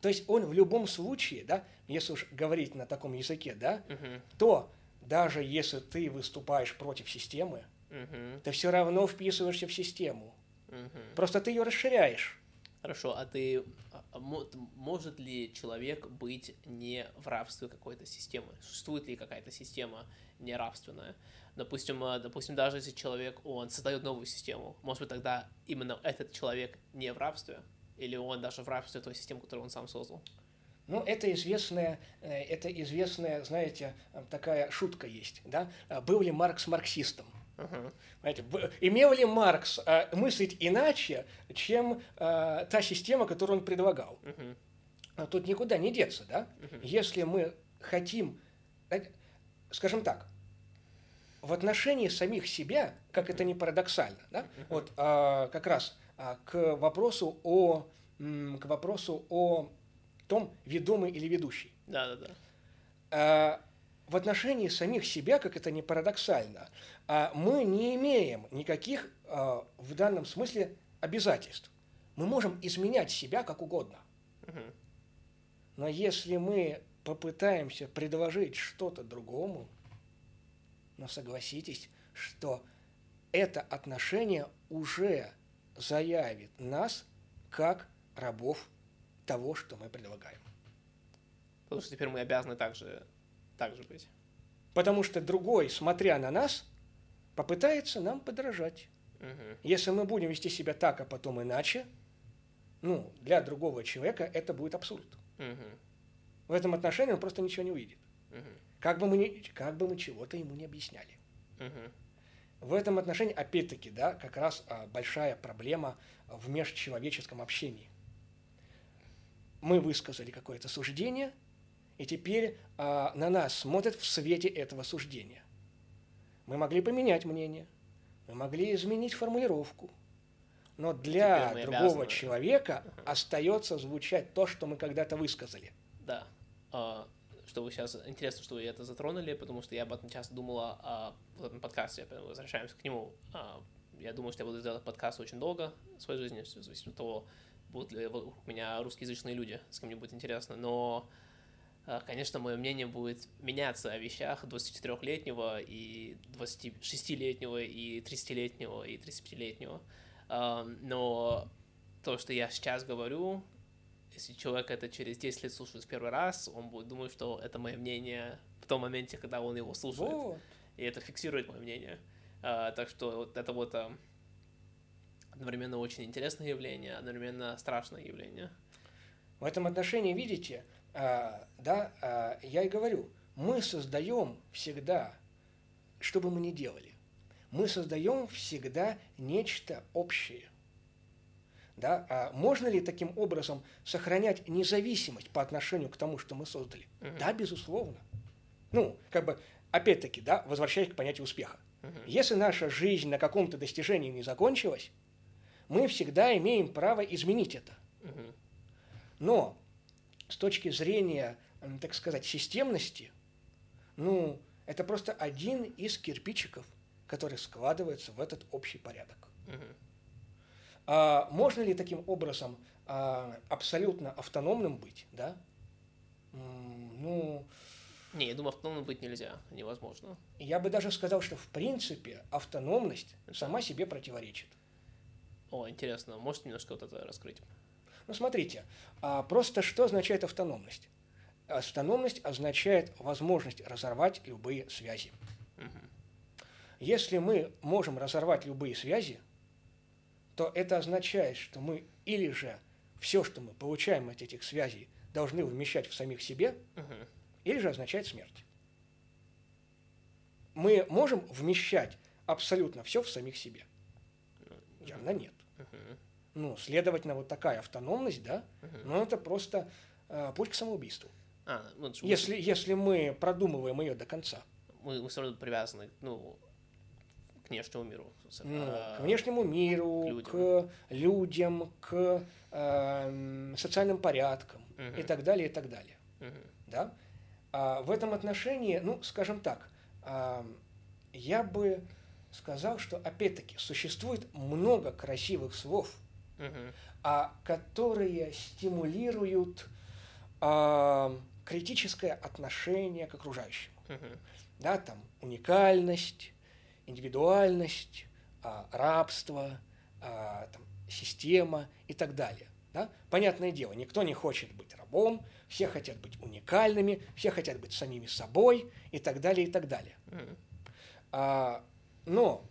То есть он в любом случае, да, если уж говорить на таком языке, да, угу. то даже если ты выступаешь против системы, угу. ты все равно вписываешься в систему. Угу. Просто ты ее расширяешь. Хорошо, а ты а, а может ли человек быть не в рабстве какой-то системы? Существует ли какая-то система нерабственная? Допустим, а, допустим, даже если человек, он создает новую систему, может быть, тогда именно этот человек не в рабстве? Или он даже в рабстве той системы, которую он сам создал? Ну, это известная, э, это известная, знаете, э, такая шутка есть, да? Э, был ли Маркс марксистом? Понимаете, имел ли Маркс э, мыслить иначе, чем э, та система, которую он предлагал? Uh-huh. Тут никуда не деться, да? Uh-huh. Если мы хотим, скажем так, в отношении самих себя, как это не парадоксально, да? Uh-huh. Вот э, как раз э, к вопросу о к вопросу о том, ведомый или ведущий. Да, да, да. В отношении самих себя, как это не парадоксально, а, мы не имеем никаких а, в данном смысле обязательств. Мы можем изменять себя как угодно. Но если мы попытаемся предложить что-то другому, но согласитесь, что это отношение уже заявит нас как рабов того, что мы предлагаем. Потому что теперь мы обязаны также, также быть. Потому что другой, смотря на нас, попытается нам подражать. Угу. Если мы будем вести себя так, а потом иначе, ну, для другого человека это будет абсурд. Угу. В этом отношении он просто ничего не увидит. Угу. Как, бы мы не, как бы мы чего-то ему не объясняли. Угу. В этом отношении, опять-таки, да, как раз а, большая проблема в межчеловеческом общении мы высказали какое-то суждение, и теперь а, на нас смотрят в свете этого суждения. Мы могли поменять мнение, мы могли изменить формулировку, но для другого обязаны. человека uh остается звучать то, что мы когда-то высказали. Да. А, что вы сейчас интересно, что вы это затронули, потому что я об этом часто думала а, в этом подкасте, возвращаемся к нему. А, я думаю, что я буду делать подкаст очень долго в своей жизни, в зависимости от того, будут ли у меня русскоязычные люди, с кем мне будет интересно, но, конечно, мое мнение будет меняться о вещах 24-летнего и 26-летнего и 30-летнего и 35-летнего. Но то, что я сейчас говорю, если человек это через 10 лет слушает в первый раз, он будет думать, что это мое мнение в том моменте, когда он его слушает. Вот. И это фиксирует мое мнение. А, так что вот это вот одновременно очень интересное явление, одновременно страшное явление. В этом отношении, видите, э, да, э, я и говорю, мы создаем всегда, что бы мы ни делали, мы создаем всегда нечто общее. Да? А можно ли таким образом сохранять независимость по отношению к тому, что мы создали? Угу. Да, безусловно. Ну, как бы, опять-таки, да, возвращаясь к понятию успеха. Угу. Если наша жизнь на каком-то достижении не закончилась, мы всегда имеем право изменить это. Но с точки зрения, так сказать, системности, ну, это просто один из кирпичиков, который складывается в этот общий порядок. А можно ли таким образом а, абсолютно автономным быть, да? Ну... Не, я думаю, автономным быть нельзя, невозможно. Я бы даже сказал, что в принципе автономность сама себе противоречит. О, интересно. Можете немножко вот это раскрыть? Ну, смотрите, а, просто что означает автономность? Автономность означает возможность разорвать любые связи. Угу. Если мы можем разорвать любые связи, то это означает, что мы или же все, что мы получаем от этих связей, должны вмещать в самих себе, угу. или же означает смерть. Мы можем вмещать абсолютно все в самих себе. Явно нет. Ну, следовательно, вот такая автономность, да, uh ну, это просто э, путь к самоубийству. А, ну, если, мы... если мы продумываем ее до конца. Мы, мы все равно привязаны, ну, к внешнему миру. Ну, а, к внешнему миру, к людям, к, людям, к э, социальным порядкам uh и так далее, и так далее. uh Да? А в этом отношении, ну, скажем так, э, я бы сказал, что, опять-таки, существует много красивых слов, А, которые стимулируют а, критическое отношение к окружающему. Да, там уникальность, индивидуальность, а, рабство, а, там, система и так далее. Да? Понятное дело, никто не хочет быть рабом, все хотят быть уникальными, все хотят быть самими собой и так далее, и так далее. А, но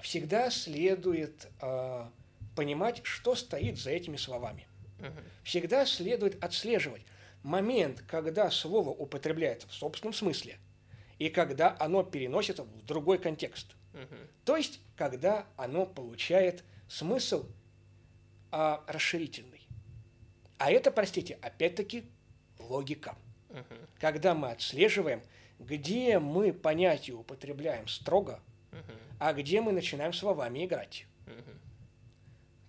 всегда следует а, понимать, что стоит за этими словами. Всегда следует отслеживать момент, когда слово употребляется в собственном смысле и когда оно переносится в другой контекст. То есть, когда оно получает смысл а, расширительный. А это, простите, опять-таки логика. Мгм. Когда мы отслеживаем, где мы понятие употребляем строго, Мгм. а где мы начинаем словами играть. Мгм.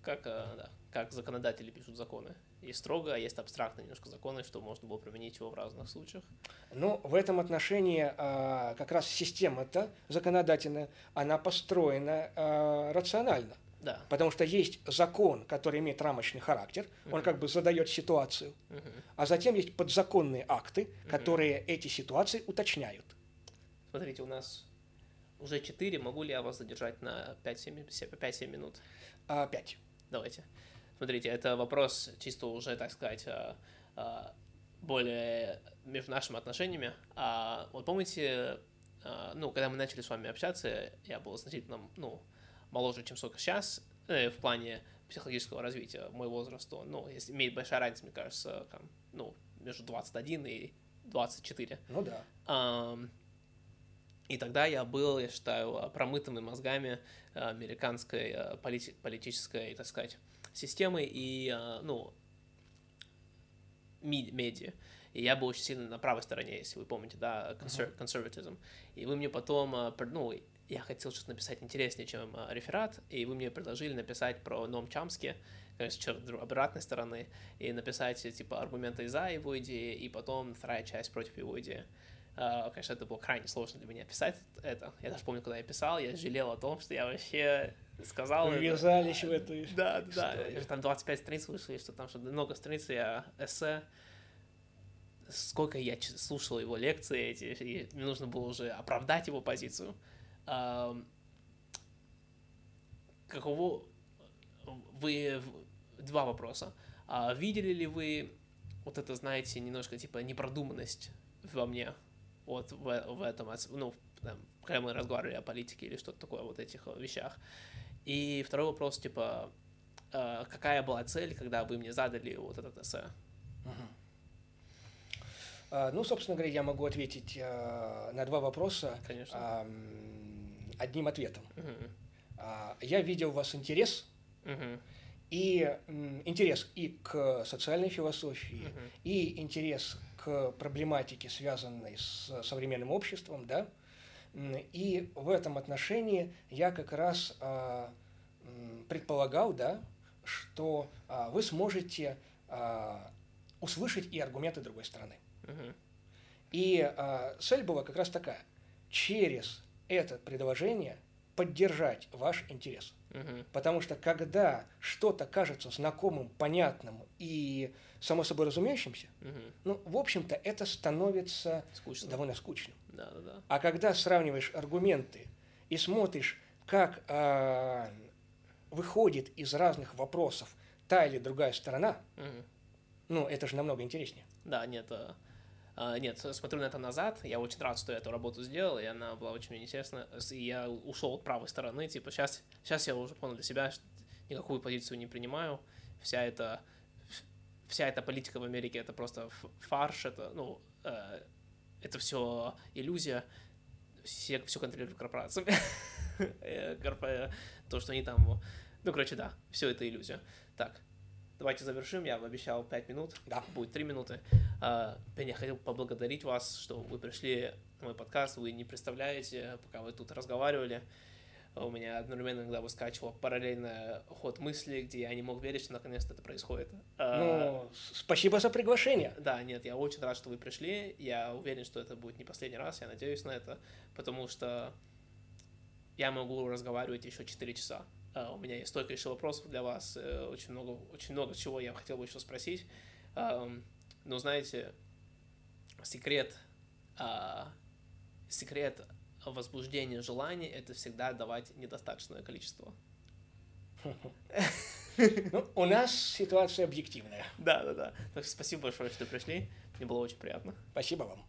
Как, э, да, как законодатели пишут законы. Есть строго, а есть абстрактные немножко законы, что можно было применить его в разных случаях. Ну, в этом отношении а, как раз система-то законодательная, она построена а, рационально. Да. Потому что есть закон, который имеет рамочный характер, он как бы задает ситуацию, Мгм. а затем есть подзаконные акты, которые эти ситуации уточняют. Смотрите, у нас уже 4. Могу ли я вас задержать на 5-7 минут? А, пять. Давайте. Смотрите, это вопрос чисто уже, так сказать, а, а, более между нашими отношениями. А, вот помните, а, ну, когда мы начали с вами общаться, я был значительно, ну, моложе, чем сколько сейчас, э, в плане психологического развития. Мой возраст, он, ну, имеет большая разница, мне кажется, там, ну, между 21 и 24. Ну да. И тогда я был, я считаю, а, промытыми мозгами а, американской а, полити- политической, так сказать, системы и, ну, медиа. И я был очень сильно на правой стороне, если вы помните, да, консер- консерватизм. И вы мне потом, ну, я хотел что-то написать интереснее, чем реферат, и вы мне предложили написать про Ном Чамски, конечно, дру- обратной стороны, и написать, типа, аргументы за его идеи, и потом вторая часть против его идеи. А, Конечно, это было крайне сложно для меня писать это. Я даже помню, когда я писал, я жалел о том, что я вообще сказал. Ввязались в эту Да, да, да. Там 25 страниц вышли, что там что много страниц, я эссе. Сколько я слушал его лекции эти, и мне нужно было уже оправдать его позицию. Каково... Вы... Два вопроса. А видели ли вы вот это, знаете, немножко типа непродуманность во мне? Вот в, в этом, ну, там, когда мы разговаривали о политике или что-то такое, вот этих э, вещах. И второй вопрос, типа, э, какая была цель, когда вы мне задали вот этот эссе? А, Ну, собственно говоря, я могу ответить а, на два вопроса Конечно. одним ответом. А, Я видел у вас интерес, Мгм. и интерес и к социальной философии, Мгм. и интерес к проблематике, связанной с современным обществом, да. И в этом отношении я как раз а, предполагал, да, что а, вы сможете а, услышать и аргументы другой стороны. И цель была как раз такая: через это предложение поддержать ваш интерес. Мгм. Потому что когда что-то кажется знакомым, понятным и само собой разумеющимся, Мгм. ну, в общем-то, это становится Скучно. довольно скучным. Да, да, да. А когда сравниваешь аргументы и смотришь, как а, выходит из разных вопросов та или другая сторона, Мгм. ну, это же намного интереснее. Да, нет, а, нет, смотрю на это назад, я очень рад, что я эту работу сделал, и она была очень мне интересна, и я ушел от правой стороны, типа, сейчас, сейчас я уже понял для себя, что никакую позицию не принимаю, вся эта, вся эта политика в Америке, это просто фарш, это, ну, э, это все иллюзия, все, все контролируют корпорации, (laughs) Э, то, что они там, ну, короче, да, все это иллюзия. Так, давайте завершим, я обещал 5 минут, Да. будет 3 минуты. Пен, я хотел поблагодарить вас, что вы пришли на мой подкаст, вы не представляете, пока вы тут разговаривали, у меня одновременно иногда выскачивал параллельно ход мысли, где я не мог верить, что наконец-то это происходит. А, Ну, спасибо за приглашение. да, нет, я очень рад, что вы пришли. Я уверен, что это будет не последний раз, я надеюсь на это, потому что я могу разговаривать еще 4 часа. Uh, у меня есть столько еще вопросов для вас, uh, очень много, очень много чего я хотел бы еще спросить. Но знаете, секрет, секрет возбуждения желания это всегда давать недостаточное количество. Ну, у нас ситуация объективная. Да, да, да. Так что спасибо большое, что пришли. Мне было очень приятно. Спасибо вам.